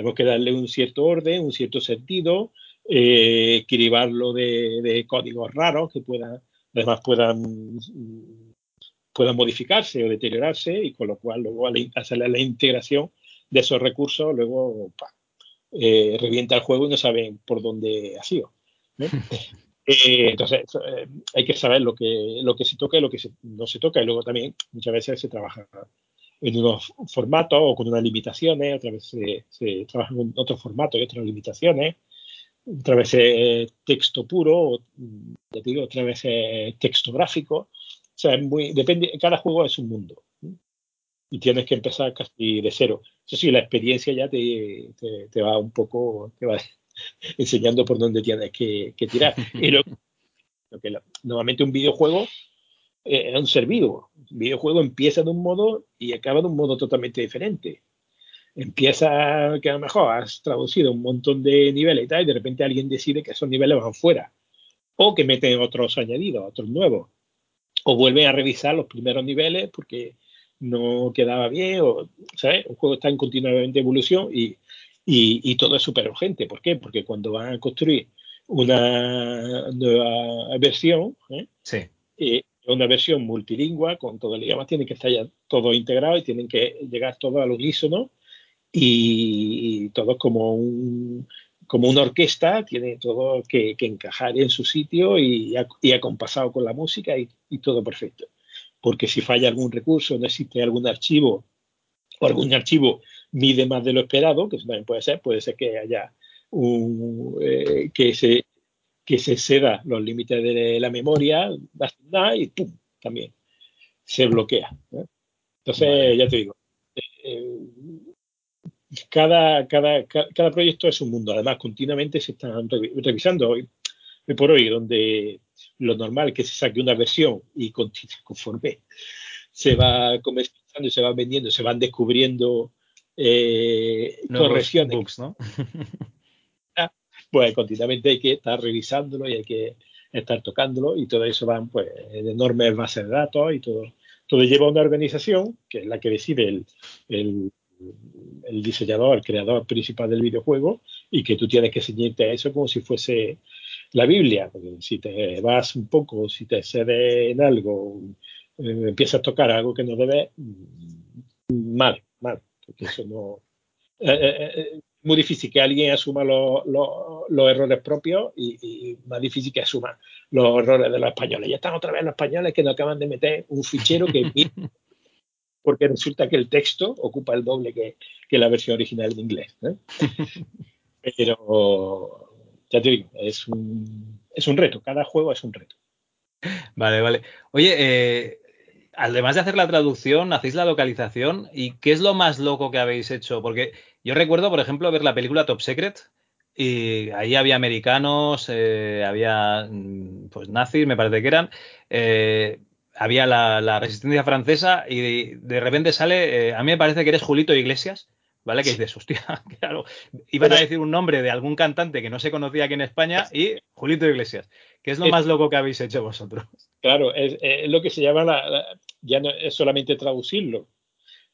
Tenemos que darle un cierto orden, un cierto sentido, eh, cribarlo de, códigos raros que puedan, además puedan, puedan modificarse o deteriorarse y con lo cual luego al hacer la integración de esos recursos luego eh, revienta el juego y no saben por dónde ha sido. Eh, entonces eh, hay que saber lo que, lo que se toca y lo que no se toca y luego también muchas veces se trabaja en unos formatos o con unas limitaciones, otras veces se, se trabaja en otros formatos y otras limitaciones otra vez es texto puro, te digo, otra vez es texto gráfico. O sea, es muy, depende, cada juego es un mundo. Y tienes que empezar casi de cero. Eso sí, la experiencia ya te, te, va un poco, te va enseñando por dónde tienes que, tirar. Y lo, que normalmente un videojuego es un ser vivo. Un videojuego empieza de un modo y acaba de un modo totalmente diferente empieza que a lo mejor has traducido un montón de niveles y tal, y de repente alguien decide que esos niveles van fuera, o que meten otros añadidos, otros nuevos, o vuelven a revisar los primeros niveles porque no quedaba bien, o, ¿sabes? Un juego está en continuamente evolución y, y, todo es súper urgente. ¿Por qué? Porque cuando van a construir una nueva versión, ¿eh? sí. Eh, una versión multilingüe con todo el idioma, tiene que estar ya todo integrado y tienen que llegar todo al unísono y, todo como un, como una orquesta, tiene todo que, encajar en su sitio y, y acompasado con la música y, todo perfecto. Porque si falla algún recurso, no existe algún archivo o algún archivo mide más de lo esperado, que también puede ser, puede ser que haya un, eh, que se que se ceda los límites de la memoria y ¡pum! también se bloquea. Entonces, ya te digo, eh, cada, cada, cada, proyecto es un mundo. Además, continuamente se están revisando hoy, por hoy, donde lo normal es que se saque una versión y conforme se va comercializando y se va vendiendo, se van descubriendo eh, correcciones. ¿no? Pues continuamente hay que estar revisándolo y hay que estar tocándolo y todo eso van pues en enormes bases de datos y todo. Todo lleva a una organización que es la que decide el el diseñador, el creador principal del videojuego y que tú tienes que ceñirte a eso como si fuese la Biblia, porque si te vas un poco, si te cedes en algo, eh, empiezas a tocar algo que no debes, mm, mal, mal, porque eso no... Eh, eh, muy difícil que alguien asuma los, errores propios y, más difícil que asuma los errores de los españoles. Ya están otra vez los españoles que nos acaban de meter un fichero que porque resulta que el texto ocupa el doble que, la versión original de inglés. Pero ya te digo, es un, es un reto, cada juego es un reto. Vale, vale. Oye, eh, además de hacer la traducción, hacéis la localización y ¿qué es lo más loco que habéis hecho? Porque yo recuerdo, por ejemplo, ver la película Top Secret y ahí había americanos, eh, había mm, pues nazis, me parece que eran. Eh, había la, resistencia francesa y de, repente sale, eh, a mí me parece que eres Julito Iglesias, ¿vale? Que dices, hostia, claro, iban a decir un nombre de algún cantante que no se conocía aquí en España y Julito Iglesias. ¿Qué es lo más loco que habéis hecho vosotros? Claro, es, lo que se llama, la, ya no es solamente traducirlo,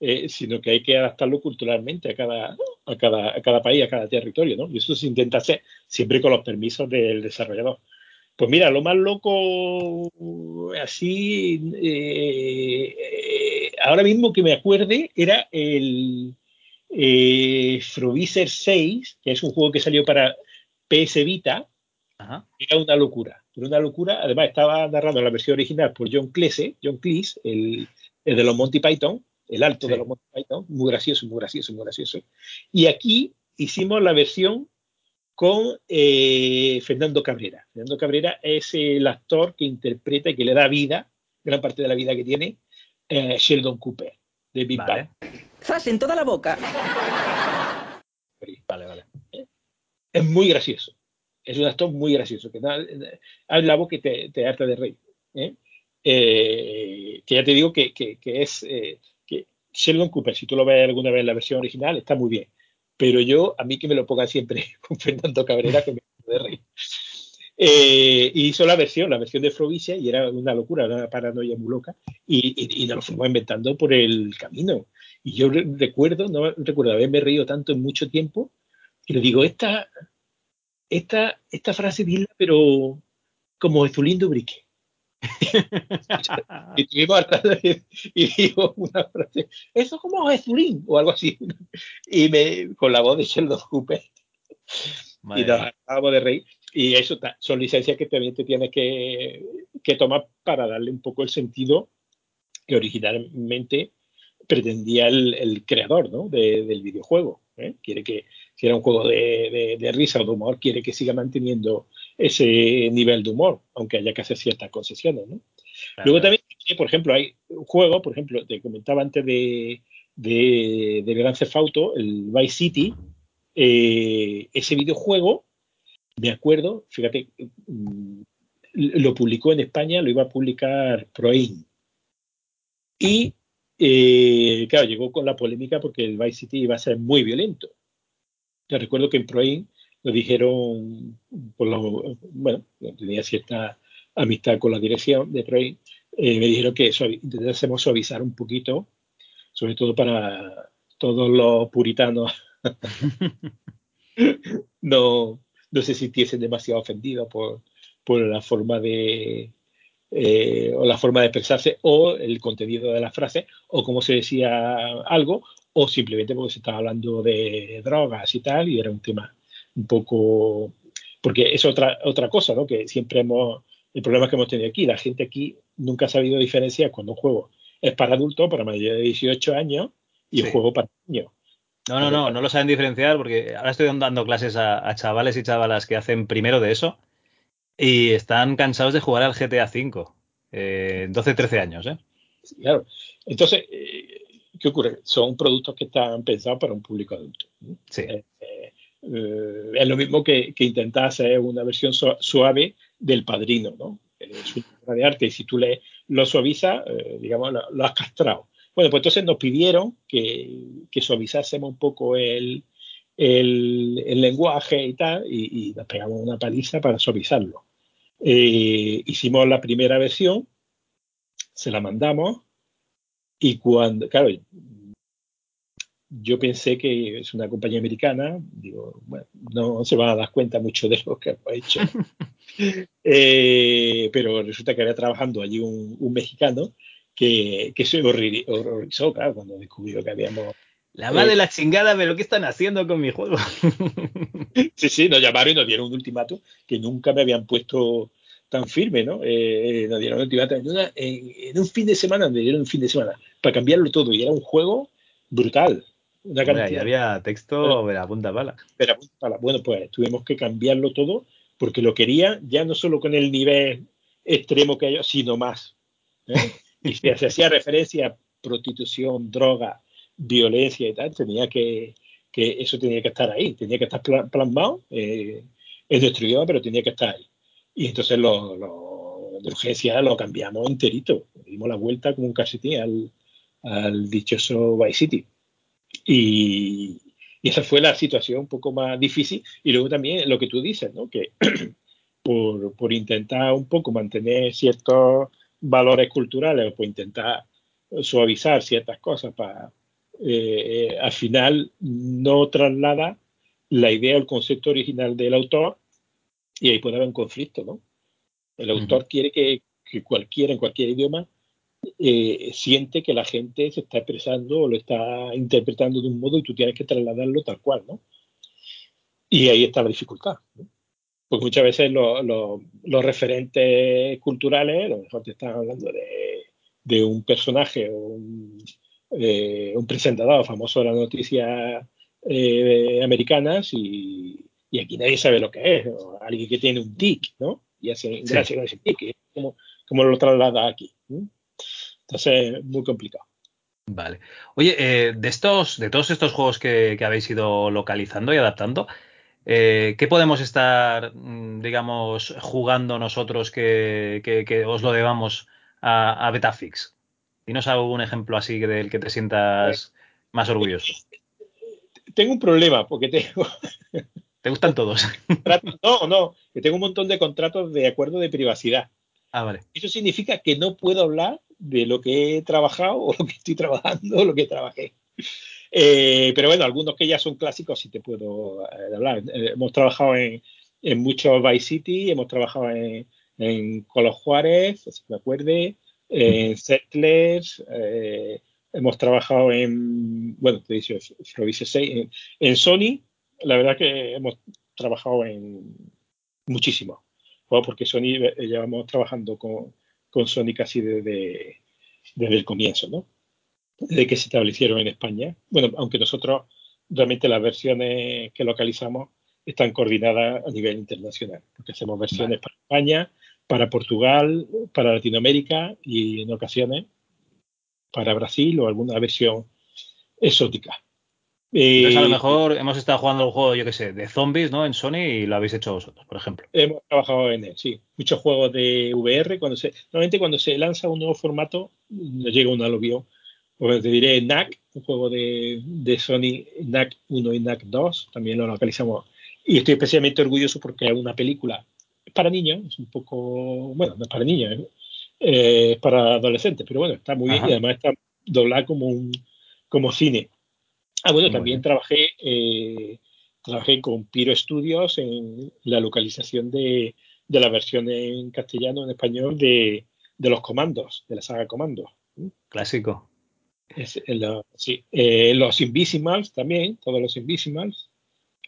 eh, sino que hay que adaptarlo culturalmente a cada, a cada, a cada país, a cada territorio, ¿no? Y eso se intenta hacer siempre con los permisos del desarrollador. Pues mira, lo más loco así, eh, eh, ahora mismo que me acuerde, era el eh, 6, que es un juego que salió para PS Vita. Era una locura, era una locura. Además, estaba narrando la versión original por John Cleese, John Cleese, el, de los Monty Python, el alto de los Monty Python, muy gracioso, muy gracioso, muy gracioso. Y aquí hicimos la versión con eh, Fernando Cabrera. Fernando Cabrera es el actor que interpreta y que le da vida, gran parte de la vida que tiene, eh, Sheldon Cooper, de Big Bang. ¡Zas en toda la boca! Vale, vale. Es muy gracioso. Es un actor muy gracioso, que habla la voz que te, te harta de rey. ¿eh? que ya te digo que, que, que es que Sheldon Cooper, si tú lo ves alguna vez en la versión original, está muy bien pero yo, a mí que me lo ponga siempre con Fernando Cabrera, que me de reír. Eh, hizo la versión, la versión de Frovicia, y era una locura, una paranoia muy loca, y, y, nos lo fuimos inventando por el camino. Y yo recuerdo, no recuerdo haberme reído tanto en mucho tiempo, que le digo, esta, esta, esta frase dila, pero como Zulindo Brique y digo una frase, eso como Jezulín o algo así. Y me, con la voz de Sheldon Cooper. Y nos acabamos de reír. Y eso son licencias que también te tienes que, tomar para darle un poco el sentido que originalmente pretendía el, creador del videojuego. ¿eh? Quiere que, si era un juego de, de, risa o de humor, quiere que siga manteniendo ese nivel de humor, aunque haya que hacer ciertas concesiones. ¿no? Luego también, por ejemplo, hay un juego, por ejemplo, te comentaba antes de, de, de Gran Theft Auto, el Vice City, eh, ese videojuego, me acuerdo, fíjate, mm, lo publicó en España, lo iba a publicar Proin. Y, eh, claro, llegó con la polémica porque el Vice City iba a ser muy violento. Yo recuerdo que en Proin lo dijeron, por bueno, tenía cierta amistad con la dirección de Proin, eh, me dijeron que intentásemos suavizar un poquito, sobre todo para todos los puritanos no, no se sintiesen demasiado ofendidos por, por la forma de eh, o la forma de expresarse o el contenido de la frase o cómo se decía algo o simplemente porque se estaba hablando de drogas y tal y era un tema un poco porque es otra otra cosa no que siempre hemos el problema que hemos tenido aquí la gente aquí nunca ha sabido diferenciar cuando un juego es para adultos para mayores de 18 años y un juego para niños. No, no, no, no lo saben diferenciar porque ahora estoy dando clases a, chavales y chavalas que hacen primero de eso y están cansados de jugar al GTA V. Eh, 12, 13 años, ¿eh? Claro. Entonces, eh, ¿qué ocurre? Son productos que están pensados para un público adulto. Sí. Eh, eh, es lo mismo que, que, intentar hacer una versión suave del padrino, ¿no? Es una obra de arte y si tú le, lo suavizas, digamos, lo has castrado. Bueno, pues entonces nos pidieron que, suavizásemos un poco el, lenguaje y tal, y, nos pegamos una paliza para suavizarlo. Eh, hicimos la primera versión, se la mandamos, y cuando, claro, yo pensé que es una compañía americana, digo, bueno, no se van a dar cuenta mucho de lo que hemos hecho. Eh, pero resulta que había trabajando allí un mexicano que, que se horrorizó, claro, cuando descubrió que habíamos... La madre de eh, la chingada, pero ¿qué están haciendo con mi juego? sí, sí, nos llamaron y nos dieron un ultimátum que nunca me habían puesto tan firme, ¿no? Eh, nos dieron un ultimátum en, un fin de semana, me dieron un fin de semana para cambiarlo todo y era un juego brutal. Una cantidad. y había texto de la punta pala. Pala. Bueno, pues tuvimos que cambiarlo todo porque lo quería ya no solo con el nivel extremo que hay, sino más. ¿eh? y si se hacía referencia a prostitución, droga, violencia y tal, tenía que, que eso tenía que estar ahí, tenía que estar plasmado eh, en nuestro idioma, pero tenía que estar ahí. Y entonces lo, lo, de urgencia lo cambiamos enterito, dimos la vuelta como un calcetín al, al dichoso Vice City. Y, y, esa fue la situación un poco más difícil. Y luego también lo que tú dices, ¿no? que por, por intentar un poco mantener ciertos valores culturales o por intentar suavizar ciertas cosas para eh, eh, al final no traslada la idea o el concepto original del autor y ahí puede haber un conflicto, ¿no? El autor quiere que, cualquiera, en cualquier idioma, eh, siente que la gente se está expresando o lo está interpretando de un modo y tú tienes que trasladarlo tal cual, ¿no? Y ahí está la dificultad. ¿no? Porque muchas veces los referentes culturales, a lo mejor te están hablando de, un personaje o un, eh, un, presentador famoso de las noticias eh, americanas y, aquí nadie sabe lo que es, alguien que tiene un tic, ¿no? Y hace gracia con ese tic, ¿cómo, lo traslada aquí? Entonces, muy complicado. Vale. Oye, eh, de estos, de todos estos juegos que, que habéis ido localizando y adaptando, eh, ¿Qué podemos estar, mm, digamos, jugando nosotros que, os lo debamos a, Betafix? Dinos algún ejemplo así del que te sientas más orgulloso. Tengo un problema, porque tengo. ¿Te gustan todos? no, no, que tengo un montón de contratos de acuerdo de privacidad. Ah, vale. Eso significa que no puedo hablar de lo que he trabajado o lo que estoy trabajando o lo que trabajé. Eh, pero bueno, algunos que ya son clásicos sí te puedo eh, hablar. Eh, hemos trabajado en, en, muchos Vice City, hemos trabajado en, en Colo Juárez, si me acuerde, en Settlers, hemos trabajado en, bueno, te 6, en, en, Sony, la verdad que hemos trabajado en muchísimo, porque Sony llevamos trabajando con, con Sony casi desde, desde el comienzo, ¿no? de que se establecieron en España. Bueno, aunque nosotros realmente las versiones que localizamos están coordinadas a nivel internacional, porque hacemos versiones para España, para Portugal, para Latinoamérica y en ocasiones para Brasil o alguna versión exótica. Entonces, a lo mejor hemos estado jugando un juego, yo qué sé, de zombies, ¿no? En Sony y lo habéis hecho vosotros, por ejemplo. Hemos trabajado en él, sí. Muchos juegos de VR, cuando se, normalmente cuando se lanza un nuevo formato, nos llega un aluvión. Pues te diré NAC, un juego de, de Sony, NAC 1 y NAC 2, también lo localizamos. Y estoy especialmente orgulloso porque es una película para niños, es un poco, bueno, no es para niños, ¿eh? Eh, es para adolescentes, pero bueno, está muy bien y además está doblada como un como cine. Ah, bueno, también trabajé, eh, trabajé con Piro Studios en la localización de, de la versión en castellano, en español, de, de los comandos, de la saga Comandos. Clásico. Es, sí. Eh, los Invisimals también, todos los Invisimals.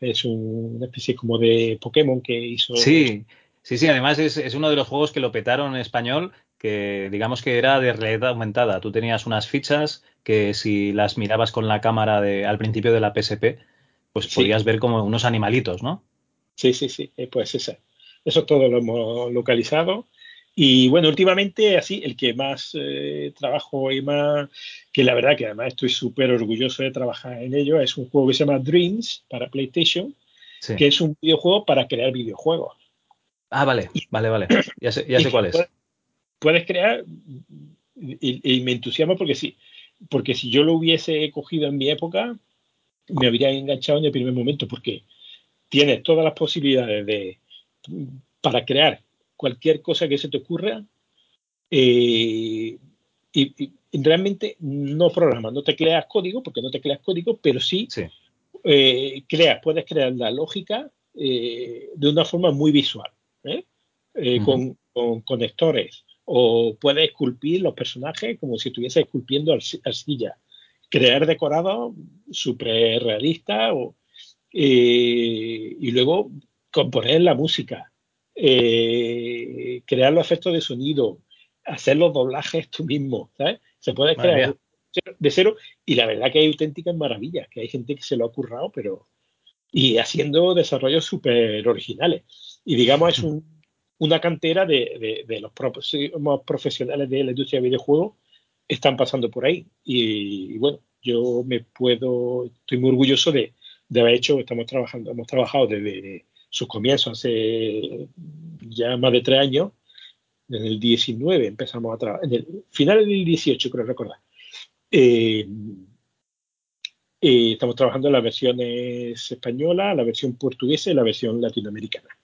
Es un, una especie como de Pokémon que hizo. Sí, sí, sí. Además es, es, uno de los juegos que lo petaron en español, que digamos que era de realidad aumentada. Tú tenías unas fichas que si las mirabas con la cámara de, al principio de la PSP, pues sí. podías ver como unos animalitos, ¿no? Sí, sí, sí. Eh, pues esa. Eso todo lo hemos localizado. Y bueno, últimamente así, el que más eh, trabajo y más, que la verdad que además estoy súper orgulloso de trabajar en ello, es un juego que se llama Dreams para PlayStation, sí. que es un videojuego para crear videojuegos. Ah, vale, vale, vale. Ya sé, ya sé cuál es. Puedes, puedes crear, y, y, me entusiasma porque sí, porque si yo lo hubiese cogido en mi época, me habría enganchado en el primer momento, porque tienes todas las posibilidades de para crear cualquier cosa que se te ocurra eh, y, y, realmente no programas, no te creas código, porque no te creas código, pero sí, sí. Eh, creas, puedes crear la lógica eh, de una forma muy visual, uh -huh. con, con, conectores, o puedes esculpir los personajes como si estuviese esculpiendo arcilla, crear decorados súper realistas, y luego componer la música. Eh, crear los efectos de sonido, hacer los doblajes tú mismo, ¿sabes? Se puede crear de cero. Y la verdad que hay auténticas maravillas, que hay gente que se lo ha currado, pero y haciendo desarrollos súper originales. Y digamos, es un, una cantera de, de, de, los profesionales de la industria de videojuegos están pasando por ahí. Y, y, bueno, yo me puedo, estoy muy orgulloso de, de haber hecho, estamos trabajando, hemos trabajado desde sus comienzos hace ya más de tres años. En el 19 empezamos a trabajar, en el final del 18 creo recordar. Eh, eh, estamos trabajando en las versiones española, la versión portuguesa y la versión latinoamericana.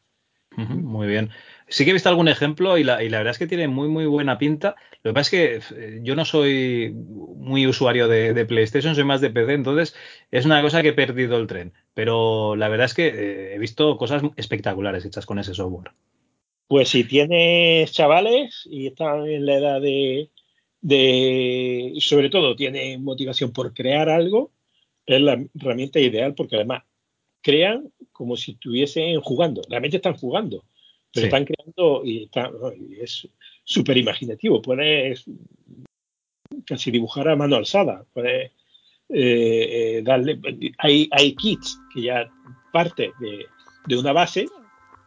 Muy bien. Sí que he visto algún ejemplo y la, y la, verdad es que tiene muy, muy buena pinta. Lo que pasa es que eh, yo no soy muy usuario de, de, PlayStation, soy más de PC, entonces es una cosa que he perdido el tren. Pero la verdad es que eh, he visto cosas espectaculares hechas con ese software. Pues si tienes chavales y están en la edad de, de sobre todo tienen motivación por crear algo, es la herramienta ideal porque además crean como si estuviesen jugando, realmente están jugando, pero sí. están creando y, está, y es súper imaginativo, puedes casi dibujar a mano alzada, puedes eh, darle, hay, hay kits que ya parte de, de una base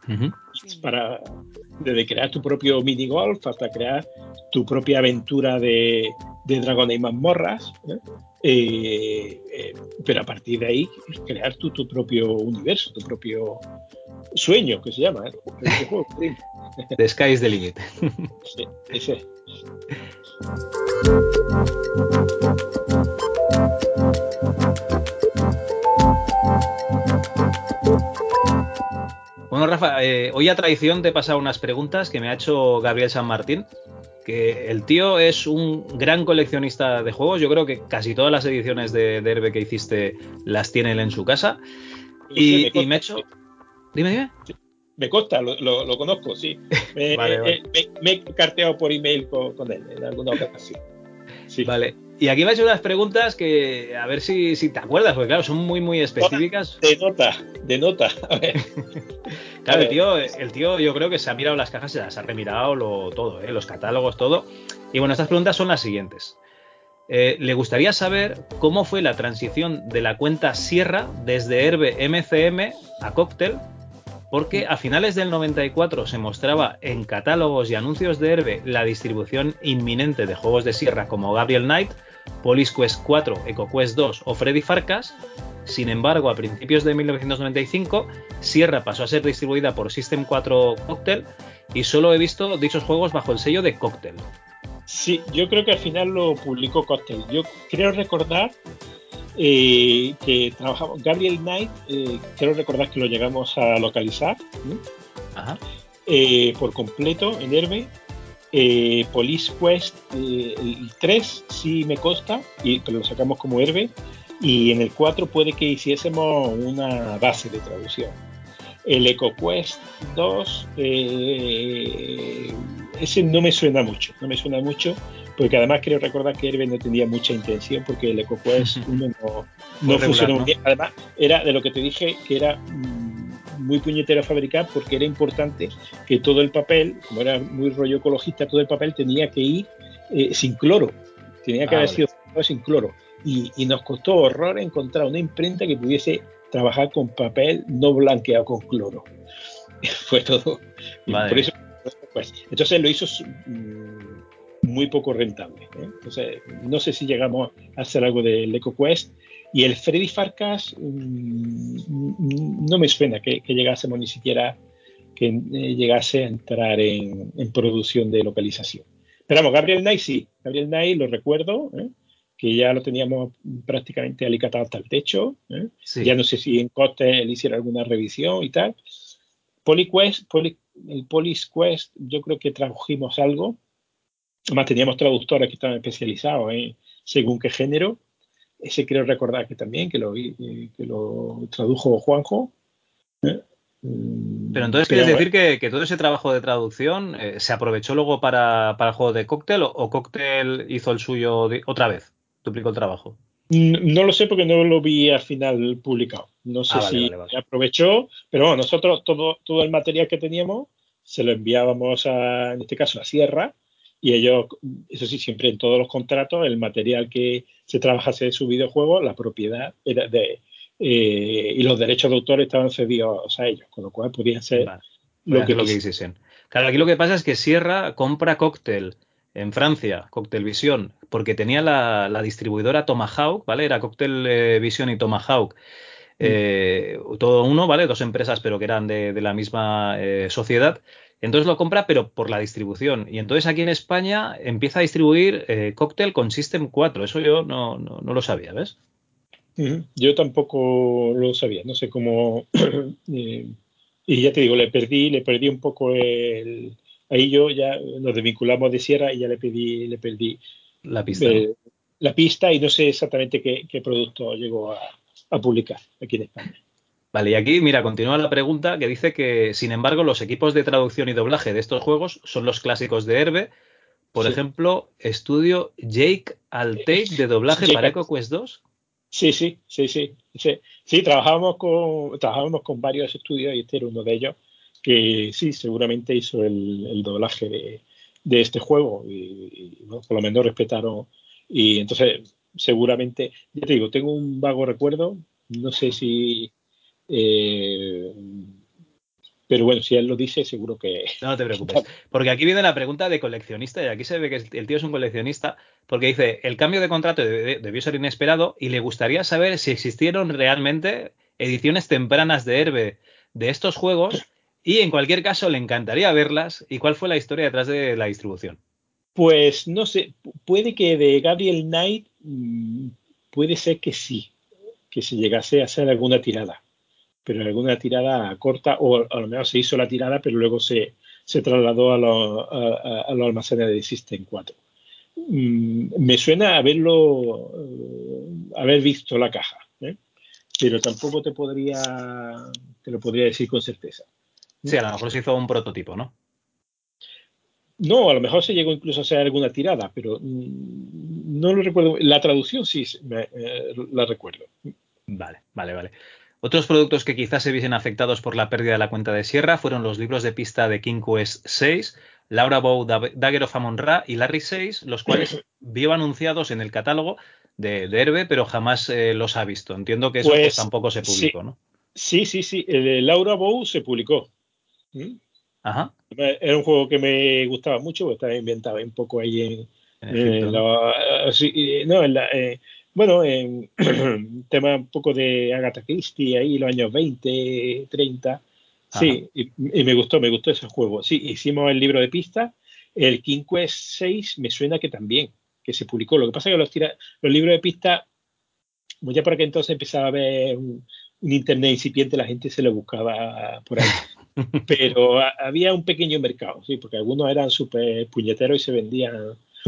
uh -huh. para desde crear tu propio minigolf hasta crear tu propia aventura de, de dragones y mazmorras ¿eh? Eh, eh, pero a partir de ahí crear tu, tu, propio universo tu propio sueño que se llama The sky is the limit. Sí, ese. Bueno, Rafa, eh, hoy a tradición te he pasado unas preguntas que me ha hecho Gabriel San Martín, que el tío es un gran coleccionista de juegos. Yo creo que casi todas las ediciones de, de Herbe que hiciste las tiene él en su casa. Y, me, y me he hecho. Dime, dime. Me consta, lo, lo, lo, conozco, sí. Me, vale, vale. Me, me, he carteado por email con, con él en alguna ocasión. Sí. Vale. Y aquí me ha hecho unas preguntas que a ver si, si, te acuerdas, porque claro, son muy, muy específicas. De nota, de nota. A ver. claro, el tío, el tío yo creo que se ha mirado las cajas, se las ha remirado lo, todo, ¿eh? los catálogos, todo. Y bueno, estas preguntas son las siguientes. eh, le gustaría saber cómo fue la transición de la cuenta Sierra desde Herbe MCM a Cocktail, porque a finales del 94 se mostraba en catálogos y anuncios de Herbe la distribución inminente de juegos de Sierra como Gabriel Knight, Police Quest 4, EcoQuest 2 o Freddy Farkas. Sin embargo, a principios de 1995, Sierra pasó a ser distribuida por System 4 Cocktail y solo he visto dichos juegos bajo el sello de Cocktail. Sí, yo creo que al final lo publicó Cocktail. Yo creo recordar eh, que trabajamos. Gabriel Knight, eh, quiero recordar que lo llegamos a localizar eh, por completo en Herbe. Police Quest el 3 sí me consta, y, pero lo sacamos como Herbe. Y en el 4 puede que hiciésemos una base de traducción. El EcoQuest 2, ese no me suena mucho, no me suena mucho porque además quiero recordar que Herbe no tenía mucha intención porque el EcoQuest 1 no, no funcionó muy bien. Además, era de lo que te dije que era mm, muy puñetero a fabricar porque era importante que todo el papel, como era muy rollo ecologista, todo el papel tenía que ir eh, sin cloro, tenía que ah, haber sido sin cloro. Y, nos costó horror encontrar una imprenta que pudiese trabajar con papel no blanqueado con cloro. Fue todo. Por eso, pues, entonces lo hizo mm, muy poco rentable. ¿eh? Entonces, no sé si llegamos a hacer algo del EcoQuest. Y el Freddy Farkas mm, no me suena que, llegásemos ni siquiera que eh, llegase a entrar en, producción de localización. Pero vamos, Gabriel Knight sí, Gabriel Knight lo recuerdo, ¿eh? que ya lo teníamos prácticamente alicatado hasta el techo. Ya no sé si en Coste él hiciera alguna revisión y tal. PolyQuest, el Police Quest, yo creo que tradujimos algo, Además, teníamos traductores que estaban especializados en según qué género. Ese creo recordar que también, que lo, que lo tradujo Juanjo. ¿eh? Mm, Pero entonces, ¿quieres decir que, todo ese trabajo de traducción eh, se aprovechó luego para, el juego de Cocktail o, Cocktail hizo el suyo otra vez? ¿Duplicó el trabajo? No, lo sé porque no lo vi al final publicado. No sé ah, si aprovechó, pero bueno, nosotros todo, todo el material que teníamos se lo enviábamos a, en este caso, a Sierra, y ellos, eso sí, siempre en todos los contratos, el material que se trabajase de su videojuego, la propiedad era de, eh, y los derechos de autor estaban cedidos a ellos, con lo cual podían ser lo, que, lo que hiciesen. Claro, aquí lo que pasa es que Sierra compra Cocktail en Francia, Cocktail Vision, porque tenía la, distribuidora Tomahawk, ¿vale? Era Cocktail eh, Vision y Tomahawk. Mm. Eh, todo uno, ¿vale? Dos empresas, pero que eran de, de la misma sociedad. Entonces lo compra, pero por la distribución. Y entonces aquí en España empieza a distribuir eh, Cocktail con System 4. Eso yo no, no, lo sabía, ¿ves? Yo tampoco lo sabía. No sé cómo. Eh, y ya te digo, le perdí, le perdí un poco el. Ahí yo ya nos desvinculamos de Sierra y ya le pedí, le perdí la pista. La pista y no sé exactamente qué, producto llegó a publicar aquí en España. Vale, y aquí, mira, continúa la pregunta que dice que, sin embargo, los equipos de traducción y doblaje de estos juegos son los clásicos de Herbe. Por ejemplo, estudio Jake Altake de doblaje para EcoQuest 2. Sí, sí, sí, sí, sí. Sí, trabajábamos con, trabajábamos con varios estudios y este era uno de ellos que sí, seguramente hizo el, doblaje de, este juego y, por lo menos respetaron. Y entonces, seguramente, ya te digo, tengo un vago recuerdo, no sé si eh, pero bueno, si él lo dice, seguro que. No te preocupes. Porque aquí viene la pregunta de coleccionista, y aquí se ve que el tío es un coleccionista, porque dice: el cambio de contrato debió ser inesperado y le gustaría saber si existieron realmente ediciones tempranas de Herbe de estos juegos, y en cualquier caso le encantaría verlas, y cuál fue la historia detrás de la distribución. Pues no sé, puede que de Gabriel Knight, mm, puede ser que sí, que se llegase a hacer alguna tirada pero alguna tirada corta, o a lo mejor se hizo la tirada, pero luego se, se trasladó a, los almacenes de System 4. Mm, me suena haberlo, eh, haber visto la caja, ¿eh? pero tampoco te podría, te lo podría decir con certeza. Sí, a lo mejor se hizo un prototipo, ¿no? No, a lo mejor se llegó incluso a hacer alguna tirada, pero mm, no lo recuerdo. La traducción sí eh, la recuerdo. Vale, vale, vale. Otros productos que quizás se viesen afectados por la pérdida de la cuenta de Sierra fueron los libros de pista de King Quest 6, Laura Bow, Dagger of Amon Ra y Larry 6, los cuales vio anunciados en el catálogo de, de Herbe, pero jamás eh, los ha visto. Entiendo que eso pues, Pues, tampoco se publicó, sí. ¿no? Sí, sí, sí. El de Laura Bow se publicó. ¿Mm? Ajá. Era un juego que me gustaba mucho, porque estaba inventado un poco ahí en. La- sí, eh, no, en la, eh, bueno, en tema un poco de Agatha Christie, ahí los años 20, 30. Sí, y, y me gustó, me gustó ese juego. Sí, hicimos el libro de pistas. El King Quest 6 me suena que también, que se publicó. Lo que pasa es que los, tira- los libros de pistas, como ya por aquel entonces empezaba a haber un, un internet incipiente, la gente se lo buscaba por ahí. Pero a- había un pequeño mercado, sí, porque algunos eran súper puñeteros y se vendían.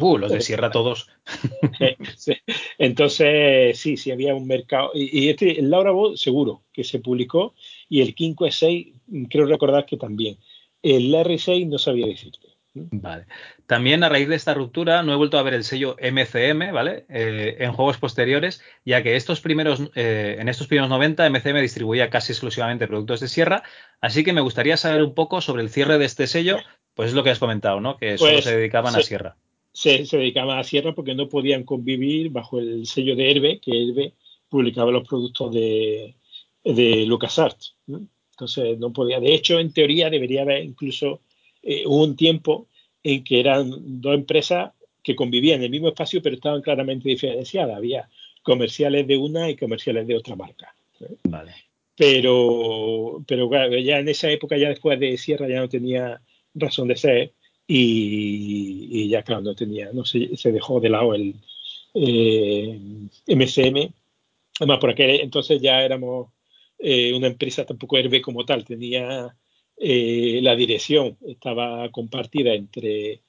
Uh, los de Sierra todos. Sí. Entonces, sí, sí había un mercado. Y, y este, el Laura Ball, seguro que se publicó. Y el 5 6, creo recordar que también. El R6 no sabía decirte. Vale. También a raíz de esta ruptura no he vuelto a ver el sello MCM, ¿vale? Eh, en juegos posteriores, ya que estos primeros, eh, en estos primeros 90 MCM distribuía casi exclusivamente productos de Sierra, así que me gustaría saber un poco sobre el cierre de este sello, pues es lo que has comentado, ¿no? Que solo Pues, se dedicaban a. Sierra. Se, se dedicaban a Sierra porque no podían convivir bajo el sello de Herbe, que Herbe publicaba los productos de, de LucasArts. ¿no? Entonces no podía. De hecho, en teoría debería haber incluso eh, un tiempo en que eran dos empresas que convivían en el mismo espacio, pero estaban claramente diferenciadas. Había comerciales de una y comerciales de otra marca. Vale. Pero, pero claro, ya en esa época, ya después de Sierra, ya no tenía razón de ser y, y ya, claro, no tenía, no se, dejó de lado el eh, MCM. Además, por aquel entonces ya éramos eh, una empresa tampoco Herbe como tal, tenía eh, la dirección, estaba compartida entre,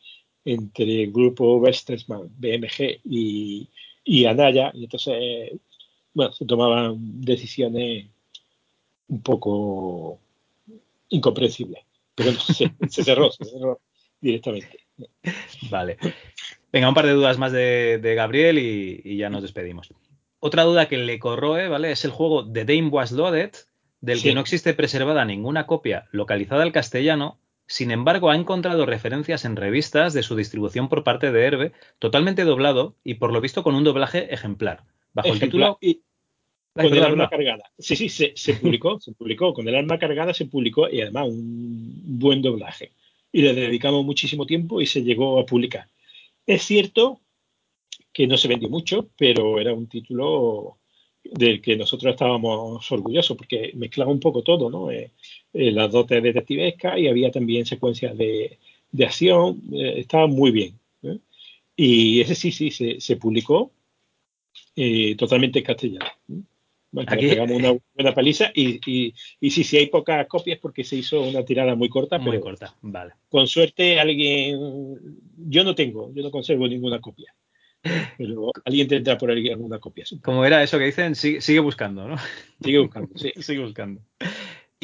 entre el grupo Bertelsmann, BMG y, Anaya, y entonces, bueno, se tomaban decisiones un poco incomprensibles. Pero no, se cerró, se cerró directamente. Vale. Venga, un par de dudas más de, de Gabriel y, y ya nos despedimos. Otra duda que le corroe, ¿vale? Es el juego The Dame Was Loaded, del Sí. que no existe preservada ninguna copia localizada al castellano. Sin embargo, ha encontrado referencias en revistas de su distribución por parte de Herbe, totalmente doblado y por lo visto con un doblaje ejemplar. Bajo el título. y con el perdón. cargada. Sí, sí, se, se publicó, se publicó. Con el arma cargada se publicó y además un buen doblaje. Y le dedicamos muchísimo tiempo y se llegó a publicar. Es cierto que no se vendió mucho, pero era un título del que nosotros estábamos orgullosos porque mezclaba un poco todo, ¿no? Eh, eh, las dotes detectivescas y había también secuencias de, de acción, eh, estaba muy bien. ¿eh? Y ese sí, sí, se, se publicó eh, totalmente en castellano. ¿Eh? Bueno, Aquí- pegamos una buena paliza y, y, y sí, sí hay pocas copias porque se hizo una tirada muy corta, Muy pero corta. Vale. con suerte alguien, yo no tengo, yo no conservo ninguna copia, pero alguien tendrá por ahí alguna copia. Como era eso que dicen, sigue, sigue buscando, ¿no? Sigue buscando, sí. Sigue buscando.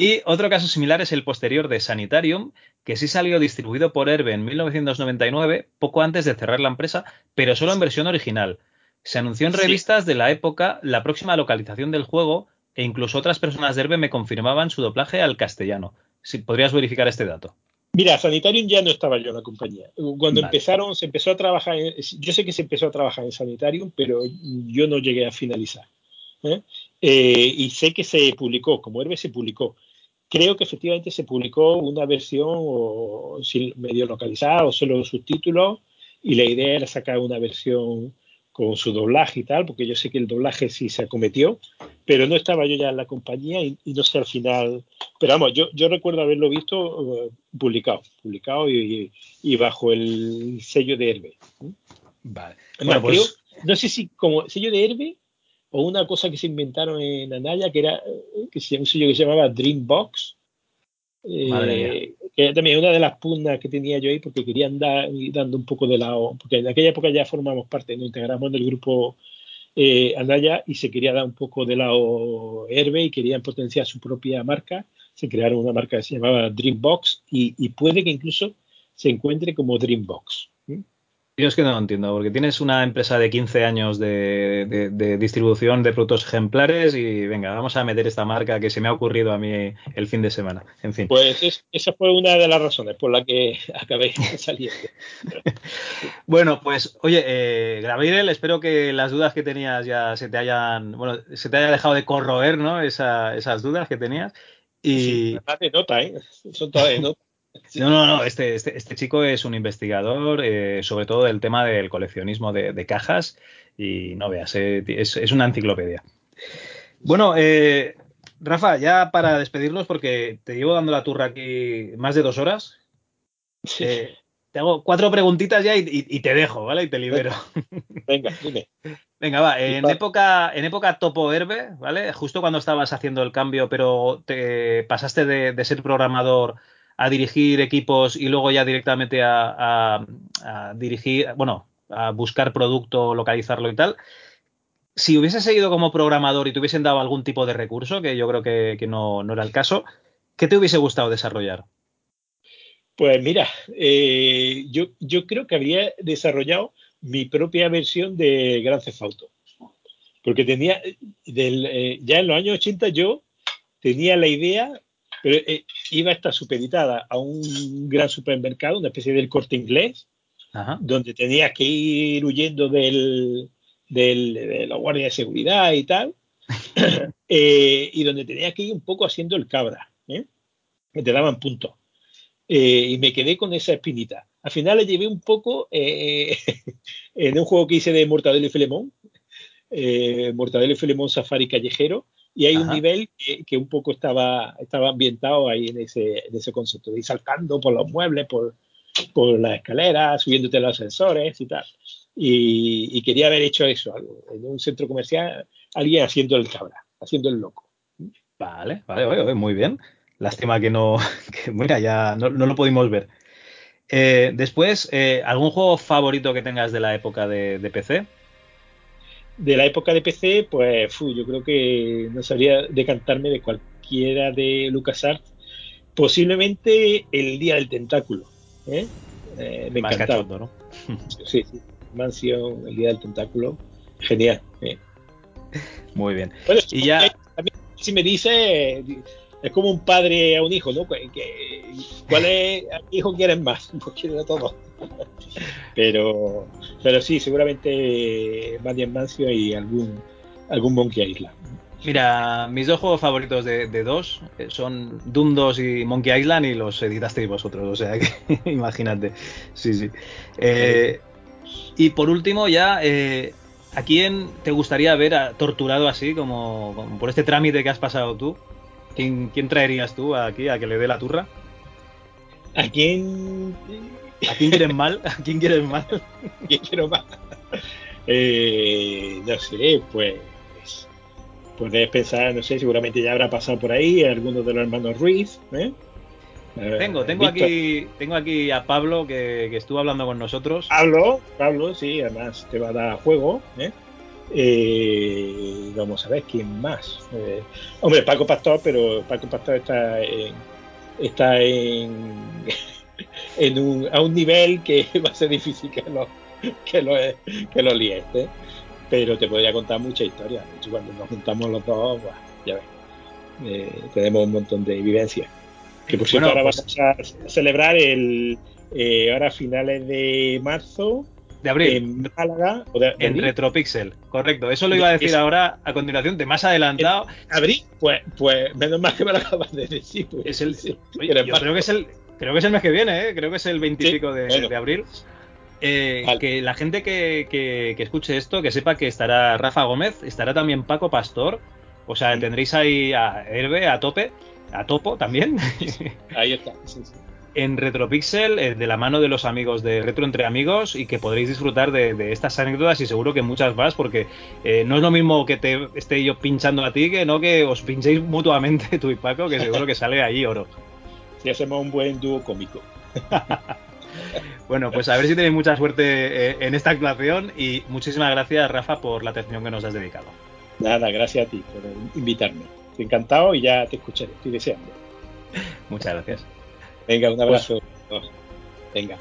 Y otro caso similar es el posterior de Sanitarium, que sí salió distribuido por Herbe en 1999, poco antes de cerrar la empresa, pero solo en versión original. Se anunció en Sí. revistas de la época la próxima localización del juego e incluso otras personas de Herbe me confirmaban su doblaje al castellano. Si podrías verificar este dato. Mira, Sanitarium ya no estaba yo en la compañía. Cuando Vale. empezaron, se empezó a trabajar, en- yo sé que se empezó a trabajar en Sanitarium, pero yo no llegué a finalizar. ¿eh? Eh, y sé que se publicó, como Herbe se publicó. Creo que efectivamente se publicó una versión o, medio localizada o solo subtítulos y la idea era sacar una versión con su doblaje y tal, porque yo sé que el doblaje sí se acometió, pero no estaba yo ya en la compañía y, y no sé al final. Pero vamos, yo, yo recuerdo haberlo visto eh, publicado, publicado y, y- y bajo el sello de Herbe. Vale. Bueno, pues creo- no sé si como sello de Herbe o una cosa que se inventaron en Anaya, que era eh, que se, un sello que se llamaba Dreambox. Eh, que también una de las pugnas que tenía yo ahí porque querían dar ir dando un poco de lado, porque en aquella época ya formamos parte, nos integramos en el grupo eh, Anaya y se quería dar un poco de lado Herbe y querían potenciar su propia marca. Se crearon una marca que se llamaba Dreambox y, y puede que incluso se encuentre como Dreambox. Yo es que no lo entiendo, porque tienes una empresa de 15 años de, distribución de productos ejemplares y venga, vamos a meter esta marca que se me ha ocurrido a mí el fin de semana. En fin. Pues esa fue una de las razones por la que acabé saliendo. bueno, pues oye, eh, espero que las dudas que tenías ya se te hayan, bueno, se te haya dejado de corroer, ¿no? esas dudas que tenías. Y... Sí, de nota, ¿eh? Son todas de nota. No, no, no, este, este, este, chico es un investigador, eh, sobre todo del tema del coleccionismo de, cajas, y no veas, eh, es, una enciclopedia. Bueno, eh, Rafa, ya para despedirnos, porque te llevo dando la turra aquí más de dos horas. te hago cuatro preguntitas ya y, te dejo, ¿vale? Y te libero. Venga, dime. Venga, va. En época, en época Topo Herbe, ¿vale? Justo cuando estabas haciendo el cambio, pero te pasaste de ser programador a dirigir equipos y luego ya directamente a, dirigir, bueno, a buscar producto, localizarlo y tal. Si hubiese seguido como programador y te hubiesen dado algún tipo de recurso, que yo creo que, no, era el caso, ¿qué te hubiese gustado desarrollar? Pues mira, eh, yo, yo creo que habría desarrollado mi propia versión de Gran Theft Auto. Porque tenía, del, eh, ya en los años 80 yo tenía la idea pero eh, iba a estar supeditada a un gran supermercado, una especie del corte inglés, donde tenías que ir huyendo del, de la guardia de seguridad y tal, eh, y donde tenías que ir un poco haciendo el cabra, ¿eh? que te daban puntos. y me quedé con esa espinita. Al final le llevé un poco en un juego que hice de Mortadelo y Filemón, Mortadelo y Filemón Safari Callejero, y hay un nivel que, un poco estaba, estaba ambientado ahí en ese, en ese concepto, de ir saltando por los muebles, por, por las escaleras, subiéndote los ascensores y tal. Y, quería haber hecho eso, algo, en un centro comercial, alguien haciendo el cabra, haciendo el loco. Vale, vale, muy bien. Lástima que no, que, mira, ya no, lo pudimos ver. Eh, después, eh, ¿algún juego favorito que tengas de la época de, de PC? De la época de PC, pues yo creo que no sabría decantarme de cualquiera de LucasArts. Posiblemente el Día del Tentáculo. ¿eh? Eh, me encantaba. ¿no? sí, sí. Mansion, el Día del Tentáculo. Genial. ¿eh? Muy bien. y ya... si me dice es como un padre a un hijo, ¿no? ¿Cuál es hijo quieren más? Quieren a todos. pero, pero sí, seguramente Mandian Mancio y algún, algún Monkey Island. Mira, mis dos juegos favoritos de, dos eh, son Doom 2 y Monkey Island y los editasteis vosotros, o sea que imagínate. Sí, sí. Eh, y por último, ya, eh, ¿a quién te gustaría ver torturado así, como por este trámite que has pasado tú? ¿Quién, traerías tú aquí a que le dé la turra? ¿A quién? ¿A quién quieres mal? ¿A quién quieres mal? ¿Quién quiero mal? Eh, no sé, pues puedes pensar, no sé, seguramente ya habrá pasado por ahí algunos de los hermanos Ruiz. ¿eh? Tengo, tengo aquí, tengo aquí a Pablo que, que, estuvo hablando con nosotros. Pablo, Pablo, sí, además te va a dar juego. ¿eh? Eh, vamos a ver quién más. Eh, hombre, Paco Pastor, pero Paco Pastor está en, está en, en un, a un nivel que va a ser difícil que lo, que lo, que lo ¿eh? Pero te podría contar mucha historia. De hecho, cuando nos juntamos los dos, ya ves, eh, tenemos un montón de vivencias. Que por cierto, ahora pues vamos a celebrar el ahora finales de marzo de abril. En Málaga. en Retropixel, correcto. Eso lo iba a decir ahora a continuación, de más adelantado. ¿Abril? Pues, pues menos mal que me lo acabas de decir. Pues. Es el, yo creo que es el, creo que es el mes que viene, ¿eh? creo que es el 25 de, abril. Eh, que la gente que, que, escuche esto, que sepa que estará Rafa Gómez, estará también Paco Pastor. O sea, tendréis ahí a Herbe, a tope, a topo también. Ahí está. Sí, en Retropixel eh, de la mano de los amigos de Retro Entre Amigos y que podréis disfrutar de, estas anécdotas y seguro que muchas más porque eh, no es lo mismo que te esté yo pinchando a ti que no que os pinchéis mutuamente tú y Paco que seguro que sale ahí oro. Si hacemos un buen dúo cómico. bueno, pues a ver si tenéis mucha suerte eh, en esta actuación y muchísimas gracias Rafa por la atención que nos has dedicado. Nada, gracias a ti por invitarme. Estoy encantado y ya te escucharé, estoy deseando. Muchas gracias. Venga, un abrazo. Venga.